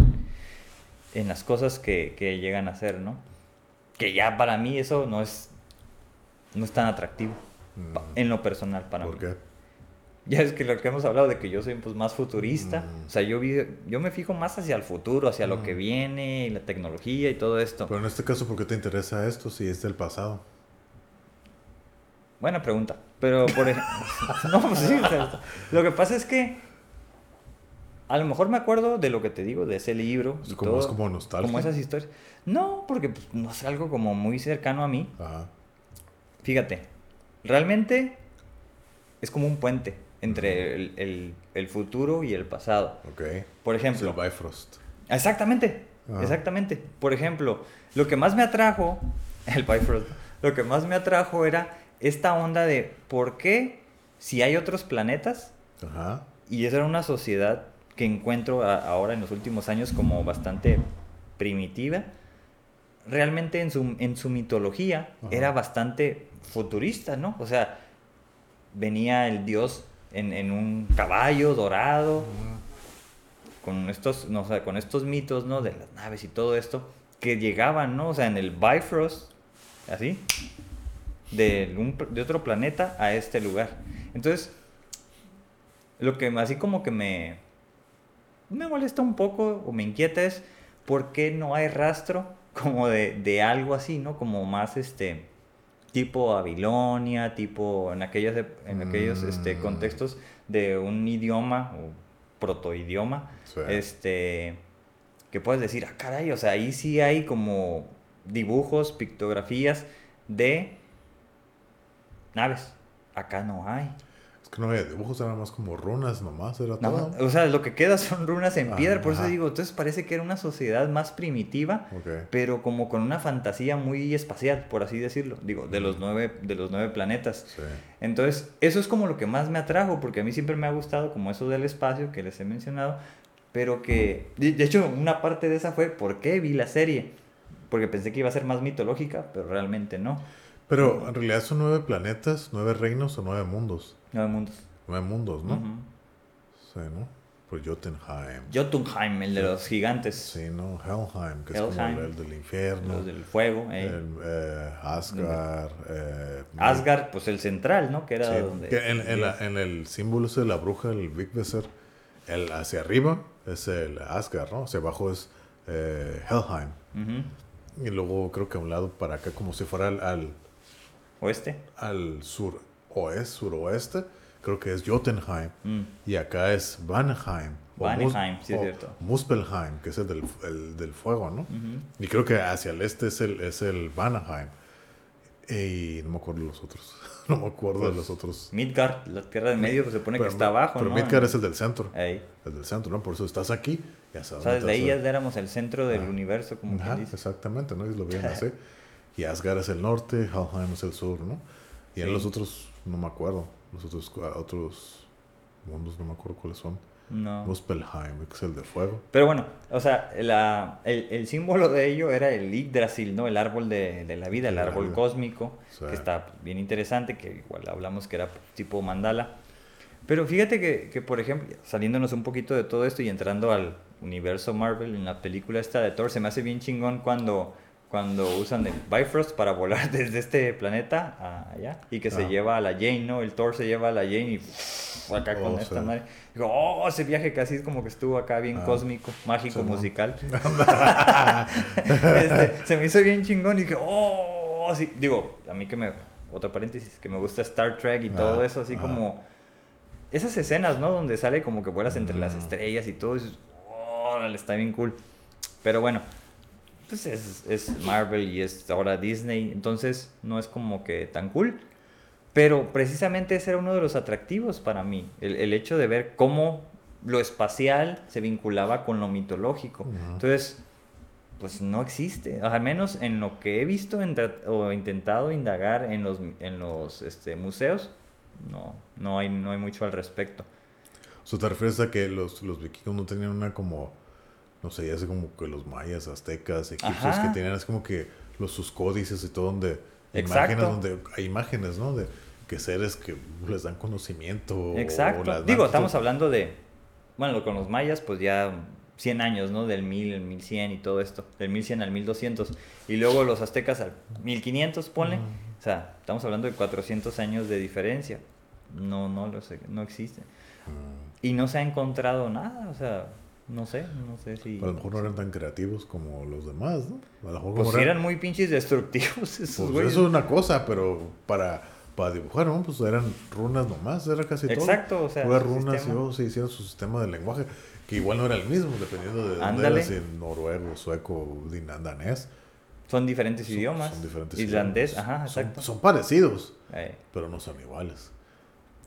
en las cosas que, que llegan a hacer, ¿no? Que ya para mí eso no es, no es tan atractivo. Mm. En lo personal para ¿Por mí. qué? Ya es que lo que hemos hablado de que yo soy pues más futurista, Mm. o sea, yo, vi- yo me fijo más hacia el futuro, hacia lo que Mm. viene, y la tecnología y todo esto. Pero en este caso, ¿por qué te interesa esto si es del pasado? Buena pregunta. Pero por ejemplo. *laughs* no, pues sí. o sea, lo que pasa es que. A lo mejor me acuerdo de lo que te digo, de ese libro. Es y como- todo, es como nostalgia. Como esas historias. No, porque pues, no es algo como muy cercano a mí. Ajá. Fíjate. Realmente es como un puente entre el, el- el futuro y el pasado. Ok. Por Es ejemplo. el Bifrost. Exactamente, exactamente. Por ejemplo, lo que más me atrajo, *laughs* el Bifrost, lo que más me atrajo era esta onda de por qué si hay otros planetas, Ajá. y esa era una sociedad que encuentro a- ahora en los últimos años como bastante primitiva, realmente en su, en su mitología Ajá. era bastante futurista, ¿no? O sea, venía el dios en, en un caballo dorado, con estos, no, o sea, con estos mitos, ¿no? De las naves y todo esto, que llegaban, ¿no? O sea, en el Bifrost, así, de, un, de otro planeta a este lugar. Entonces, lo que así como que me, me molesta un poco o me inquieta es por qué no hay rastro como de, de algo así, ¿no? Como más este tipo Babilonia, tipo en aquellos, en aquellos este, Mm. contextos de un idioma o protoidioma, Sí. este, que puedes decir, ah, caray, o sea, ahí sí hay como dibujos, pictografías de naves. Acá no hay. Que no había dibujos, eran más como runas nomás, era todo. o sea, lo que queda son runas en piedra, por eso digo, entonces parece que era una sociedad más primitiva, pero como con una fantasía muy espacial, por así decirlo, digo, de los nueve, de los nueve planetas. Sí. Entonces, eso es como lo que más me atrajo, porque a mí siempre me ha gustado como eso del espacio que les he mencionado, pero que, de de hecho, una parte de esa fue por qué vi la serie, porque pensé que iba a ser más mitológica, pero realmente no. Pero en realidad son nueve planetas, nueve reinos o nueve mundos. Nueve mundos. Nueve mundos, ¿no? Sí, ¿no? Por Jotunheim. Jotunheim, el de los gigantes, Sí, ¿no? Helheim, que es como el, el del infierno. los del fuego. eh. El, eh, Asgard. eh, Asgard, pues el central, ¿no? Que era Sí, donde... que en, en la- Dios. en el símbolo de la bruja, el Big Besser, El hacia arriba es el Asgard, ¿no? Hacia abajo es eh, Helheim. Y luego creo que a un lado para acá, como si fuera al, al, Oeste. al sur oeste, suroeste, creo que es Jotunheim. Mm. Y acá es Vanheim. Vanheim, sí es cierto. Muspelheim, que es el del, el del fuego, ¿no? Y creo que hacia el este es el, es el Vanaheim. Y no me acuerdo de los otros. *laughs* no me acuerdo de Pues, los otros. Midgard, la tierra del medio, pues se pone Pero- que está abajo, Pero ¿no? Midgard es el del centro. Ahí. El del centro, ¿no? Por eso estás aquí. Ya sabes. O sea, desde ahí ya éramos el centro del Ah. universo, como Ajá, dice. exactamente, ¿no? Y lo vienen *laughs* así. Y Asgard es el norte, Helheim es el sur, ¿no? Y en Sí. los otros, no me acuerdo. Los otros, otros mundos, no me acuerdo cuáles son. No. Muspelheim, que es el de fuego. Pero bueno, o sea, la, el, el símbolo de ello era el Yggdrasil, ¿no? El árbol de, de la vida, el árbol cósmico, Sí. que está bien interesante, que igual hablamos que era tipo mandala. Pero fíjate que, que, por ejemplo, saliéndonos un poquito de todo esto y entrando al universo Marvel, en la película esta de Thor, se me hace bien chingón cuando, cuando usan el Bifrost para volar *laughs* desde este planeta a allá y que se Ah. lleva a la Jane, ¿no? El Thor se lleva a la Jane y pff, acá con Oh, esta sí. madre. Digo, oh, ese viaje casi es como que estuvo acá bien Ah. cósmico, mágico, Sí, ¿no? musical. *laughs* Este, se me hizo bien chingón y que, oh, así, digo, a mí que me, otro paréntesis, que me gusta Star Trek y todo Ah, eso, así como, esas escenas, ¿no? Donde sale como que vuelas entre las Mm. estrellas y todo, y dices, está bien cool. Pero bueno, pues es, es Marvel y es ahora Disney, entonces no es como que tan cool. Pero precisamente ese era uno de los atractivos para mí, el, el hecho de ver cómo lo espacial se vinculaba con lo mitológico. Entonces, pues no existe, al menos en lo que he visto o intentado indagar en los, en los este, museos, no, no hay, no hay mucho al respecto. O sea, te refieres a que los, los vikingos no tenían una como, no sé, ya sé como que los mayas, aztecas, egipcios, Ajá. que tenían es como que los sus códices y todo donde Exacto. imágenes donde hay imágenes, ¿no? De que seres que les dan conocimiento. Exacto. dan- Digo, estamos hablando de, bueno, con los mayas, pues ya 100 años, ¿no? Del 1000, el 1100 y todo esto, del 1100 al 1200. Y luego los aztecas al 1500, ponle. Ujú. O sea, estamos hablando de 400 años de diferencia. No, no lo sé, no existe. Y no se ha encontrado nada, o sea, no sé, no sé si... A lo mejor no eran tan creativos como los demás, ¿no? A lo mejor Pues como sí eran muy pinches destructivos *laughs* esos Pues güeyes. eso es una cosa, pero para, para dibujar, ¿no? Pues eran runas nomás, era casi todo. Exacto, o sea, su runas sistema. y oh, se hicieron su sistema de lenguaje, que igual no era el mismo, dependiendo de dónde eras, si noruego, sueco, danés. Son diferentes Son- idiomas. son diferentes Islandés, idiomas. ajá, Son- exacto. Son, parecidos, Eh, pero no son iguales.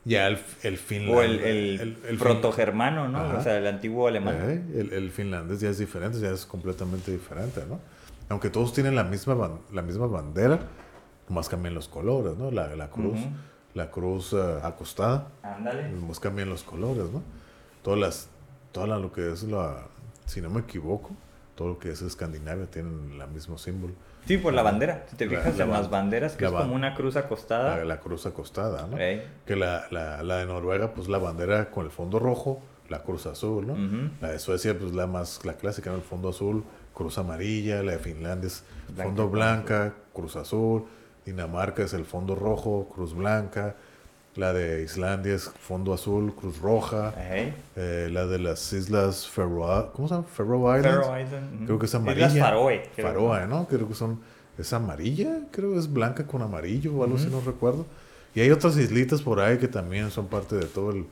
Ya el, el O finlandés. el, el, fin- protogermano, ¿no? Ajá. O sea, el antiguo alemán. Eh, el, el finlandés ya es diferente, ya es completamente diferente, ¿no? Aunque todos tienen la misma, la misma bandera, nomás cambian los colores, ¿no? La, la cruz, Ujú. la cruz eh, acostada, Ándale. nomás cambian los colores, ¿no? Todas las, toda la- lo que es la, si no me equivoco, todo lo que es Escandinavia tienen el mismo símbolo. Sí, por la bandera. Si te fijas la en las ban- banderas, que la es como una cruz acostada. La, cruz acostada, ¿no? Que la, la, la de Noruega, pues la bandera con el fondo rojo, la cruz azul, ¿no? La de Suecia, pues la más, la clásica, ¿no? El fondo azul, cruz amarilla, la de Finlandia es Blanca fondo blanca, cruz azul, Dinamarca es el fondo rojo, cruz blanca, la de Islandia es fondo azul, cruz roja, eh, la de las islas Faroe, ¿cómo se llama? Faroe Islands. Faroe Island. Creo que es Islas amarilla. Faroe. creo. Faroe, ¿no? Creo que son, es amarilla, creo que es blanca con amarillo o algo así, no recuerdo. Y hay otras islitas por ahí que también son parte de todo el,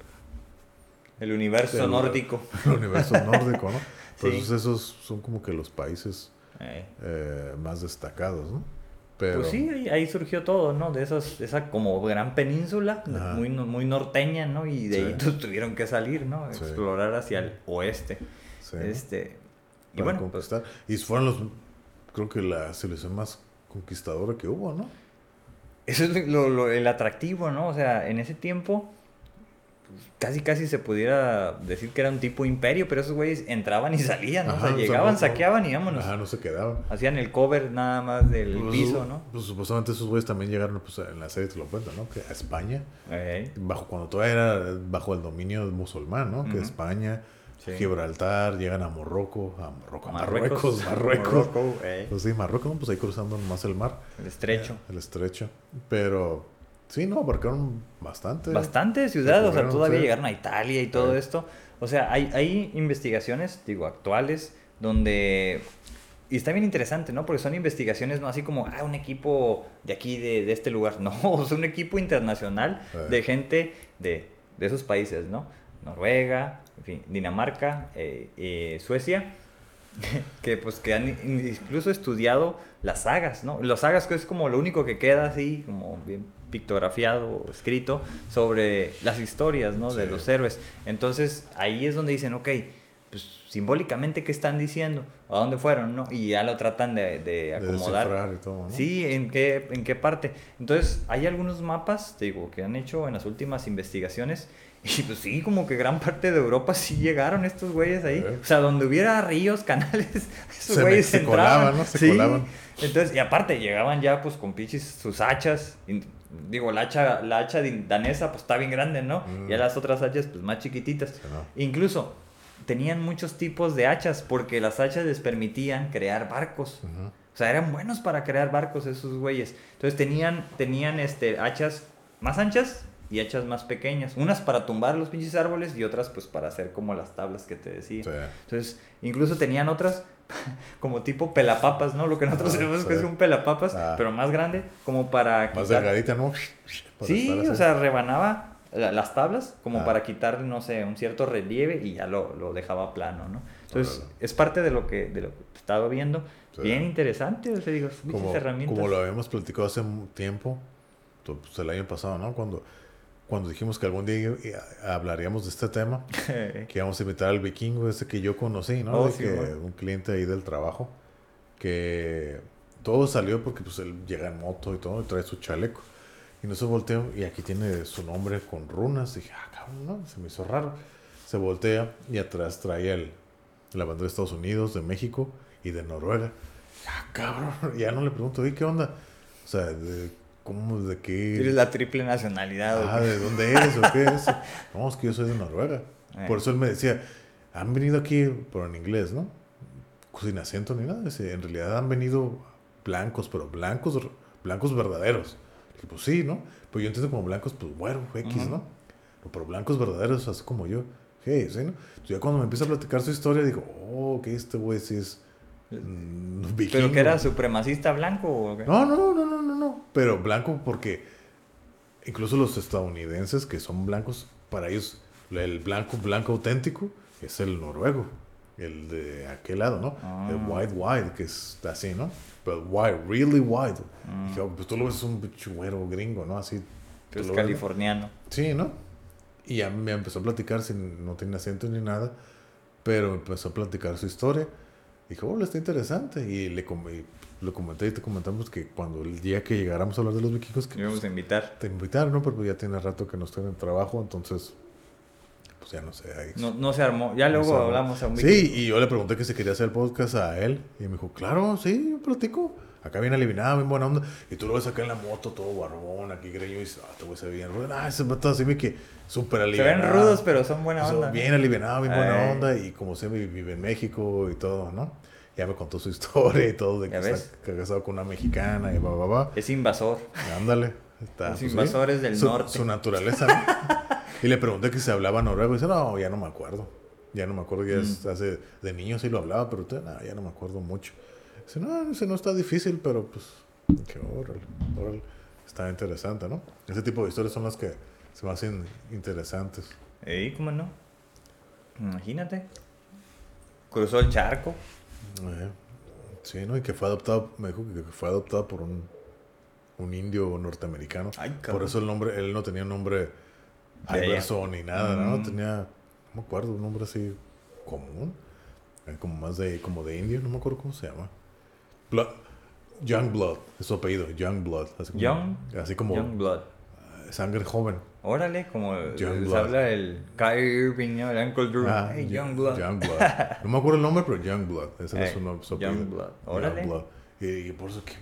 El universo nórdico. *laughs* el universo nórdico, ¿no? *laughs* Sí. Entonces esos son como que los países eh, más destacados, ¿no? Pero, Pues sí, ahí, ahí surgió todo, ¿no? De esos, esa como gran península, Ajá. muy, muy norteña, ¿no? Y de Sí. ahí *laughs* tuvieron que salir, ¿no? Sí. Explorar hacia el oeste. sí, Este. Y para bueno, pues, conquistar. Y fueron los, creo que la selección más conquistadora que hubo, ¿no? Eso es lo, lo- el atractivo, ¿no? O sea, en ese tiempo casi casi se pudiera decir que era un tipo imperio, pero esos güeyes entraban y salían, ¿no? Ajá, o sea, o sea, llegaban, no- saqueaban y vámonos. Ajá, no se quedaban. Hacían el cover nada más del Pues, piso, ¿no? Pues supuestamente esos güeyes también llegaron, pues en la serie te lo cuentan, ¿no? Que a España, Ey, bajo cuando todavía era bajo el dominio musulmán, ¿no? Que. España, Sí. Gibraltar, llegan a Morroco, a Morroco, Marruecos. Marruecos, *laughs* Marruecos. Morroco, ey, Pues sí, Marruecos, pues ahí cruzando más el mar. el estrecho. El estrecho. Pero sí, no, abarcaron bastante. Bastante ciudad, o sea, todavía sí. llegaron a Italia y todo Sí. esto. O sea, hay, hay investigaciones, digo, actuales, donde... Y está bien interesante, ¿no? Porque son investigaciones no así como, ah, un equipo de aquí, de, de este lugar. *laughs* No, es un equipo internacional de gente de, de esos países, ¿no? Noruega, en fin, Dinamarca, eh, eh, Suecia, *laughs* que pues que han in- incluso estudiado las sagas, ¿no? Las sagas que es como lo único que queda así, como bien pictografiado o escrito sobre las historias, ¿no? De Sí. los héroes. Entonces ahí es donde dicen, ok, pues simbólicamente qué están diciendo, a dónde fueron, ¿no? Y ya lo tratan de, de De acomodar. descifrar y todo, ¿no? Sí, ¿en qué, ¿en qué parte? Entonces, hay algunos mapas, te digo, que han hecho en las últimas investigaciones. *laughs* Y pues sí, como que gran parte de Europa sí llegaron estos güeyes ahí. Eh. O sea, donde hubiera ríos, *laughs* canales, esos Se güeyes se entraban. colaban, ¿no? Se Sí. colaban. Entonces, y aparte, llegaban ya pues con pinches sus hachas. Digo, la hacha, la hacha danesa pues está bien grande, ¿no? Mm. Y a las otras hachas pues más chiquititas. Sí, ¿no? Incluso tenían muchos tipos de hachas porque las hachas les permitían crear barcos. O sea, eran buenos para crear barcos esos güeyes. Entonces tenían, tenían este, hachas más anchas y hachas más pequeñas. Unas para tumbar los pinches árboles y otras pues para hacer como las tablas que te decía. Sí. Entonces, incluso tenían otras *laughs* como tipo pelapapas, ¿no? Lo que nosotros Ah, sabemos que sí. es un pelapapas, Ah. pero más grande, como para Más quitar- delgadita, ¿no? Para Sí, o sea, rebanaba la- las tablas como Ah. para quitar, no sé, un cierto relieve y ya lo, lo dejaba plano, ¿no? Entonces, Órale. es parte de lo que, de lo que estaba viendo. Sí. Bien interesante, o sea, digo, como, herramientas. como lo habíamos platicado hace tiempo, pues, el año pasado, ¿no? Cuando, cuando dijimos que algún día i- hablaríamos de este tema, *laughs* que íbamos a invitar al vikingo ese que yo conocí, ¿no? Oh, De sí, que, bueno. un cliente ahí del trabajo, que todo salió porque pues él llega en moto y todo, y trae su chaleco. Y no se volteó, y aquí tiene su nombre con runas. dije, ah, cabrón, no, se me hizo raro. Se voltea y atrás trae el, la bandera de Estados Unidos, de México y de Noruega. Ah, cabrón, *laughs* ya no le pregunto, ¿y qué onda? O sea, de, ¿cómo, de qué? Tienes la triple nacionalidad. ¿o Ah? ¿de dónde eres o qué *laughs* es? No, es que yo soy de Noruega. Eh. Por eso él me decía, han venido aquí, pero en inglés, ¿no? Sin acento ni nada. Dice, en realidad han venido blancos, pero blancos, blancos verdaderos. Dije, pues sí, ¿no? Pero yo entiendo como blancos, pues bueno, X. ¿no? No, Pero blancos verdaderos, así como yo. Hey, ¿sí, no? Entonces, ya cuando me empieza a platicar su historia, digo, oh, que este güey sí es mm, ¿Pero que era supremacista blanco o qué? No, no, no, no, no, Pero blanco porque incluso los estadounidenses que son blancos, para ellos el blanco, blanco auténtico es el noruego. El de aquel lado, ¿no? Ah. El white, white, que es así, ¿no? Pero white, really white. Mm. Dije, oh, pues tú lo ves un chuero gringo, ¿no? Así. tú Es lo ves, ¿no? californiano. Sí, ¿no? Y ya me empezó a platicar sin, no tenía acento ni nada, pero empezó a platicar su historia. Dijo, oh, está interesante. Y le, lo comenté y te comentamos que cuando el día que llegáramos a hablar de los vikingos, que íbamos a invitar. te invitaron, ¿no? Pero ya tiene rato que no estoy en el trabajo, entonces, pues ya no sé. Ahí, No, no se armó. Ya no luego hablamos a un Sí, y yo le pregunté que si quería hacer podcast a él. Y me dijo, claro, sí, yo platico. Acá bien aliviado, bien buena onda. Y tú lo ves acá en la moto, todo barbón, aquí greño. Y dices, ah, te voy a ser bien. rudo". Ah, ese vato así, me que súper Se aliviado. ven rudos, pero son buena Son onda. Bien aliviado, bien buena onda. Y como se vive en México y todo, ¿no? Ya me contó su *laughs* historia y todo, de que ¿Ya está casado con una mexicana y va, va, va. Es invasor. Ándale. Está, Los pues, invasores del Su- norte. Su naturaleza. ¿no? *laughs* y le pregunté que se hablaba noruego. Y dice, no, ya no me acuerdo. Ya no me acuerdo. Ya es- Mm. hace, de niño sí lo hablaba, pero usted, no, ya no me acuerdo mucho. Dice, no, dice, no está difícil, pero pues, que órale, órale. Está interesante, ¿no? Ese tipo de historias son las que se me hacen interesantes. ¿Y cómo no? Imagínate. Cruzó el charco. Eh, Sí, ¿no? Y que fue adoptado, me dijo que fue adoptado por un, un indio norteamericano. Ay, Por eso el nombre, él no tenía nombre. Iverson ni nada, ¿no? Mm. Tenía, no me acuerdo, un nombre así común. eh, Como más de, como de indio, no me acuerdo cómo se llama. Blood, Youngblood, es su apellido, Youngblood. Así como, Young- así como Youngblood. eh, sangre joven. Órale, como se habla el Kyrie Irving, ¿no? el Uncle Drew. Ah, hey, Yo- Youngblood. Youngblood. No me acuerdo el nombre, pero Youngblood. Ese era Eh, su, nom- su apellido. Youngblood. Órale. Youngblood. Y, y por eso, ¿qué?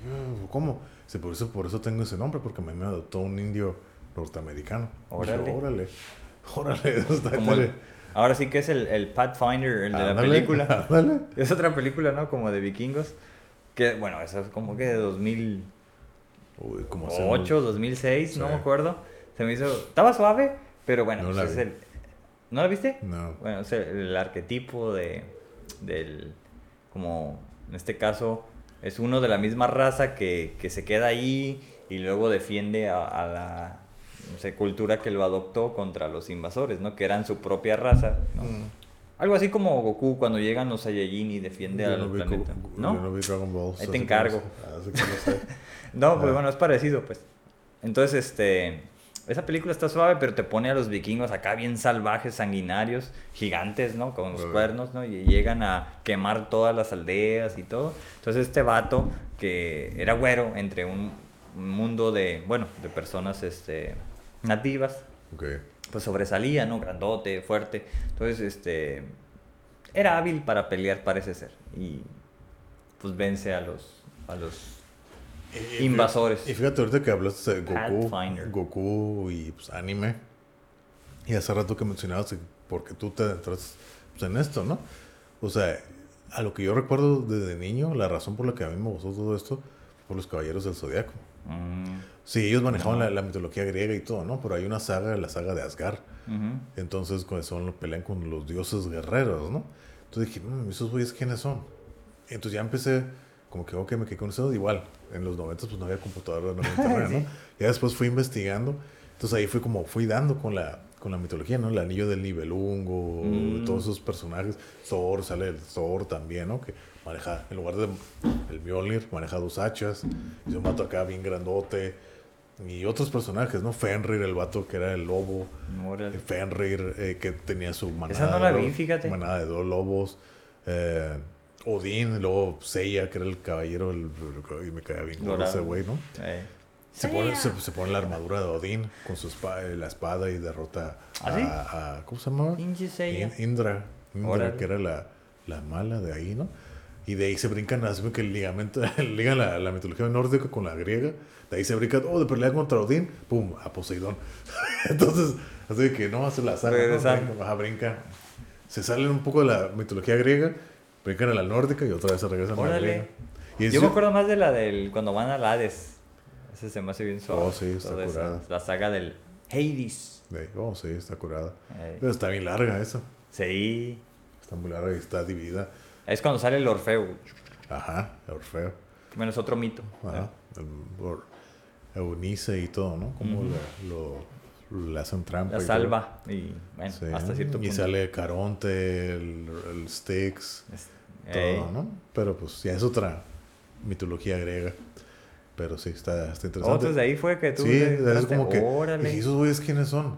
¿cómo? Sí, por, eso, por eso tengo ese nombre, porque me, me adoptó un indio norteamericano. Órale. órale. Órale, eso *laughs* está el- ahora sí que es el, el Pathfinder, el de la Ándale, película. ándale. Es otra película, ¿no? Como de vikingos. Que, bueno, esa es como que de 2008, Uy, como hacemos- 2006, no Sí. me acuerdo. Se me hizo... Estaba suave, pero bueno, No pues la es vi. el... ¿No la viste? No. Bueno, es el, el arquetipo de, del, como en este caso, es uno de la misma raza que, que se queda ahí y luego defiende a, a la no sé, cultura que lo adoptó contra los invasores, ¿no? Que eran su propia raza, ¿no? Mm. Algo así como Goku cuando llegan los Saiyajin y defiende Yo al no planeta. Go- ¿No? yo no vi Dragon Ball. Ahí te encargo. sé. Así que no sé. *laughs* No, pues Ah. bueno, es parecido, pues. Entonces, este. Esa película está suave, pero te pone a los vikingos acá bien salvajes, sanguinarios, gigantes, ¿no? Con los cuernos, ¿no? Y llegan a quemar todas las aldeas y todo. Entonces, este vato, que era güero entre un, un mundo de, bueno, de personas este, nativas, pues sobresalía, ¿no? Grandote, fuerte. Entonces, este. Era hábil para pelear, parece ser. Y pues vence a los. A los Y Invasores. Y fíjate ahorita que hablaste de Goku. Goku y pues, anime. Y hace rato que mencionabas que porque tú te entras pues, en esto, ¿no? O sea, a lo que yo recuerdo desde niño, la razón por la que a mí me gustó todo esto por los Caballeros del Zodiaco. Mm, Sí, ellos manejaban la, la mitología griega y todo, ¿no? Pero hay una saga, la saga de Asgard. ujú. Entonces, con eso pelean con los dioses guerreros, ¿no? Entonces dije, "Mm, ¿esos güeyes quiénes son? Entonces ya empecé, como que, ok, me quedé con eso. Igual, en los 90 pues no había computadora, no había *laughs* internet, ¿no? Ya después fui investigando. Entonces ahí fui como, fui dando con la, con la mitología, ¿no? El anillo del Nibelungo, Mm. todos esos personajes. Thor, sale el Thor también, ¿no? Que maneja, en lugar de el Mjolnir, maneja dos hachas. Y un vato acá bien grandote. Y otros personajes, ¿no? Fenrir, el vato que era el lobo. Fenrir, eh, que tenía su manada. Esa no la vi, fíjate. Manada de dos lobos. Eh, Odín, luego Seiya, que era el caballero, el, y me caía bien gordo ese güey, ¿no? Eh. Se pone, se, se pone la armadura de Odín con su espada, la espada y derrota ¿Ah, sí? a, a- ¿Cómo se llama? Pinche Seiya. In- Indra. Indra, que era la, la mala de ahí, ¿no? Y de ahí se brincan, así que el ligamento, *laughs* ligan la, la mitología nórdica con la griega. De ahí se brincan, oh, de pelea contra Odín, pum, a Poseidón. *laughs* Entonces, así que no hace la saga, ¿no? Brinca, brinca. Se salen un poco de la mitología griega, brincan a la nórdica y otra vez se regresan a la griega. Y Yo me acuerdo más de la del cuando van al Hades. Ese se me hace bien suave. Oh, sí, está esa- curada. La saga del Hades. de- oh, sí, está curada. Pero está bien larga esa. sí. Está muy larga y está dividida. Es cuando sale el Orfeo. Ajá, Orfeo. Bueno, es otro mito. Ajá. El- Eunice y todo, ¿no? Como la- lo, le hacen trampa. La y salva. Y bueno. Sí, hasta cierto Y punto. sale Caronte, el, el Styx, Es- todo, Ey. ¿no? Pero pues ya es otra mitología griega. Pero sí, está, está interesante. Otros de ahí fue que tú. Sí, le es como que. Órale. dije, ¿esos güeyes quiénes son?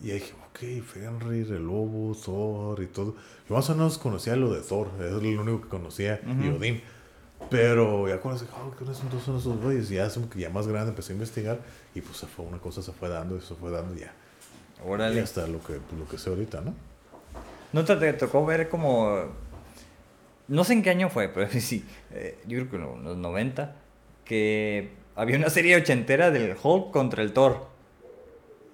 Y ahí dije, ok, Fenrir, el lobo, Thor y todo. Yo más o menos conocía lo de Thor, es lo único que conocía, y Ujú. Odín. Pero ya cuando dije, oh, ¿quiénes son todos esos güeyes? Y ya, ya más grande empecé a investigar y pues se fue, una cosa se fue dando y se fue dando y ya. Y Órale. hasta lo que, pues, lo que sé ahorita, ¿no? ¿No te, te tocó ver como... No sé en qué año fue, pero *laughs* sí, eh, yo creo que en los 90, que había una serie ochentera del Hulk contra el Thor.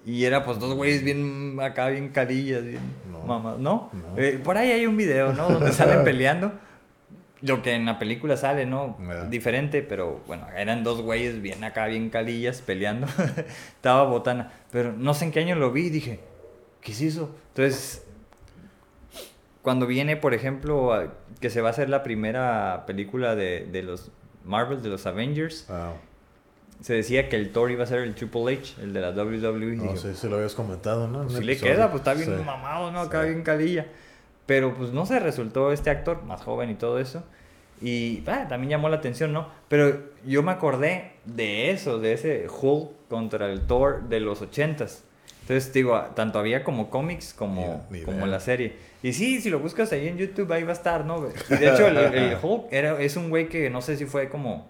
Y era pues dos güeyes bien acá, bien carillas, bien No. mamás, ¿no? No. Eh, por ahí hay un video, ¿no? Donde salen *laughs* peleando. Lo que en la película sale, ¿no? Ya. Diferente, pero bueno, eran dos güeyes bien acá, bien calillas, peleando. *laughs* Estaba botana. Pero no sé en qué año lo vi y dije, ¿qué es eso? Entonces, cuando viene, por ejemplo, a- que se va a hacer la primera película de, de los Marvel, de los Avengers, Ah, se decía que el Thor iba a ser el Triple H, el de la WWE. no dije, sé si lo habías comentado, ¿no? Pues le queda, pues está bien Sí. mamado, ¿no? Acá Sí. bien calilla. Pero pues no se resultó este actor, más joven y todo eso. Y ah, también llamó la atención, ¿no? Pero yo me acordé de eso, de ese Hulk contra el Thor de los ochentas. Entonces, digo, tanto había como cómics como, Ni- ni como la serie. Y sí, si lo buscas ahí en YouTube, ahí va a estar, ¿no? Y de hecho, el, el *laughs* Hulk era, es un güey que no sé si fue como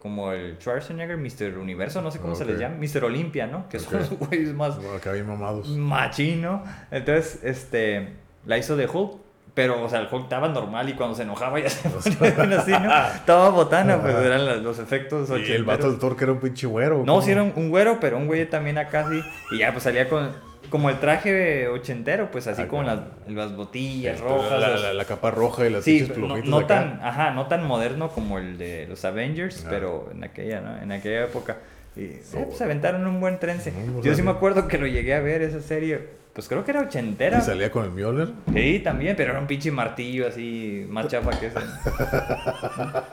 como el Schwarzenegger, Mr. Universo, no sé cómo se les llama, Mr. Olympia, ¿no? Que son los güeyes más Bueno, mamados. machino. Entonces, este, la hizo de Hulk. Pero, o sea, el Hulk estaba normal y cuando se enojaba ya se *laughs* ponía así, ¿no? *laughs* Estaba botana, pero eran los efectos Y el vato del Thor que era un pinche güero. No, sí era un, un güero, pero un güey también acá así. Y ya, pues salía con, como el traje ochentero, pues así Ah, como las, las botillas rojas. La, la- la capa roja y las Sí, pinches no, no acá. tan, ajá, no tan moderno como el de los Avengers, Ah. pero en aquella, ¿no? En aquella época. Y eh, pues aventaron un buen trense. No, Yo sí me acuerdo que lo llegué a ver esa serie. Pues creo que era ochentera. Y salía con el Mjolnir. Sí, también, pero era un pinche martillo así, más chafa que ese.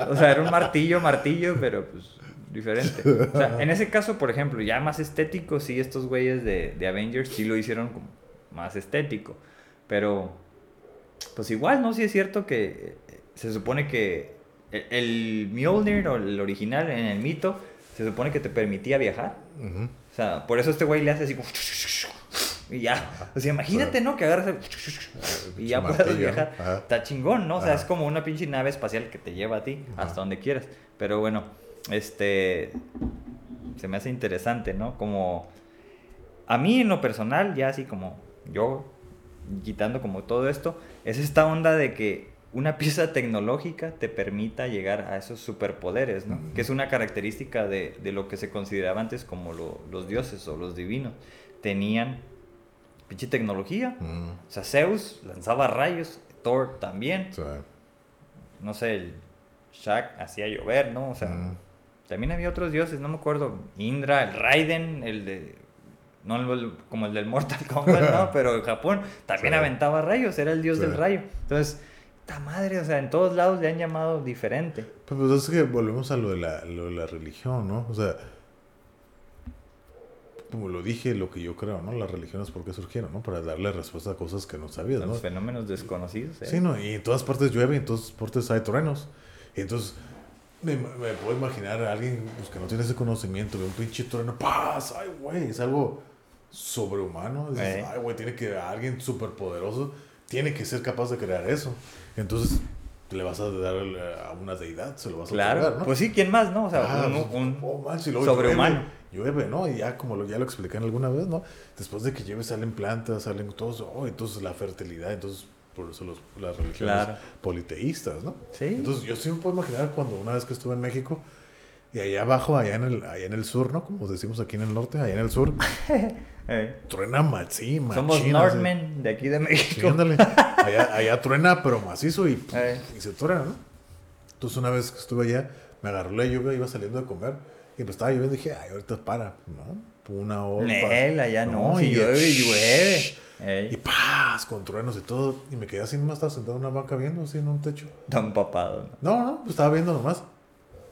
O sea, era un martillo, martillo, pero pues diferente. O sea, en ese caso, por ejemplo, ya más estético, sí, estos güeyes de, de Avengers sí lo hicieron como más estético. Pero, pues igual, ¿no? Sí es cierto que eh, se supone que el, el Mjolnir o el original en el mito se supone que te permitía viajar. O sea, por eso este güey le hace así como... Y ya. O sea, imagínate, ¿no? Que agarras el... *laughs* Y ya puedes viajar. Ajá. Está chingón, ¿no? O sea, Ajá. es como una pinche nave espacial que te lleva a ti hasta donde quieras. Pero bueno, este... Se me hace interesante, ¿no? Como... A mí en lo personal, ya así como yo, quitando como todo esto, es esta onda de que una *laughs* pieza tecnológica te permita llegar a esos superpoderes, ¿no? Que es una característica de, de lo que se consideraba antes como lo- los dioses o los divinos. Tenían pinche tecnología. Mm, O sea, Zeus lanzaba rayos, Thor también. No sé, el Shaq hacía llover, ¿no? O sea, mm, también había otros dioses, no me acuerdo. Indra, el Raiden, el de. No el- como el del Mortal Kombat, ¿no? *laughs* Pero en Japón también Sí. aventaba rayos, era el dios Sí. del rayo. Entonces, esta madre, o sea, en todos lados le han llamado diferente. Pues, pues es que volvemos a lo de, la, lo de la religión, ¿no? O sea, como lo dije, lo que yo creo, ¿no? Las religiones, ¿por qué surgieron, no? Para darle respuesta a cosas que no sabías, los fenómenos desconocidos, ¿eh? Sí, ¿no? Y en todas partes llueve, en todas partes hay truenos. Y entonces, me, me puedo imaginar a alguien pues, que no tiene ese conocimiento, ve un pinche trueno, ¡paz! ¡Ay, güey! Es algo sobrehumano. Dices, Eh. ¡ay, güey! Tiene que, alguien superpoderoso tiene que ser capaz de crear eso. Entonces, le vas a dar el- a una deidad, se lo vas a Claro, otorgar, ¿no? pues sí, ¿quién más, no? O sea, Ah, un, pues, un- oh, sobrehumano. Llueve, ¿no? Y ya como lo, ya lo expliqué alguna vez, ¿no? Después de que llueve salen plantas, salen todos, oh, entonces la fertilidad, entonces por eso los, las religiones Claro. politeístas, ¿no? Sí. Entonces yo sí me puedo imaginar cuando una vez que estuve en México y allá abajo, allá en el, allá en el sur, ¿no? Como decimos aquí en el norte, allá en el sur, *laughs* eh, truena machín, somos. Northmen de aquí de Sí, México. ándale. Allá, allá truena, pero macizo y, Eh. y se truena, ¿no? Entonces una vez que estuve allá, me agarró la lluvia, iba saliendo de comer y me estaba lloviendo y dije, ay, ahorita para, ¿no? Una hora. Allá no, si y llueve, shh, llueve. Ey, Y paz, con truenos y todo. Y me quedé así nomás, estaba sentado en una banca viendo así en un techo. tan papado, ¿no? No, no, pues estaba viendo nomás.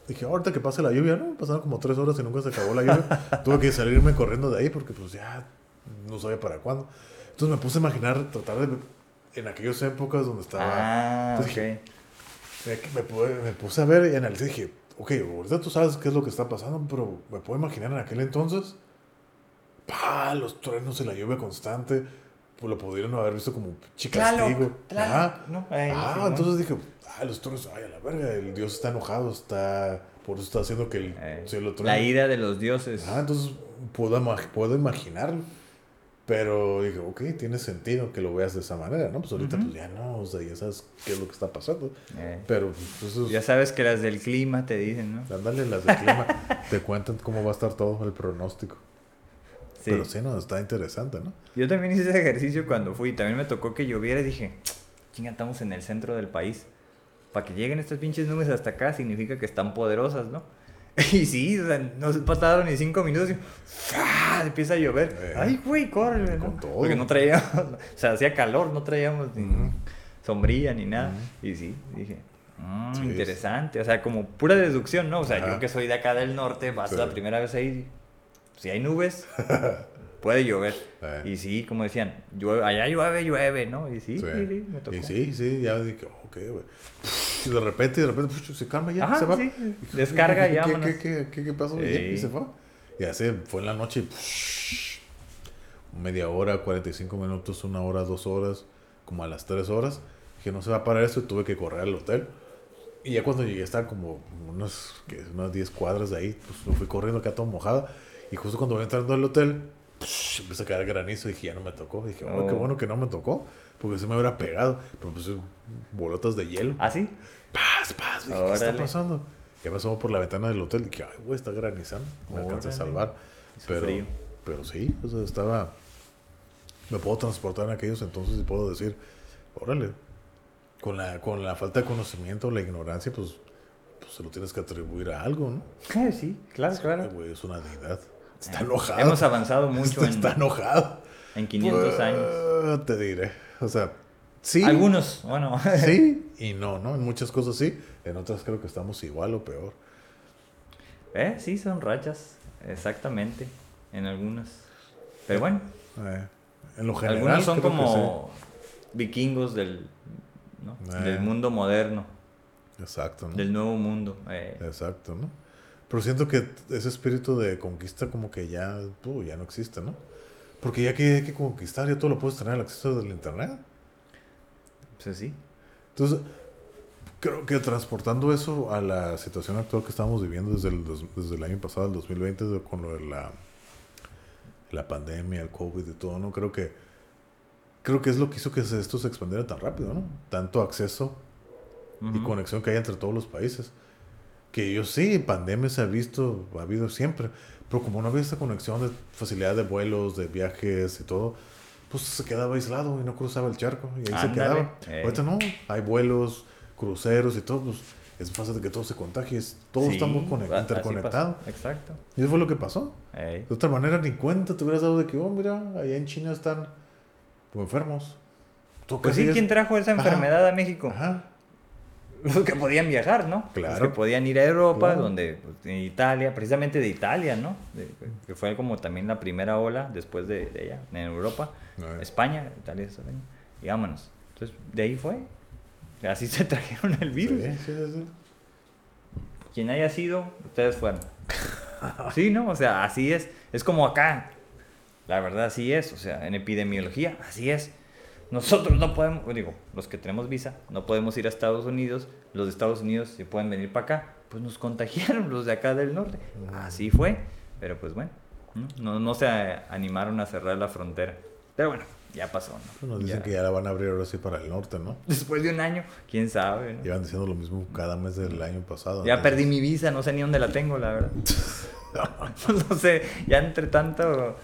Dije, ahorita que pase la lluvia, ¿no? Pasaron como tres horas y nunca se acabó la lluvia. *laughs* Tuve que salirme corriendo de ahí porque pues ya no sabía para cuándo. Entonces me puse a imaginar, tratar de... En aquellas épocas donde estaba... Ah, Entonces dije, me, me pude- me puse a ver y analicé. Dije, ok, ahorita tú sabes qué es lo que está pasando, pero me puedo imaginar en aquel entonces, pa, los truenos y la lluvia constante, pues lo pudieron haber visto como pinche castigo. Tlaloc, Ajá. ¿no? Ah, entonces dije, ah, los truenos, ay, a la verga, el Dios está enojado, está, por eso está haciendo que el Eh, cielo truene. la ira de los dioses. Ah, entonces puedo, puedo imaginarlo. Pero dije, ok, tiene sentido que lo veas de esa manera, ¿no? Pues ahorita pues ya no, o sea, ya sabes qué es lo que está pasando. Eh, Pero pues eso es- ya sabes que las del clima te dicen, ¿no? Ándale, las de clima *laughs* te cuentan cómo va a estar todo el pronóstico. Sí. Pero sí, no, está interesante, ¿no? Yo también hice ese ejercicio cuando fui. También me tocó que lloviera y dije, chinga, estamos en el centro del país. Para que lleguen estas pinches nubes hasta acá significa que están poderosas, ¿no? *laughs* Y sí, o sea, no pasaron ni cinco minutos y ¡fua! empieza a llover. Eh, Ay, güey, córrele, ¿no? todo. Porque no traíamos, *laughs* o sea, hacía calor, no traíamos ni Ujú. sombrilla ni nada. Y sí, dije, "Mm, Sí, interesante. O sea, como pura deducción, ¿no? O sea, Ajá. yo que soy de acá del norte, vas Sí. la primera vez ahí, si hay nubes, *laughs* puede llover. Eh. Y sí, como decían, llueve, allá llueve, llueve, ¿no? Y sí, Sí. sí, sí, me tocó. Y sí, sí, ya dije, ok, güey. Y de repente, de repente, puf, se calma ya, Ajá, se va. sí, descarga ¿qué- y ¿qué, qué, qué, qué, qué pasó? Y ya, se fue. Y así fue en la noche, media hora, 45 minutos, una hora, dos horas, como a las tres horas. Dije, no se va a parar esto y tuve que correr al hotel. Y ya cuando llegué, estaba como unos, unas 10 cuadras de ahí, pues me fui corriendo acá todo mojada. Y justo cuando voy entrando al hotel, psh, empezó a caer granizo y dije, ya no me tocó. Dije, oh, qué Oh. bueno que no me tocó, porque se me hubiera pegado. Pero pues bolotas de hielo. ¿Ah, sí? Paz, paz, dije, ¿qué está Órale. pasando? Ya me asomo por la ventana del hotel y dije, ay, güey, está granizando. Me alcanza a Órale. salvar. Pero, frío. pero sí, o sea, estaba. Me puedo transportar en aquellos entonces y puedo decir, órale, con la, con la falta de conocimiento, la ignorancia, pues pues se lo tienes que atribuir a algo, ¿no? Eh, sí, claro, claro. Güey, es una deidad. Está enojado. Hemos avanzado mucho en, Está enojado. en 500 años. Ah, Te diré. O sea, sí. Algunos, bueno. *laughs* Sí y no, ¿no? En muchas cosas sí. En otras creo que estamos igual o peor. eh, sí, son rachas. Exactamente. En algunas. Pero bueno, Eh, en lo general. algunos son como vikingos del, ¿no? Eh. del mundo moderno. Exacto, ¿no? del nuevo mundo. eh. Exacto, ¿no? Pero siento que ese espíritu de conquista como que ya, uh, ya no existe, ¿no? Porque ya que hay que conquistar, ya todo lo puedes tener al acceso del internet. Pues sí. Entonces, creo que transportando eso a la situación actual que estamos viviendo desde el, dos- desde el año pasado, el 2020, de- con lo de la, la pandemia, el COVID y todo, ¿no? Creo que, creo que es lo que hizo que esto se expandiera tan rápido, ¿no? Tanto acceso y conexión que hay entre todos los países. Que yo sí, pandemia se ha visto, ha habido siempre, pero como no había esta conexión de facilidad de vuelos, de viajes y todo, pues se quedaba aislado y no cruzaba el charco y ahí se Ándale, quedaba. eh. Ahorita no, hay vuelos, cruceros y todo, pues es fácil de que todo se contagie, es- todo Sí, está muy conect- a- así interconectado. pasó. Exacto. Y eso fue lo que pasó. Ey. De otra manera, ni cuenta te hubieras dado de que, oh, mira, allá en China están enfermos. Pues sí, ¿quién trajo esa Ajá. enfermedad a México? Ajá. *laughs* Los que podían viajar, ¿no? Claro. Los que podían ir a Europa, Claro. donde pues, en Italia, precisamente de Italia, ¿no? De- que fue como también la primera ola después de, de ella, en Europa. España, Italia, España. Y vámonos. Entonces, de ahí fue. Así *laughs* se trajeron el virus. Sí, sí, sí. Quien haya sido, ustedes fueron. Sí, ¿no? O sea, así es. Es como acá. La verdad, así es. O sea, en epidemiología, así es. Nosotros no podemos, digo, los que tenemos visa, no podemos ir a Estados Unidos. Los de Estados Unidos, si pueden venir para acá, pues nos contagiaron los de acá del norte. Así fue. Pero pues bueno, ¿no? no, no se animaron a cerrar la frontera. Pero bueno, ya pasó, ¿no? Nos dicen Ya. que ya la van a abrir ahora sí para el norte, ¿no? *laughs* Después de un año, quién sabe, ¿no? Llevan diciendo lo mismo cada mes del año pasado. Ya entonces- perdí mi visa, no sé ni dónde la tengo, la verdad. *laughs* *laughs* no sé, ya entre tanto,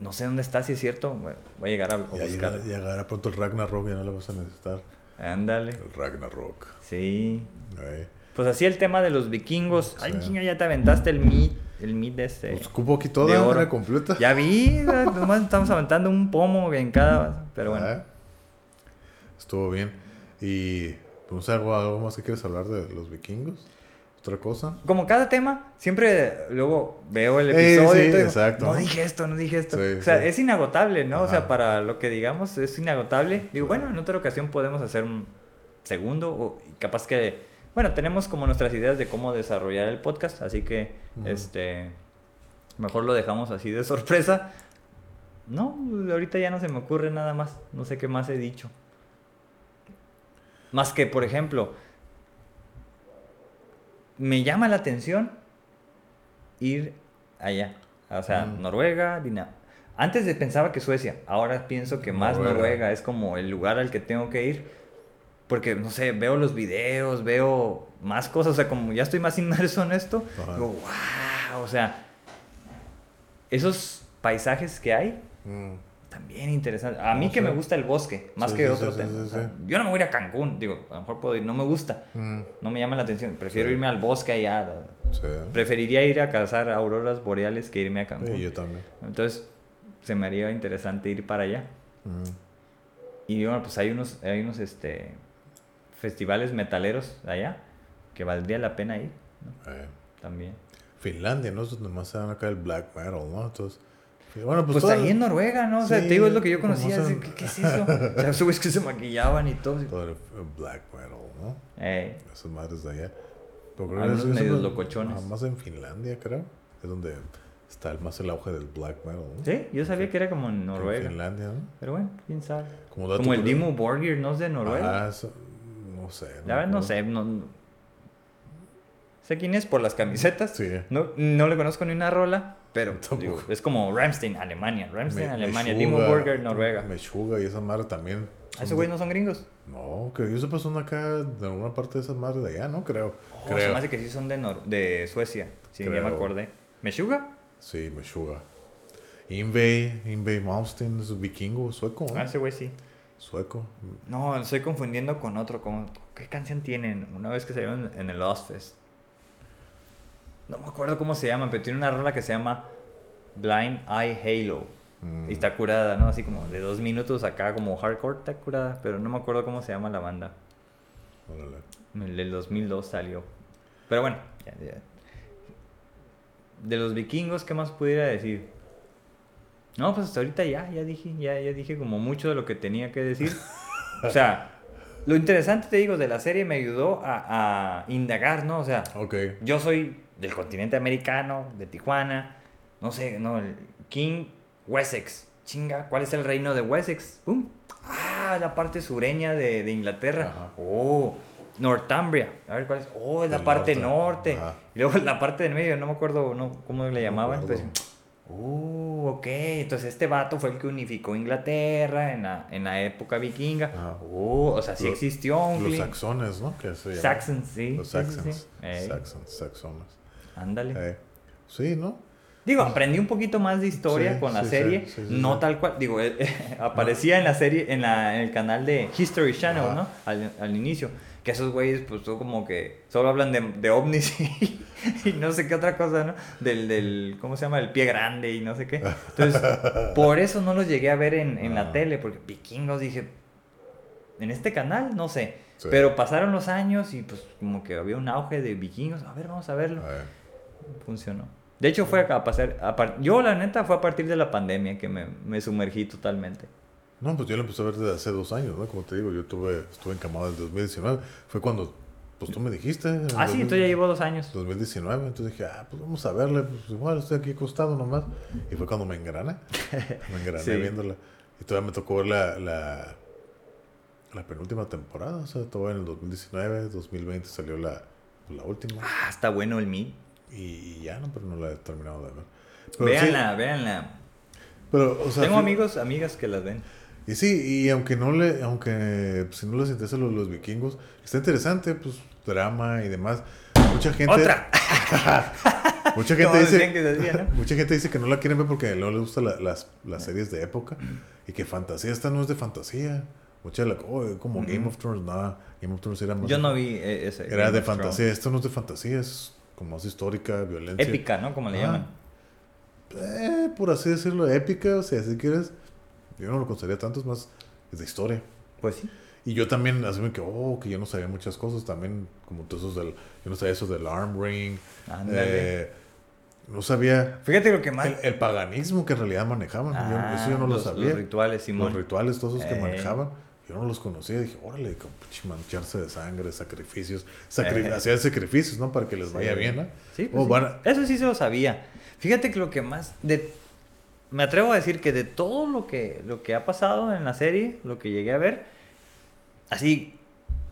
no sé dónde está, si es cierto. Bueno, voy a llegar a, a buscar. llegará, pronto el Ragnarok, ya no lo vas a necesitar. Ándale, El Ragnarok. sí. Ahí. Pues así el tema de los vikingos. Ay, chinga, ya te aventaste el mit, el mit de este. Pues cupo aquí toda, una completa. Ya vi, nomás estamos aventando un pomo en cada. Pero bueno, Ah, Estuvo bien. Y, pues, algo, algo más que quieres hablar de los vikingos. ¿Otra cosa? como cada tema, siempre luego veo el Eh, episodio sí, y todo, digo, exacto, no dije esto, no dije esto. Sí, o sea, sí. es inagotable, ¿no? O sea, para lo que digamos es inagotable. Digo, bueno, en otra ocasión podemos hacer un segundo o capaz que, bueno, tenemos como nuestras ideas de cómo desarrollar el podcast, así que, este, mejor lo dejamos así de sorpresa. No, ahorita ya no se me ocurre nada más, no sé qué más he dicho. Más que, por ejemplo, me llama la atención ir allá. O sea, Mm. Noruega, Dinamarca. Antes de pensaba que Suecia, ahora pienso que más Noruega. Noruega es como el lugar al que tengo que ir. Porque, no sé, veo los videos, veo más cosas, o sea, como ya estoy más *laughs* inmerso en esto, Ajá. digo, wow, o sea, esos paisajes que hay, Mm, también interesante. A mí No que me gusta el bosque, más Sí, que sí, otro tema. o sea. Yo no me voy a ir a Cancún, digo, a lo mejor puedo ir, no me gusta, mm, no me llama la atención. Prefiero irme al bosque allá. Preferiría ir a cazar auroras boreales que irme a Cancún. Sí, yo también. Entonces, se me haría interesante ir para allá. Mm, Y bueno, pues hay unos, hay unos este, festivales metaleros allá que valdría la pena ir ¿no? eh. también. Finlandia, ¿no? Es donde más se dan acá el black metal, ¿no? Entonces, bueno, pues, Pues, ahí en Noruega, ¿no? O sea, Sí, te digo, es lo que yo conocía. así, ¿Qué, qué es eso? *laughs* O sea, güeyes que se maquillaban y todo. todo el black metal, ¿no? Eh, Esas madres de allá. Pero creo que Algunos medios locochones. Más en Finlandia, creo. Es donde está más el auge del black metal, ¿no? sí, yo sabía que era como en En Noruega. Finlandia, ¿no? Pero bueno, quién sabe. Como, el Dimo Borgir, ¿no es de Noruega? Ah, eso- no sé. La verdad no sé, no, no- sé quién es por las camisetas. Sí. No, no le conozco ni una rola, pero *laughs* digo, es como Ramstein, Alemania. Ramstein, Me- Alemania. Dimo Borgir, Noruega. Meshuggah y esa madre también. ¿A son ¿Esos güeyes no son gringos? No, que yo sepa son acá de alguna parte de esas madres de allá, ¿no? Creo. Oh, se Creo. me hace que sí son de, Nor- de Suecia. Sí, ya me Creo. acordé. ¿Meshuga? Sí, Meshuggah. Invey, Invey Malmsteen es vikingo sueco, ¿no? Ah, ese güey sí. sueco. No, lo estoy confundiendo con otro. Con, ¿Qué canción tienen? Una vez que salieron en el Lost Fest. No me acuerdo cómo se llama, pero tiene una rola que se llama Blind Eye Halo. Mm. Y está curada, ¿no? Así como de dos minutos acá, como hardcore, está curada. Pero no me acuerdo cómo se llama la banda. Órale. El del 2002 salió. Pero bueno, ya, ya. De los vikingos, ¿qué más pudiera decir? No, pues hasta ahorita ya, ya dije, ya, ya dije como mucho de lo que tenía que decir. *laughs* o sea, lo interesante, te digo, de la serie me ayudó a, a indagar, ¿no? O sea, Ok. yo soy del continente americano, de Tijuana, no sé, no, el King Wessex. Chinga, ¿cuál es el reino de Wessex? ¡Pum! Ah, la parte sureña de, de Inglaterra. Ajá. Oh, Northumbria. A ver cuál es. Oh, es la parte norte. Y luego la parte del medio, no me acuerdo no, cómo le llamaban. acuerdo. Pues, oh, ok. Entonces este vato fue el que unificó Inglaterra en la, en la época vikinga. Ajá. Oh, o sea, sí existió un Los cli- saxones, ¿no? Que se. Saxons, sí. Los sí, sí, saxons. sí. Saxons, saxones. Ándale. Eh, Sí, ¿no? Digo, aprendí un poquito más de historia Sí, con la sí, serie, sí, no tal cual, digo, eh, eh, *laughs* aparecía en la serie, en, la, en el canal de History Channel, Ajá. ¿no? Al, al inicio, que esos güeyes, pues, son como que solo hablan de, de ovnis y, *laughs* y no sé qué otra cosa, ¿no? Del, del, ¿cómo se llama? El pie grande y no sé qué. Entonces, *laughs* por eso no los llegué a ver en, en la Ah. tele, porque vikingos dije, en este canal, no sé. Pero pasaron los años y pues como que había un auge de vikingos, a ver, vamos a verlo A ver. Funcionó. De hecho, fue a pasar. A par- yo, la neta, fue a partir de la pandemia que me, me sumergí totalmente. No, pues yo lo empecé a ver desde hace dos años, ¿no? Como te digo, yo tuve, estuve encamado en 2019. Fue cuando, pues tú me dijiste. Ah, sí, 2000 entonces ya llevo dos años. 2019, entonces dije, ah, pues vamos a verle, pues igual estoy aquí acostado nomás. Y fue cuando me engrané, *laughs* me engrané Sí. viéndola. Y todavía me tocó ver la, la, la penúltima temporada, o sea, todavía en el 2019, 2020 salió la, la última. Ah, está bueno el Meet. Y, ya, no, pero no la he terminado de ver. Pero Véanla, sí, véanla. pero, o sea, Tengo amigos, amigas que las ven. Y sí, y aunque no le, aunque pues, si no les interesa los, los vikingos, está interesante, pues, drama y demás. Mucha gente. ¡Otra! *laughs* Mucha gente dice. que decía, ¿no? *laughs* Mucha gente dice que no la quieren ver porque no les gustan la- las, las series de época y que fantasía, esta no es de fantasía. Mucha la, oh, como Game of Thrones, nada, Game of Thrones era más Yo no vi eh, ese. era Game de fantasía, esto no es de fantasía, es como más histórica, violencia. Épica, ¿no? Como le Ah. llaman. Eh, por así decirlo, épica, o sea, si quieres, yo no lo consideraría tanto, es más, es de historia. Pues sí. Y yo también, así que, oh, que yo no sabía muchas cosas, también, como todos esos del, yo no sabía eso del arm ring, eh, no sabía Fíjate lo que más. el, el paganismo que en realidad manejaban, yo- Ah, eso yo no los, lo sabía. Los rituales, Los Simón. rituales, todos esos que Eh. manejaban, yo no los conocía. Dije, órale, mancharse de sangre, sacrificios. *laughs* Sacri-. Hacían sacrificios, ¿no? Para que les vaya Sí. bien, ¿no? Sí, pues sí. Eso sí se lo sabía. Fíjate que lo que más de me atrevo a decir que de todo lo que lo que ha pasado en la serie, lo que llegué a ver, así,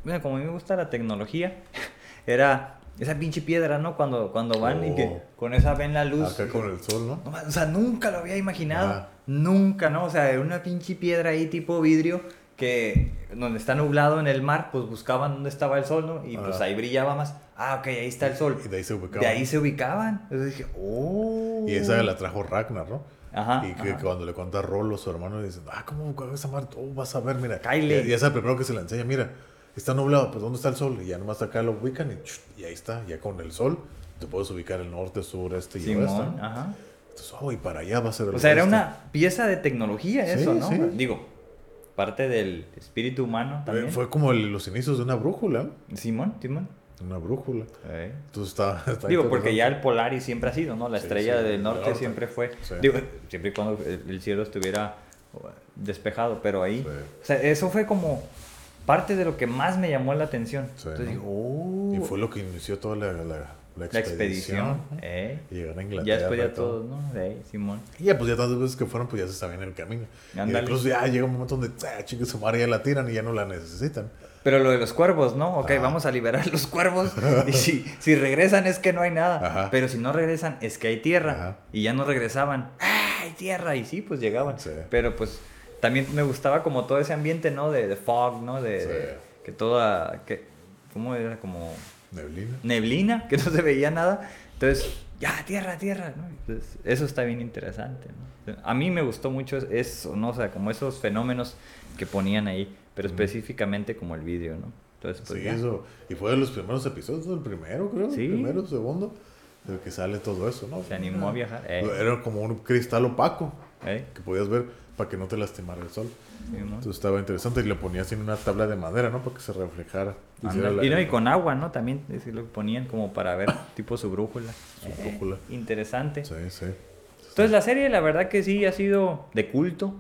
bueno, como a mí me gusta la tecnología, *laughs* era esa pinche piedra, ¿no? Cuando cuando van y que Oh. con esa ven la luz. Acá con el sol, ¿no? O sea, nunca lo había imaginado. Nunca, ¿no? O sea, era una pinche piedra ahí tipo vidrio que donde está nublado en el mar, pues buscaban dónde estaba el sol, ¿no? Y pues Ajá. ahí brillaba más. Ah, ok, ahí está el sol. Y de ahí se ubicaban. De ahí se ubicaban. Entonces dije, oh. Y esa la trajo Ragnar, ¿no? Ajá. y que ajá. cuando le cuenta a Rolo, su hermano, le dicen, ah, ¿cómo esa madre? Oh, vas a ver, mira. Kyle. Y, es el primero que se le enseña, mira, está nublado, pues ¿dónde está el sol? Y ya nomás acá lo ubican y, y ahí está, ya con el sol te puedes ubicar el norte, sur, este y oeste. Ajá. Entonces, oh, y para allá va a ser el O sea, era una pieza de tecnología Sí, eso, ¿no? sí. Digo, parte del espíritu humano Eh, también. Fue como el- los inicios de una brújula. Simón, Simón. Una brújula. Entonces está... *laughs* está Digo, porque ya el Polaris siempre ha sido, ¿no? La estrella sí, del del norte siempre fue. Digo, siempre y cuando el el cielo estuviera uh, despejado, pero ahí. O sea, eso fue como parte de lo que más me llamó la atención. Entonces ¿no? digo, oh. Y fue lo que inició toda la, la, la la expedición. expedición. Eh. Y llegar a Inglaterra. Ya después y ya todo. todos, ¿no? De ahí, Simón. Y ya, pues ya tantas veces que fueron, pues ya se sabían el camino. Y Ándale. incluso ya llega un momento donde, ah, chingue su madre, ya la tiran y ya no la necesitan. Pero lo de los cuervos, ¿no? Ok, Ajá. vamos a liberar los cuervos. *laughs* Y si, si regresan es que no hay nada. Ajá. Pero si no regresan es que hay tierra. Ajá. Y ya no regresaban. ¡Ah, hay tierra! Y sí, pues llegaban. Sí. Pero pues también me gustaba como todo ese ambiente, ¿no? De, de fog, ¿no? De, Sí. de- que toda... Que, ¿Cómo era? Como Neblina. neblina, que no se veía nada. Entonces, ya, tierra, tierra, ¿no? Entonces, eso está bien interesante, ¿no? A mí me gustó mucho eso, ¿no? O sea, como esos fenómenos que ponían ahí, pero específicamente como el vídeo, ¿no? Entonces, pues sí, ya. eso. Y fue de los primeros episodios, el primero, creo. Sí. El primero, segundo. De que sale todo eso, ¿no? Se animó a viajar. Eh, Era como un cristal opaco eh, que podías ver para que no te lastimara el sol. Sí, ¿no? Entonces estaba interesante y le ponías en una tabla de madera, ¿no? Para que se reflejara. La- Y, no, y con agua, ¿no? También es que lo ponían como para ver *coughs* tipo su brújula. Su Eh, brújula. interesante. Sí, sí. Entonces la serie la verdad que sí ha sido de culto.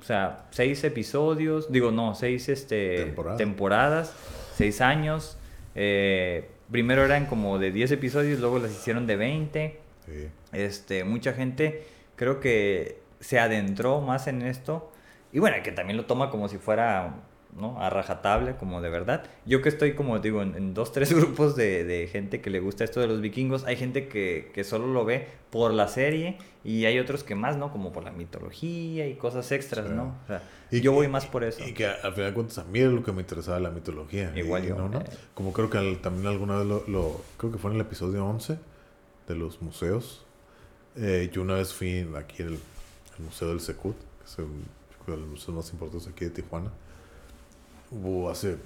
O sea, seis episodios, digo no, seis este, Temporada. temporadas, seis años. Eh, primero eran como de 10 episodios, luego las hicieron de 20. Sí. Este, mucha gente creo que se adentró más en esto. Y bueno, que también lo toma como si fuera, ¿no? A rajatable, como de verdad. Yo que estoy, como digo, en, en dos, *laughs* tres grupos de, de gente que le gusta esto de los vikingos. Hay gente que, que solo lo ve por la serie y hay otros que más, ¿no? Como por la mitología y cosas extras, Sí. ¿no? O sea, Y yo que- voy más por eso. Y que al final de cuentas a mí era lo que me interesaba la mitología. Igual Y, yo, ¿no, no? eh. Como creo que al- también alguna vez lo, lo- Creo que fue en el episodio 11 de los museos. Eh, yo una vez fui aquí al Museo del Secut, que es el, de los museos más importantes aquí de Tijuana. Hubo hace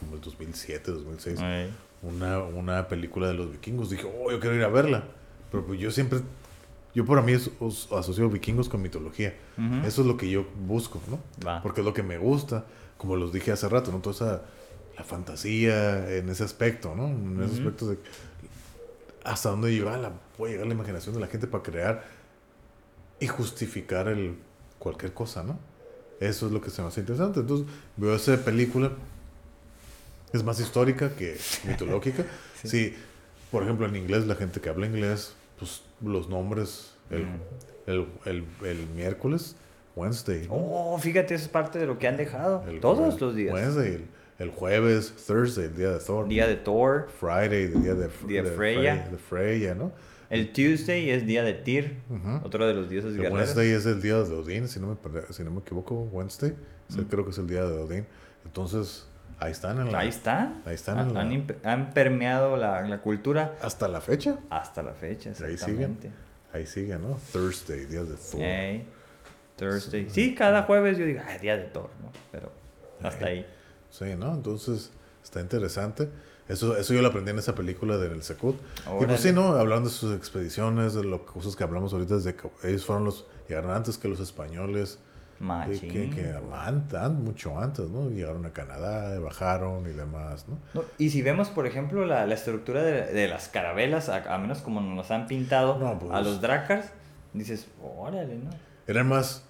como el 2007, 2006 Ay, una, una película de los vikingos. Dije, oh, yo quiero ir a verla. Pero pues yo siempre, yo para mí es- os- asocio vikingos con mitología. Ujú. Eso es lo que yo busco, ¿no? Va. Porque es lo que me gusta, como los dije hace rato, ¿no? Toda esa, la fantasía en ese aspecto, ¿no? En ese Ujú. aspecto de hasta dónde llega la, puede llegar la imaginación de la gente para crear y justificar el cualquier cosa, ¿no? Eso es lo que se me hace interesante. Entonces, veo esa película, es más histórica que *laughs* mitológica. Sí. sí. por ejemplo, en inglés, la gente que habla inglés, pues los nombres, el, Mm. el, el, el miércoles, Wednesday. Oh, fíjate, eso es parte de lo que han dejado. Todos los días. Wednesday, el, jueves, Thursday, el día de Thor. Día de Thor. Friday, el día de, Día de Freya. de Freya, ¿no? El Tuesday es día de Tyr, Ujú. otro de los dioses El guerreros. Wednesday es el día de Odín, si no me, si no me equivoco, Wednesday. Sí, Mm. Creo que es el día de Odín. Entonces, ahí están en la, Ahí están. Ahí están Han, en la- han permeado la, la cultura hasta la fecha. hasta la fecha. Ahí siguen. Exactamente. Ahí sigue, ¿no? Thursday, día de Thor. Ey, Thursday. Sí, cada jueves yo digo, ah, día de Thor, ¿no? Pero hasta ahí. Sí, ¿no? Entonces, está interesante. Eso, eso yo lo aprendí en esa película de El Secut. Y pues sí, ¿no? Hablando de sus expediciones, de las cosas que hablamos ahorita, desde que ellos fueron los, llegaron antes que los españoles. Machín. que, que mucho antes, ¿no? Llegaron a Canadá, bajaron y demás, ¿no? No, y si vemos, por ejemplo, la, la estructura de, de las carabelas, a, a menos como nos han pintado No, pues. a los Drakars, dices, órale, ¿no? Eran más,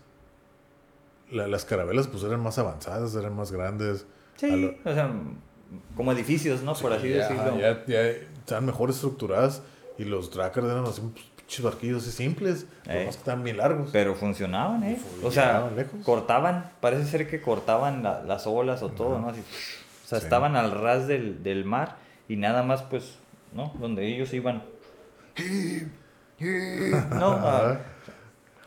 la- las carabelas pues eran más avanzadas, eran más grandes. Sí, lo- o sea, como edificios, ¿no? Por así ya, decirlo. Ya, ya estaban mejor estructuradas y los Drakars eran así, pues, pinches barquillos así simples, Eh. que estaban bien largos. Pero funcionaban, ¿eh? O sea, lejos. cortaban, parece ser que cortaban la- las olas o todo, ¿no? Así, o sea, Sí. estaban al ras del, del mar y nada más, pues, ¿no? Donde ellos iban. *laughs* no, ah,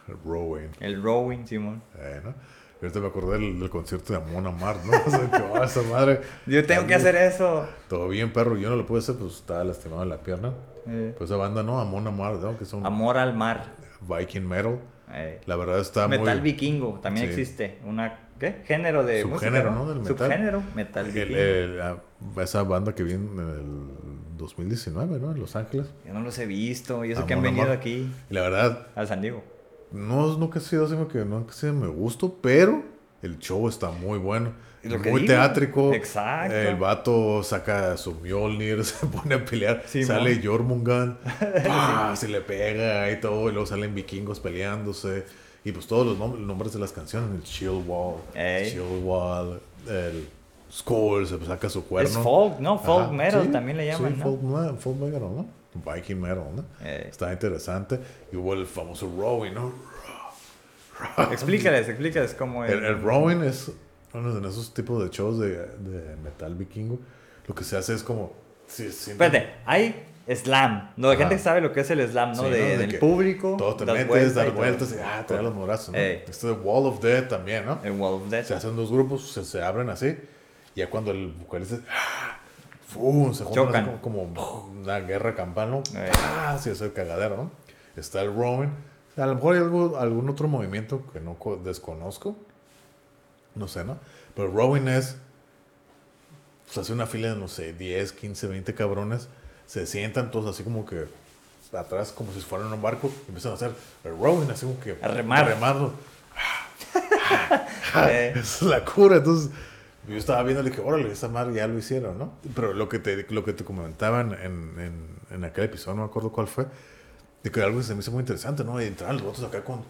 El Rowing. el rowing, Simón. Eh, ¿no? Y ahorita me acordé del, del concierto de Amon Amar, ¿no? *laughs* O sea, que va esa madre. Yo tengo que hacer eso. Todo bien, perro. Yo no lo pude hacer, pues estaba lastimado en la pierna. Eh, Pues esa banda, ¿no? Amon Amar, ¿no? Que son amor al mar. Viking metal. Eh, La verdad está metal muy... vikingo, también Sí. existe. Una, ¿qué? Género de Subgénero, música, ¿no? Del metal. Subgénero, metal El- vikingo. el- ah, esa banda que viene en el 2019, ¿no? En Los Ángeles. Yo no los he visto, y eso que han venido Amar. aquí Y la verdad, al San Diego. No, nunca ha sido así que nunca ha sido me gusto, pero el show está muy bueno. Muy teátrico. Exacto. El vato saca su Mjolnir, *laughs* se pone a pelear. Sí, sale mon. Jormungand, *laughs* ¡pah! se le pega y todo. Y luego salen vikingos peleándose. Y pues todos los nombres, nombres de las canciones: el Chill Wall, Ey. Chill Wall, el Skull, se saca su cuerno. Es folk, ¿no? Folk Ajá, metal sí, también le llaman, sí, ¿no? folk, folk metal, ¿no? Viking metal, ¿no? Eh. Está interesante. Y hubo el famoso rowing, ¿no? *laughs* Explícales, explícales cómo es. El, el rowing es uno de esos tipos de shows de, de metal vikingo. Lo que se hace es como... Sí, sí, Espérate, hay slam. No, la gente sabe lo que es el slam, ¿no? Sí, de, ¿no? De del que público. Todo te das metes, vuelta y dar vueltas y ah, traer los brazos, ¿no? Ey. Este de Wall of Death también, ¿no? El Wall of Death. Se hacen dos grupos, se, se abren así. Y ya cuando el vocalista... ah, ¡fum! se juntan así como, como una guerra campal, ¿no? Eh. ¡Ah! Sí, es el cagadero, ¿no? Está el Rowan. A lo mejor hay algo, algún otro movimiento que no co- desconozco. No sé, ¿no? Pero Rowan es. Pues hace una fila de, no sé, 10, 15, 20 cabrones. Se sientan todos así como que atrás, como si fueran un barco. Y empiezan a hacer el Rowan, así como que. A remar. remarlo. *laughs* Eh. Esa es la cura. Entonces, yo estaba viendo y dije, órale, esa madre ya lo hicieron, ¿no? Pero lo que te, lo que te comentaban en, en, en aquel episodio, no me acuerdo cuál fue, de que algo que se me hizo muy interesante, ¿no? Y entraban los votos acá con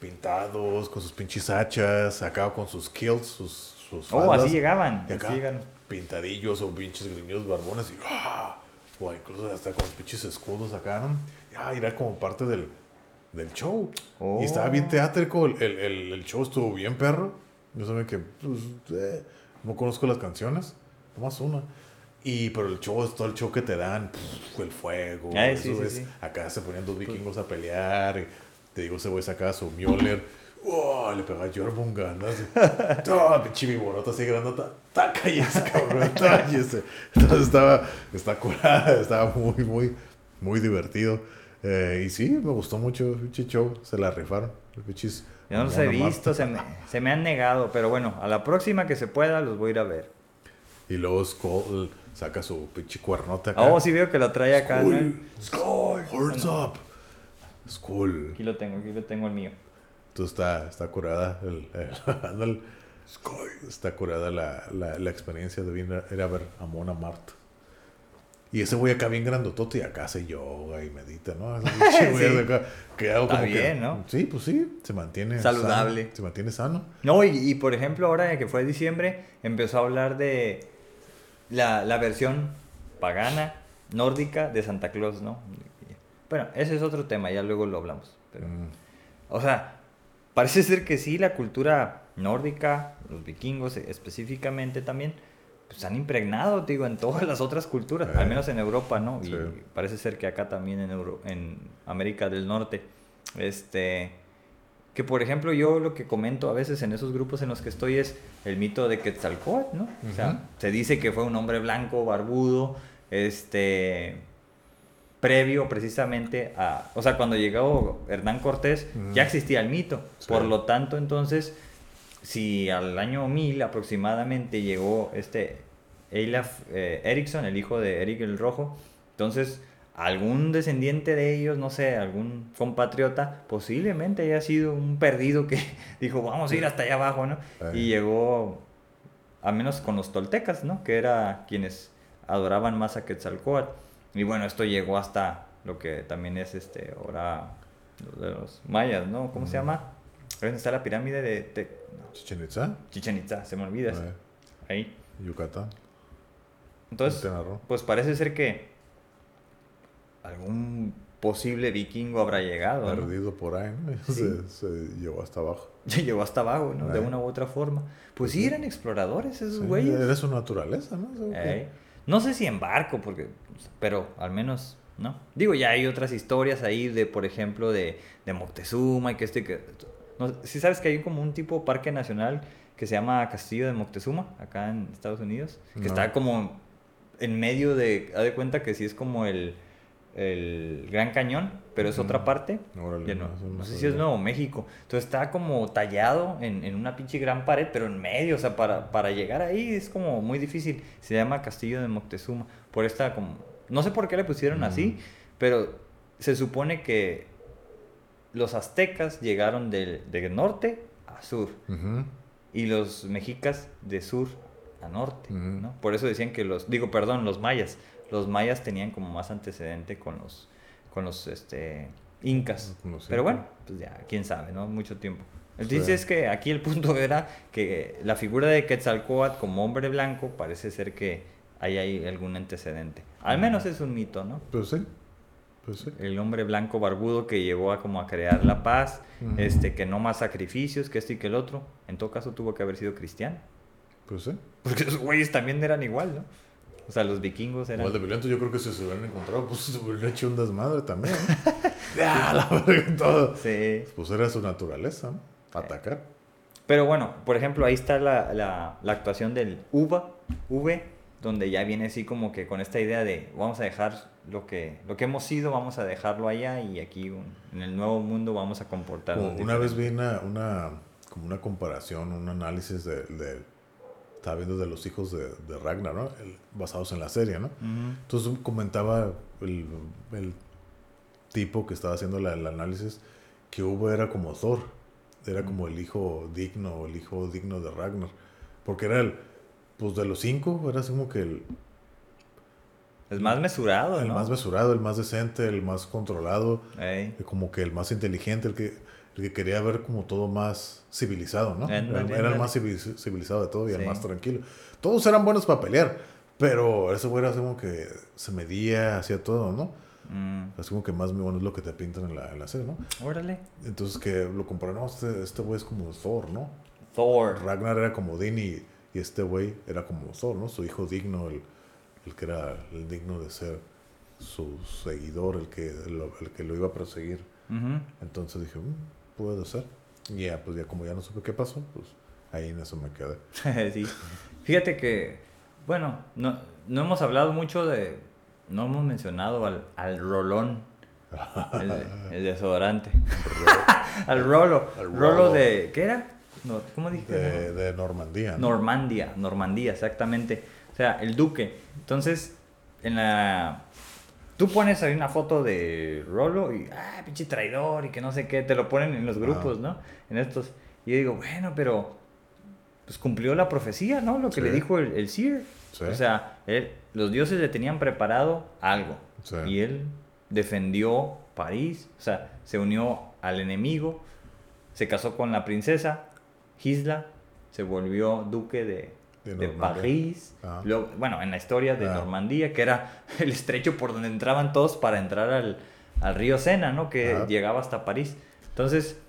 pintados, con sus pinches hachas, acá con sus kilts, sus, sus Oh, faldas, así llegaban. Y así acá, llegaron. pintadillos o pinches griños barbones y ¡ah! O incluso hasta con pinches escudos acá, ¿no? Ya, era como parte del, del show. Oh. Y estaba bien teátrico, el, el, el, el show estuvo bien perro. Yo sabía que, pues, eh, no conozco las canciones, nomás una. Y, pero el show es todo el show que te dan, el fuego, Ay, eso sí, sí, es- sí. acá se ponían dos vikingos a pelear, y te digo, ese güey sacaba su Mjolnir, ¡oh! le pegaba a ¡oh! *laughs* pinche viborota así grande, ¡ta! cállese, cabrón! *laughs* ¡Cállese! Entonces estaba, está curada, *laughs* estaba muy, muy, muy divertido. Eh, y sí, me gustó mucho el show, se la rifaron, los pinches Yo no los he visto, se me, se me han negado, pero bueno, a la próxima que se pueda los voy a ir a ver. Y luego Skull saca su pinche cuernota acá. Oh, sí veo que lo trae acá. ¿no? Skull, Skull, horns up. Skull. Aquí lo tengo, aquí lo tengo el mío. Entonces está, está curada el, el- *laughs* está curada la, la, la experiencia de ir a, ir a ver a Mona Mart. Y ese güey acá bien grandotote y acá hace yoga y medita, ¿no? Ese *laughs* *laughs* güey Sí. de acá, que hago Está como que- ¿no? Sí, pues sí, se mantiene Saludable. sano, se mantiene sano. No, y, y por ejemplo, ahora que fue diciembre, empezó a hablar de la, la versión pagana, nórdica de Santa Claus, ¿no? Bueno, ese es otro tema, ya luego lo hablamos. Pero, Mm, O sea, parece ser que sí, la cultura nórdica, los vikingos específicamente también, pues han impregnado, digo, en todas las otras culturas, Eh. al menos en Europa, ¿no? Y parece ser que acá también en, Euro- en América del Norte. Este, que por ejemplo yo lo que comento a veces en esos grupos en los que estoy es el mito de Quetzalcóatl, ¿no? O sea, se dice que fue un hombre blanco, barbudo, este, previo precisamente a, o sea, cuando llegó Hernán Cortés ya existía el mito, Sí. por lo tanto entonces, si al año 1000 aproximadamente llegó este Eilaf eh, Eriksson, el hijo de Eric el Rojo, entonces algún descendiente de ellos, no sé, algún compatriota, posiblemente haya sido un perdido que *laughs* dijo, vamos a ir hasta allá abajo, ¿no? Y llegó, al menos con los toltecas, ¿no? Que era quienes adoraban más a Quetzalcóatl. Y bueno, esto llegó hasta lo que también es este, ahora de los mayas, ¿no? ¿Cómo se llama? ¿Dónde está la pirámide de Chichen Itza, Chichen Itza? Se me olvida. eh, Ahí. Yucatán, Entonces, pues parece ser que algún posible vikingo habrá llegado, ¿no? perdido por ahí, ¿no? *laughs* Sí. Se, se llevó hasta abajo. *laughs* Llegó hasta abajo, ¿no? De Eh. una u otra forma. Pues sí, Sí. eran exploradores esos Sí, güeyes. Era su naturaleza, ¿no? No sé si en barco, porque, pero al menos, ¿no? Digo, ya hay otras historias ahí de, por ejemplo, de, de Moctezuma y que este que... No, si sabes que hay como un tipo parque nacional que se llama Castillo de Moctezuma, acá en Estados Unidos, que No. está como en medio de, haz de cuenta que sí es como el, el Gran Cañón, pero es otra parte. Órale, Ya no, sé si es Nuevo México. Entonces está como tallado en, en una pinche gran pared, pero en medio. O sea, para, para llegar ahí es como muy difícil. Se llama Castillo de Moctezuma. Por esta como... No sé por qué le pusieron así, Mm. pero se supone que los aztecas llegaron del, de norte a sur y los mexicas de sur a norte. ¿no? Por eso decían que los, digo, perdón, los mayas, los mayas tenían como más antecedente con los, con los, este, incas. Los Pero bueno, pues ya, quién sabe, ¿no? Mucho tiempo. El Sí. dice es que aquí el punto era que la figura de Quetzalcóatl como hombre blanco parece ser que ahí hay algún antecedente. Al menos es un mito, ¿no? Pues sí. Pues sí. El hombre blanco barbudo que llegó a como a crear la paz, este, que no más sacrificios, que este y que el otro. En todo caso tuvo que haber sido cristiano. Pues sí. Porque esos güeyes también eran igual, ¿no? O sea, los vikingos eran... Igual de violento, yo creo que si se hubieran encontrado, pues se hubieran hecho un desmadre también. ¿no? *laughs* ya, la verga, todo. Sí. Pues era su naturaleza, ¿no? Atacar. Pero bueno, por ejemplo, ahí está la, la, la actuación del Uva, V, donde ya viene así como que con esta idea de vamos a dejar lo que, lo que hemos sido, vamos a dejarlo allá y aquí en el nuevo mundo vamos a comportarnos. Una vez vi una, una, como una comparación, un análisis de, de- estaba viendo de los hijos de, de Ragnar, ¿no? El- basados en la serie, ¿no? Entonces comentaba el, el tipo que estaba haciendo la- el análisis que Hugo era como Thor, era como el hijo digno, el hijo digno de Ragnar, porque era el, pues de los cinco, era así como que el, Es más mesurado, el ¿no? más mesurado, el más decente, el más controlado, Ey. como que el más inteligente, el que, el que quería ver como todo más civilizado, ¿no? Era, el más civiliz- civilizado de todo y el más tranquilo. Todos eran buenos para pelear, pero ese güey era así como que se medía, hacía todo, ¿no? Mm, Así como que más bueno es lo que te pintan en la, en la serie, ¿no? Órale. Entonces que lo comparan, no, este, este güey es como Thor, ¿no? Thor. Ragnar era como Odín y, este güey era como Thor, ¿no? Su hijo digno, el, el que era el digno de ser su seguidor, el que lo, el que lo iba a perseguir. Entonces dije, "Mm, puede ser. Y ya, pues ya como ya no supe qué pasó, pues ahí en eso me quedé. *laughs* sí. Fíjate que, bueno, no, no hemos hablado mucho de, no hemos mencionado al, al rolón, el, el *laughs* desodorante. *laughs* al rolo. Al Rolo rolo. de, ¿qué era? No, ¿Cómo dije? De, de Normandía. ¿no? Normandia, Normandía, exactamente. O sea, el duque. Entonces, en la... Tú pones ahí una foto de Rolo y, ah, pinche traidor y que no sé qué, te lo ponen en los grupos, ¿no? En estos. Y yo digo, bueno, pero pues cumplió la profecía, ¿no? Lo que Sí. le dijo el, el Seer. Sí. O sea, él- los dioses le tenían preparado algo. Sí. Y él defendió París, o sea, se unió al enemigo, se casó con la princesa Gisla, se volvió duque de, De. París. Ah. Luego, bueno, en la historia de Ah. Normandía, que era *laughs* el estrecho por donde entraban todos para entrar al, al río Sena, ¿no? Que Ajá. llegaba hasta París. Entonces,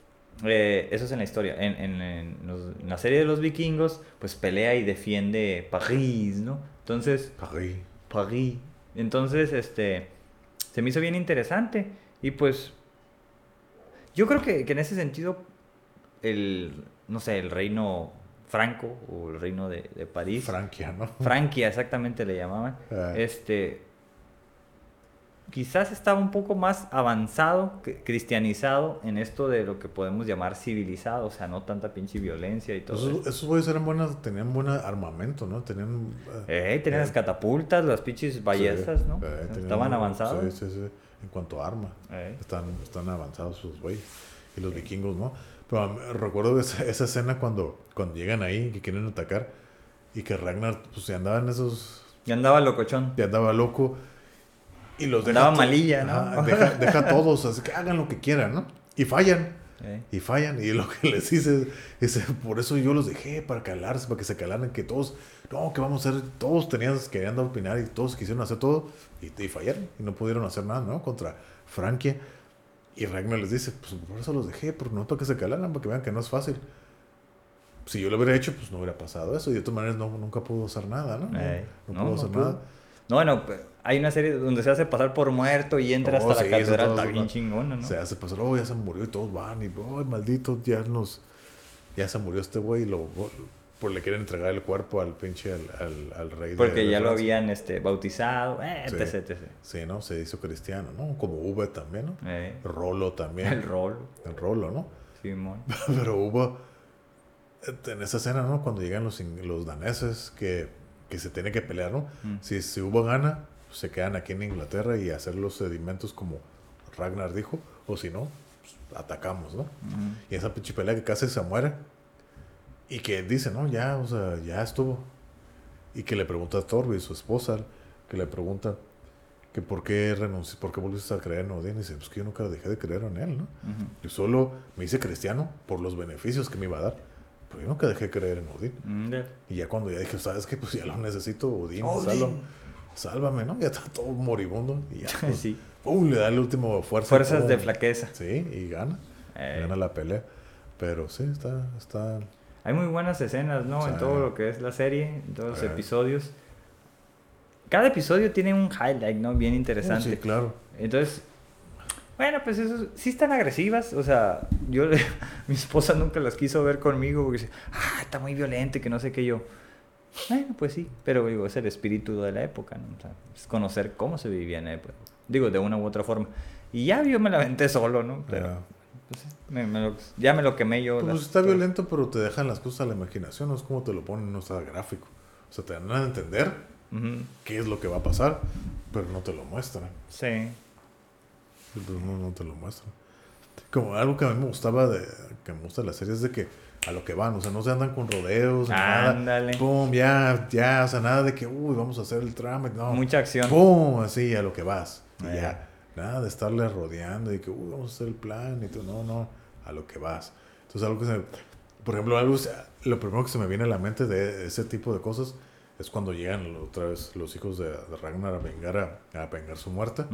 eh, eso es en la historia. En, en- en los- en la serie de los vikingos, pues pelea y defiende París, ¿no? Entonces, París. París. Entonces, este, se me hizo bien interesante. Y pues, yo creo que, que en ese sentido, el, no sé, el reino franco o el reino de, de París. Franquia, ¿no? Franquia, exactamente le llamaban. Ah. Este, quizás estaba un poco más avanzado, cristianizado en esto de lo que podemos llamar civilizado, o sea, no tanta pinche violencia y todo Esos, eso. esos güeyes eran buenas, tenían buen armamento, ¿no? Tenían... eh, Eh, tenían eh, las catapultas, las pinches ballestas, sí, ¿no? eh, tenían Estaban avanzados. Sí, sí, sí. En cuanto a arma. Están, están avanzados sus güeyes. Y los vikingos, ¿no? Pero recuerdo esa, esa escena cuando, cuando llegan ahí, que quieren atacar, y que Ragnar, pues se andaban esos... Y andaba locochón. Ya andaba loco. Y los deja... Andaba malilla, ¿no? Ajá, deja, deja a todos, así que hagan lo que quieran, ¿no? Y fallan. Eh. Y fallan. Y lo que *laughs* les dice es, por eso yo los dejé, para calarse, para que se calaran, que todos, no, que vamos a hacer, todos tenían, querían opinar y todos quisieron hacer todo y, y fallaron. Y no pudieron hacer nada, ¿no? Contra Frankia. Y Ragnar les dice, pues por eso los dejé, porque no que se calaran, para que vean que no es fácil. Si yo lo hubiera hecho, pues no hubiera pasado eso. Y de todas maneras no, nunca pudo hacer nada, ¿no? Eh, no no, pudo pudo. nada. No, bueno, pe- hay una serie donde se hace pasar por muerto y entra Oh, hasta sí, la catedral. Está bien chingona, ¿no? Se hace pasar, oh, ya se murió y todos van y, oh, maldito, ya nos, ya se murió este güey y lo, pues le quieren entregar el cuerpo al pinche, al, al, al rey Porque de ya lo habían este, bautizado, eh, Sí. etc, etc. Sí, ¿no? Se hizo cristiano, ¿no? Como Uwe también, ¿no? Eh, Rolo también. el rol, El Rolo, ¿no? Simón. *laughs* Pero hubo, en esa escena, ¿no? Cuando llegan los, los daneses que, que se tiene que pelear, ¿no? Mm. Si, si hubo gana, pues, se quedan aquí en Inglaterra y hacer los sedimentos como Ragnar dijo, o si no, pues, atacamos, ¿no? Ujú. Y esa pinche pelea que casi se muere. Y que dice, no, ya, o sea, ya estuvo. Y que le pregunta a Torbi, su esposa, que le pregunta que por qué renunció, por qué volviste a creer en Odín. Y dice, pues que yo nunca dejé de creer en él, ¿no? Yo solo me hice cristiano por los beneficios que me iba a dar. Pero yo nunca dejé de creer en Odín. Mm. Y ya cuando ya dije, ¿sabes qué? Pues ya lo necesito, Odín, Odín. sálvame, sálvame, ¿no? Ya está todo moribundo. Y ya, *laughs* pues, Sí. pum, le da el último fuerza. Fuerzas de flaqueza. Sí, y gana. Eh, Gana la pelea. Pero sí, está, está, Hay muy buenas escenas, ¿no? En Sí. todo lo que es la serie, en todos los Sí. episodios. Cada episodio tiene un highlight, ¿no? Bien Sí, interesante. claro. Entonces, bueno, pues eso sí están agresivas. O sea, yo, *laughs* mi esposa nunca las quiso ver conmigo porque dice, ah, está muy violento que no sé qué yo. Bueno, pues sí, pero digo, es el espíritu de la época, ¿no? O sea, es conocer cómo se vivía en la época. Digo, de una u otra forma. Y ya yo me la aventé solo, ¿no? Pero, Ya. Pues, me- me lo- ya me lo quemé yo. Pues las- está violento, pero te dejan las cosas a la imaginación, no es como te lo ponen, no está gráfico. O sea, te dan a entender qué es lo que va a pasar, pero no te lo muestran. Sí. No, no te lo muestran. Como algo que a mí me gustaba de que me gusta de la serie es de que a lo que van, o sea, no se andan con rodeos, ni nada. Ándale. Pum, ya, ya, o sea, nada de que, uy, vamos a hacer el trámite, no. Mucha acción. Pum, así, a lo que vas. Y Eh. ya, nada de estarle rodeando y que, uy, vamos a hacer el plan y todo, no, no, a lo que vas. Entonces, algo que se, por ejemplo, algo, lo primero que se me viene a la mente de ese tipo de cosas es cuando llegan otra vez los hijos de, de Ragnar a vengar, a, a vengar su muerte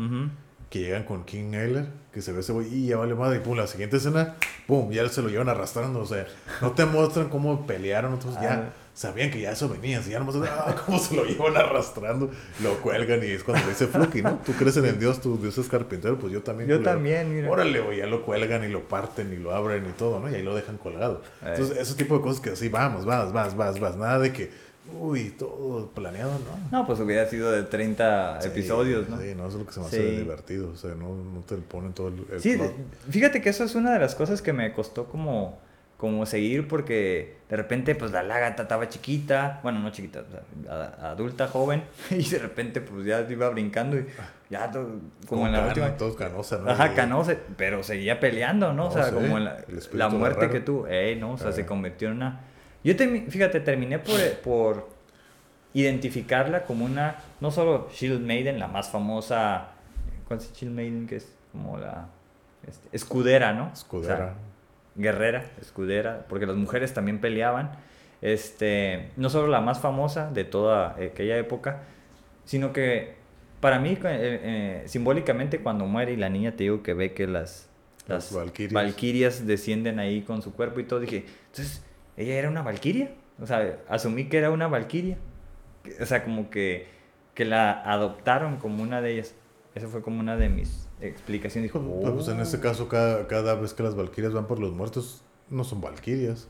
que llegan con King Ailer, que se ve ese güey y ya vale madre, y pum, la siguiente escena, pum, ya se lo llevan arrastrando, o sea, no te muestran cómo pelearon, entonces Ah. ya sabían que ya eso venía, así ya nomás, *laughs* ah, cómo se lo llevan arrastrando, lo cuelgan y es cuando dice Fluky, ¿no? Tú crees en el Dios, tu Dios es carpintero, pues yo también. Yo culero. también, mira. Órale, güey, ya lo cuelgan y lo parten y lo abren y todo, ¿no? Y ahí lo dejan colgado. Eh. Entonces, ese tipo de cosas que así, vamos, vas, vas, vas, vas, nada de que, uy, todo planeado, ¿no? No, pues hubiera sido de 30 Sí, episodios, ¿no? Sí, no, eso es lo que se me Sí. hace divertido. O sea, no, no te ponen todo el. el Sí, plot. fíjate que eso es una de las cosas que me costó como, como seguir porque de repente pues la lágata estaba chiquita, bueno, no chiquita, o sea, a- adulta, joven, *laughs* y de repente pues ya iba brincando y ya to- como en la última... Todos canosa, ¿no? Ajá, canosa, pero seguía peleando, ¿no? o sea, como en la, la muerte que tuvo, eh, ¿no? O sea, se Eh. convirtió en una... Yo, termi- fíjate, terminé por, por identificarla como una, no solo Shield Maiden, la más famosa, ¿cuál es Shield Maiden? Que es como la este, escudera, ¿no? O sea, Escudera. Guerrera, escudera, porque las mujeres también peleaban. Este, no solo la más famosa de toda aquella época, sino que para mí, eh, eh, simbólicamente, cuando muere y la niña te digo que ve que las, Las las valquirias. descienden ahí con su cuerpo y todo, dije, entonces, ¿ella era una valquiria? O sea, asumí que era una valquiria. O sea, como que, que la adoptaron como una de ellas. Esa fue como una de mis explicaciones. Dijo, Pues, pues, en este caso, cada, cada vez que las valquirias van por los muertos, no son valquirias.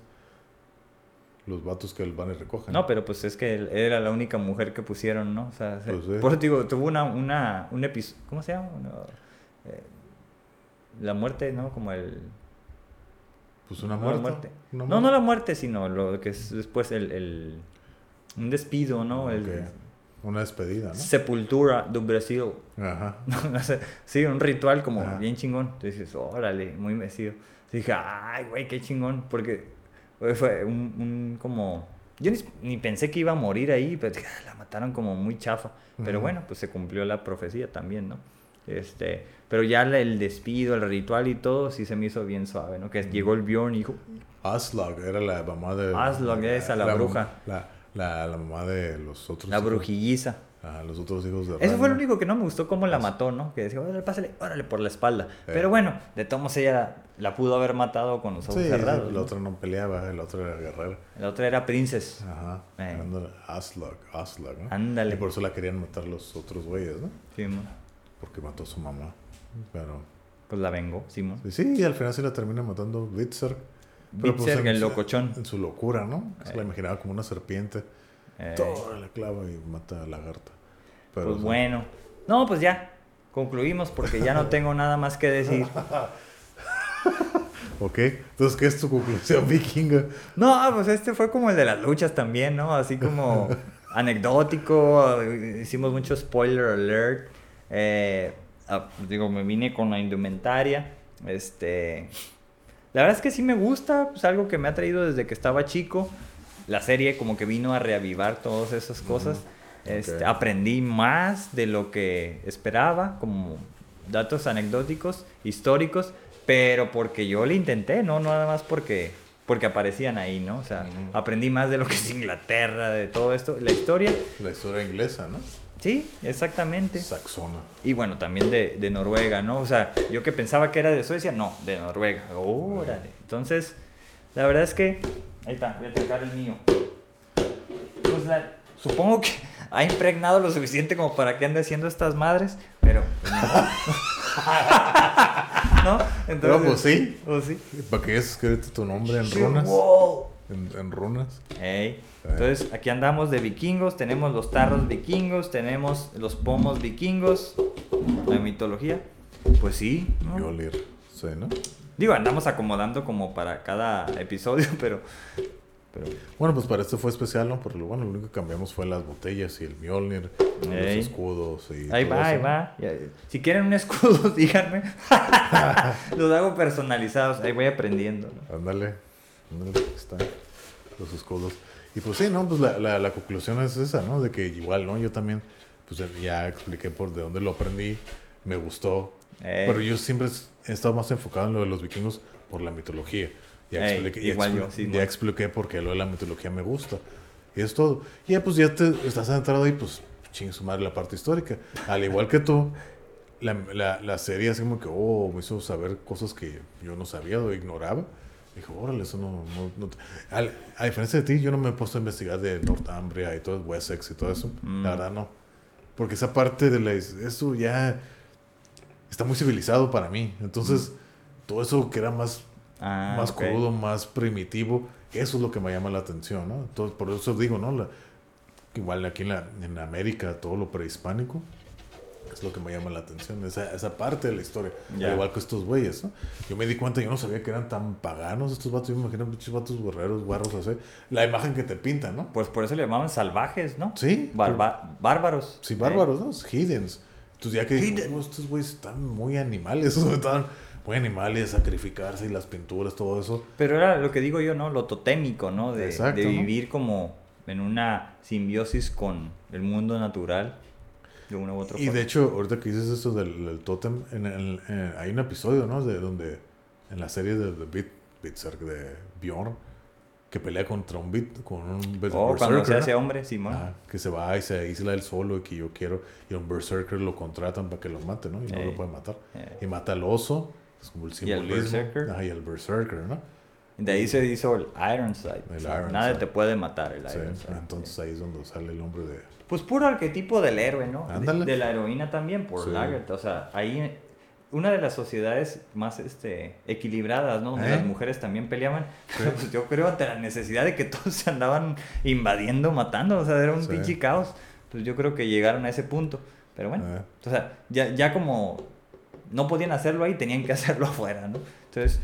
Los vatos que van y recogen. No, pero pues es que él- era la única mujer que pusieron, ¿no? O sea, se- Pues por eso digo, tuvo una, una, un episodio, ¿cómo se llama? Una, eh, la muerte, ¿no? Como el... Pues una no, muerte. la muerte. Una No, no la muerte, sino lo que es después el... el un despido, ¿no? El, Ok. Una despedida, ¿no? Sepultura do Brasil. Ajá. *laughs* Sí, un ritual como Ajá. bien chingón. Entonces dices, órale, muy mecido. Dije, ay, güey, qué chingón. Porque fue un, un como... Yo ni, ni pensé que iba a morir ahí, pero dije, "Ah, la mataron como muy chafa. Pero bueno, pues se cumplió la profecía también, ¿no? Este, pero ya la- el despido, el ritual y todo, sí se me hizo bien suave, ¿no? Que llegó el Bjorn y dijo, Aslog era la mamá de. Aslog, esa, la bruja. La, la, la mamá de los otros. la hijos. brujilliza. Ajá, los otros hijos de Eso fue lo único que no me gustó, cómo la mató, ¿no? Que decía, órale, pásale, órale, por la espalda. Eh. Pero bueno, de todos ella la pudo haber matado con los ojos Sí, cerrados. el ¿no? otro no peleaba, el otro era guerrero. La otra era Princess. Ajá. Eh. Ándale, Aslog, ¿no? Ándale. Y por eso la querían matar los otros güeyes, ¿no? Simón. Porque mató a su mamá. Pero. Pues la vengó, Simón. Sí, sí, y al final se la termina matando Bitzer. Pero, pues, Bitzer, en- el locochón. En su locura, ¿no? Se la imaginaba como una serpiente. Eh, Toda la clava y mata a la lagarta. Pero, pues bueno. No, pues ya. Concluimos porque ya no *laughs* tengo nada más que decir. *laughs* Ok, entonces, ¿qué es tu conclusión, vikinga? No, pues este fue como el de las luchas también, ¿no? Así como *laughs* anecdótico. Hicimos mucho spoiler alert. eh, ah, digo, me vine con la indumentaria. Este. La verdad es que sí me gusta. Es algo que me ha traído desde que estaba chico. La serie como que vino a reavivar todas esas cosas. Este. Aprendí más de lo que esperaba, como datos anecdóticos, históricos, pero porque yo le intenté, no nada más porque, porque aparecían ahí, ¿no? O sea, aprendí más de lo que es Inglaterra, de todo esto, la historia. La historia inglesa, ¿no? Sí, exactamente. Saxona. Y bueno, también de, de Noruega, ¿no? O sea, yo que pensaba que era de Suecia, no, de Noruega. Órale. Entonces, la verdad es que. Ahí está, voy a tocar el mío. Pues la- supongo que *laughs* ha impregnado lo suficiente como para que ande haciendo estas madres, pero. pues. *laughs* ¿No? Pero pues sí, Pues sí. para que hayas escrito tu nombre en runas. wow. en, en runas. Ey. Entonces, aquí andamos de vikingos, tenemos los tarros vikingos, tenemos los pomos vikingos, la mitología. Pues sí, ¿no? Mjolnir, sí, ¿no? Digo, andamos acomodando como para cada episodio, *laughs* pero... pero Bueno, pues para este fue especial, ¿no? Porque lo, bueno, lo único que cambiamos fue las botellas y el Mjolnir, Ey. los escudos y ahí todo va, ahí eso. va. Ya- Si quieren un escudo, *laughs* díganme. *laughs* los hago personalizados, ahí voy aprendiendo. ¿no? Ándale, ándale, los escudos. Y pues sí, ¿no? Pues la, la, la conclusión es esa, ¿no? De que igual, ¿no? Yo también, pues ya expliqué por de dónde lo aprendí, me gustó. Ey. Pero yo siempre he estado más enfocado en lo de los vikingos por la mitología. Ya Ey, expliqué, ya igual yo, sí, ya expliqué por qué lo de la mitología me gusta. Y es todo. Y ya pues ya te estás entrado ahí, pues chingue su madre la parte histórica. Al igual que tú, la, la, la serie así como que, oh, me hizo saber cosas que yo no sabía o ignoraba. Dijo, órale, eso no... no, no te-". Al- a diferencia de ti, yo no me he puesto a investigar de Northumbria y todo, Wessex y todo eso. Mm. La verdad, no. Porque esa parte de la... Eso ya está muy civilizado para mí. Entonces, todo eso que era más, Ah, más crudo, más primitivo, eso es lo que me llama la atención, ¿no? Entonces, por eso digo, ¿no? La- igual aquí en, la, en América, todo lo prehispánico es lo que me llama la atención, esa, esa parte de la historia. Al igual que estos güeyes, ¿no? Yo me di cuenta, yo no sabía que eran tan paganos estos vatos, yo me imagino pinches vatos guerreros, guarros, así. La imagen que te pintan, ¿no? Pues por eso le llamaban salvajes, ¿no? Sí. Barba- bárbaros. Sí, Eh, bárbaros, ¿no? Hiddens. Entonces ya que. "Oh, estos güeyes están muy animales, *laughs* están muy animales, sacrificarse y las pinturas, todo eso. Pero era lo que digo yo, ¿no? Lo totémico, ¿no? De, Exacto, de ¿no? vivir como en una simbiosis con el mundo natural de una u otra Y forma. de hecho, ahorita que dices esto del, del tótem, en el- en- hay un episodio, ¿no? De donde, en la serie de, de Bit, Berserk, de Bjorn, que pelea contra un Bit, con un Bit- Oh, cuando Berserker, se hace hombre, Simón. Ah, que se va y se aísla él solo y que yo quiero, y un Berserker lo contratan para que lo mate, ¿no? Y no Ey. lo puede matar. Eh, Y mata al oso, es como el Y al simbolismo. Berserker. Ajá, y el Berserker, ¿no? de ahí se hizo el Ironside. El O sea, Ironside. Nadie te puede matar el Sí, Ironside. entonces ahí es donde sale el hombre de... Pues puro arquetipo del héroe, ¿no? De- Ándale. De, la heroína también, por Sí. Lagertha. O sea, ahí una de las sociedades más este, equilibradas, ¿no? Donde ¿Eh? las mujeres también peleaban. *laughs* Sí. Pues yo creo ante la necesidad de que todos se *laughs* andaban invadiendo, matando. O sea, era un Sí. pinche caos. Pues yo creo que llegaron a ese punto. Pero bueno, Eh. o sea, ya, ya como no podían hacerlo ahí, tenían que *laughs* hacerlo afuera, ¿no? Entonces,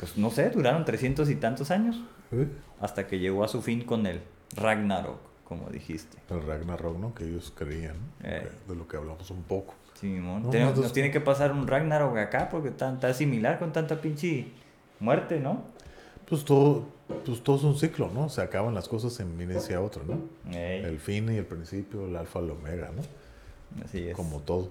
pues no sé, duraron trescientos y tantos años ¿Eh? hasta que llegó a su fin con el Ragnarok, como dijiste. El Ragnarok, ¿no? Que ellos creían. Eh. De lo que hablamos un poco. Simón. No, Tenemos- nos tiene que pasar un Ragnarok acá porque está, está similar con tanta pinche muerte, ¿no? Pues todo, pues todo es un ciclo, ¿no? Se acaban las cosas en viene hacia otro, ¿no? Ey, El fin y el principio, el alfa y el omega, ¿no? así es. Como todo.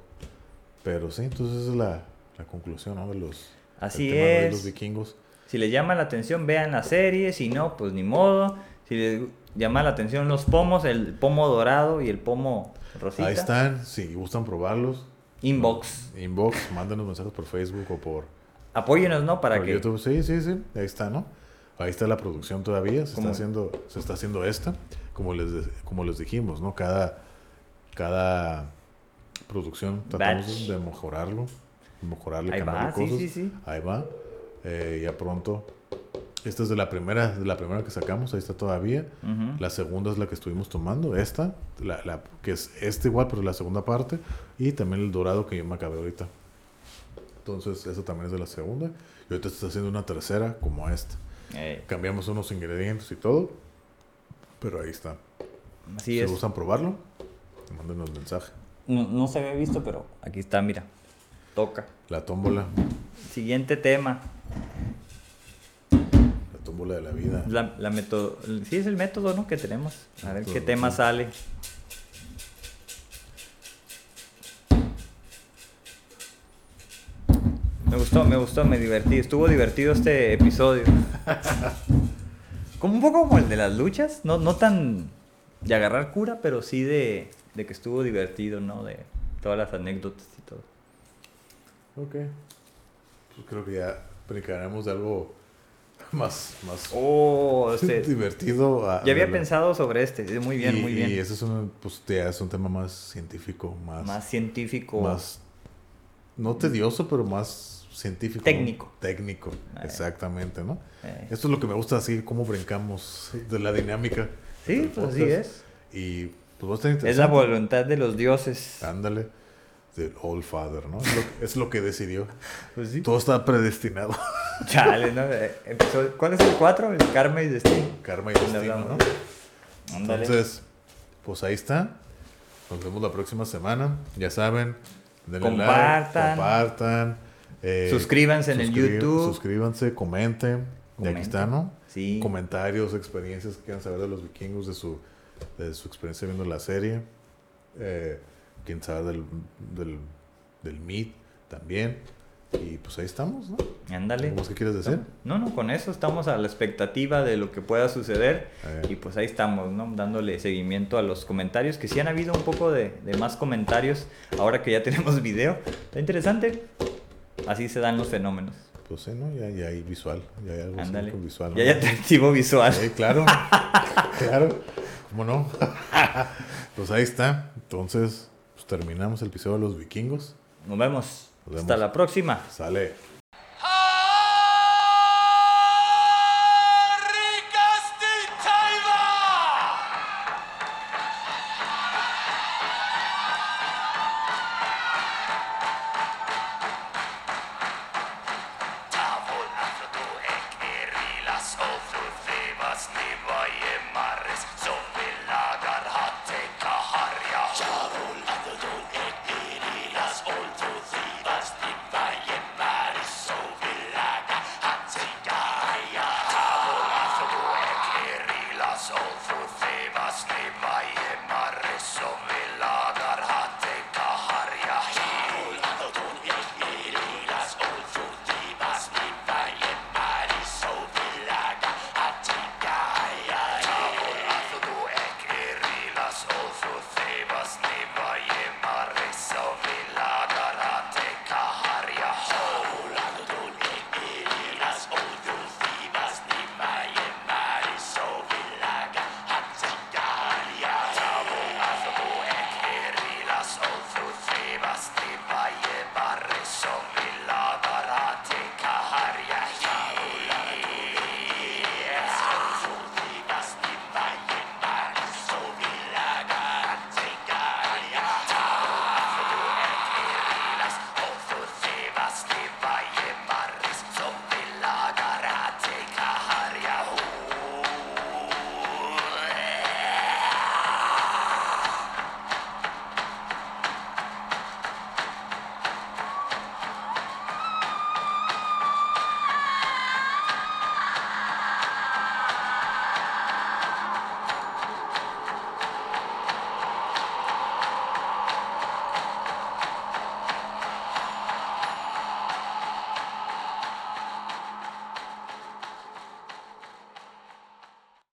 Pero sí, entonces esa es la, la conclusión, ¿no? De los, Así del tema de es. los vikingos. Si les llama la atención, vean la serie. Si no, pues ni modo. Si les llama la atención los pomos, el pomo dorado y el pomo rosita. Ahí están, si gustan probarlos. Inbox. Inbox, mándenos mensajes por Facebook o por, Apóyenos, ¿no? Para por que. YouTube. Sí, sí, sí, ahí está, ¿no? Ahí está la producción todavía, se ¿Cómo? está haciendo, se está haciendo esta, como les, como les dijimos, ¿no? Cada, cada producción tratamos Batch. de mejorarlo, mejorarle, Ahí cambiarle va, sí, sí, sí. Ahí va. Eh, ya pronto. Esta es de la primera, de la primera que sacamos, ahí está todavía. La segunda es la que estuvimos tomando, esta, la, la- que es este igual, pero la segunda parte. Y también el dorado que yo me acabé ahorita. Entonces, eso también es de la segunda. Y ahorita está haciendo una tercera como esta. Cambiamos unos ingredientes y todo. Pero ahí está. así si es. gustan probarlo, mándenos mensaje. No, no se había visto, pero aquí está, mira. Toca. La tómbola, Siguiente tema. La tómbola de la vida. La, la método, sí, es el método ¿no? que tenemos. A ver qué Método, tema sí. sale. Me gustó, me gustó, me divertí. Estuvo divertido este episodio. *laughs* Como un poco como el de las luchas. No, no tan de agarrar cura, pero sí de, de que estuvo divertido, ¿no? De todas las anécdotas y todo. Ok. Pues creo que ya brincaremos de algo *laughs* más, más Oh, este, divertido. a- ya había a pensado sobre este. Muy bien, y, muy bien. Y ese es un, pues, ya es un tema más científico, más, más científico. más no tedioso, pero más científico. Técnico. ¿no? Técnico, Eh. exactamente, ¿no? Eh. Esto es lo que me gusta así, cómo brincamos de la dinámica. Sí, pues así es. Y pues va a estar Es la interesante. voluntad de los dioses. Ándale. Del All Father, ¿no? Es lo, es lo que decidió. *laughs* Pues sí. Todo está predestinado. Chale, ¿no? *laughs* Eh, empezó- ¿Cuál es el 4? El Karma y Destino. Karma y destino. ¿no? Entonces, pues ahí está. Nos vemos la próxima semana. Ya saben. denle like, Compartan. compartan. eh, Suscríbanse en el YouTube. Suscríbanse, comenten. Y aquí está, ¿no? Sí. Comentarios, experiencias que quieran saber de los vikingos, de su, de su experiencia viendo la serie. Eh, quieren saber del, del, del Meet también. Y pues ahí estamos, ¿no? Ándale. ¿Algo más que quieres decir? No, no, con eso estamos a la expectativa de lo que pueda suceder. Y pues ahí estamos, ¿no? Dándole seguimiento a los comentarios, que sí han habido un poco de, de más comentarios ahora que ya *laughs* tenemos video. Está interesante. Así se dan los fenómenos. Pues sí, ¿no? Ya, ya hay visual. Ya hay algo Ándale. visual. Ya hay ¿no? atractivo visual. Sí, claro. *laughs* claro. ¿Cómo no? *laughs* pues ahí está. Entonces, terminamos el episodio de los vikingos. Nos vemos. Nos Hasta vemos. la próxima. Sale.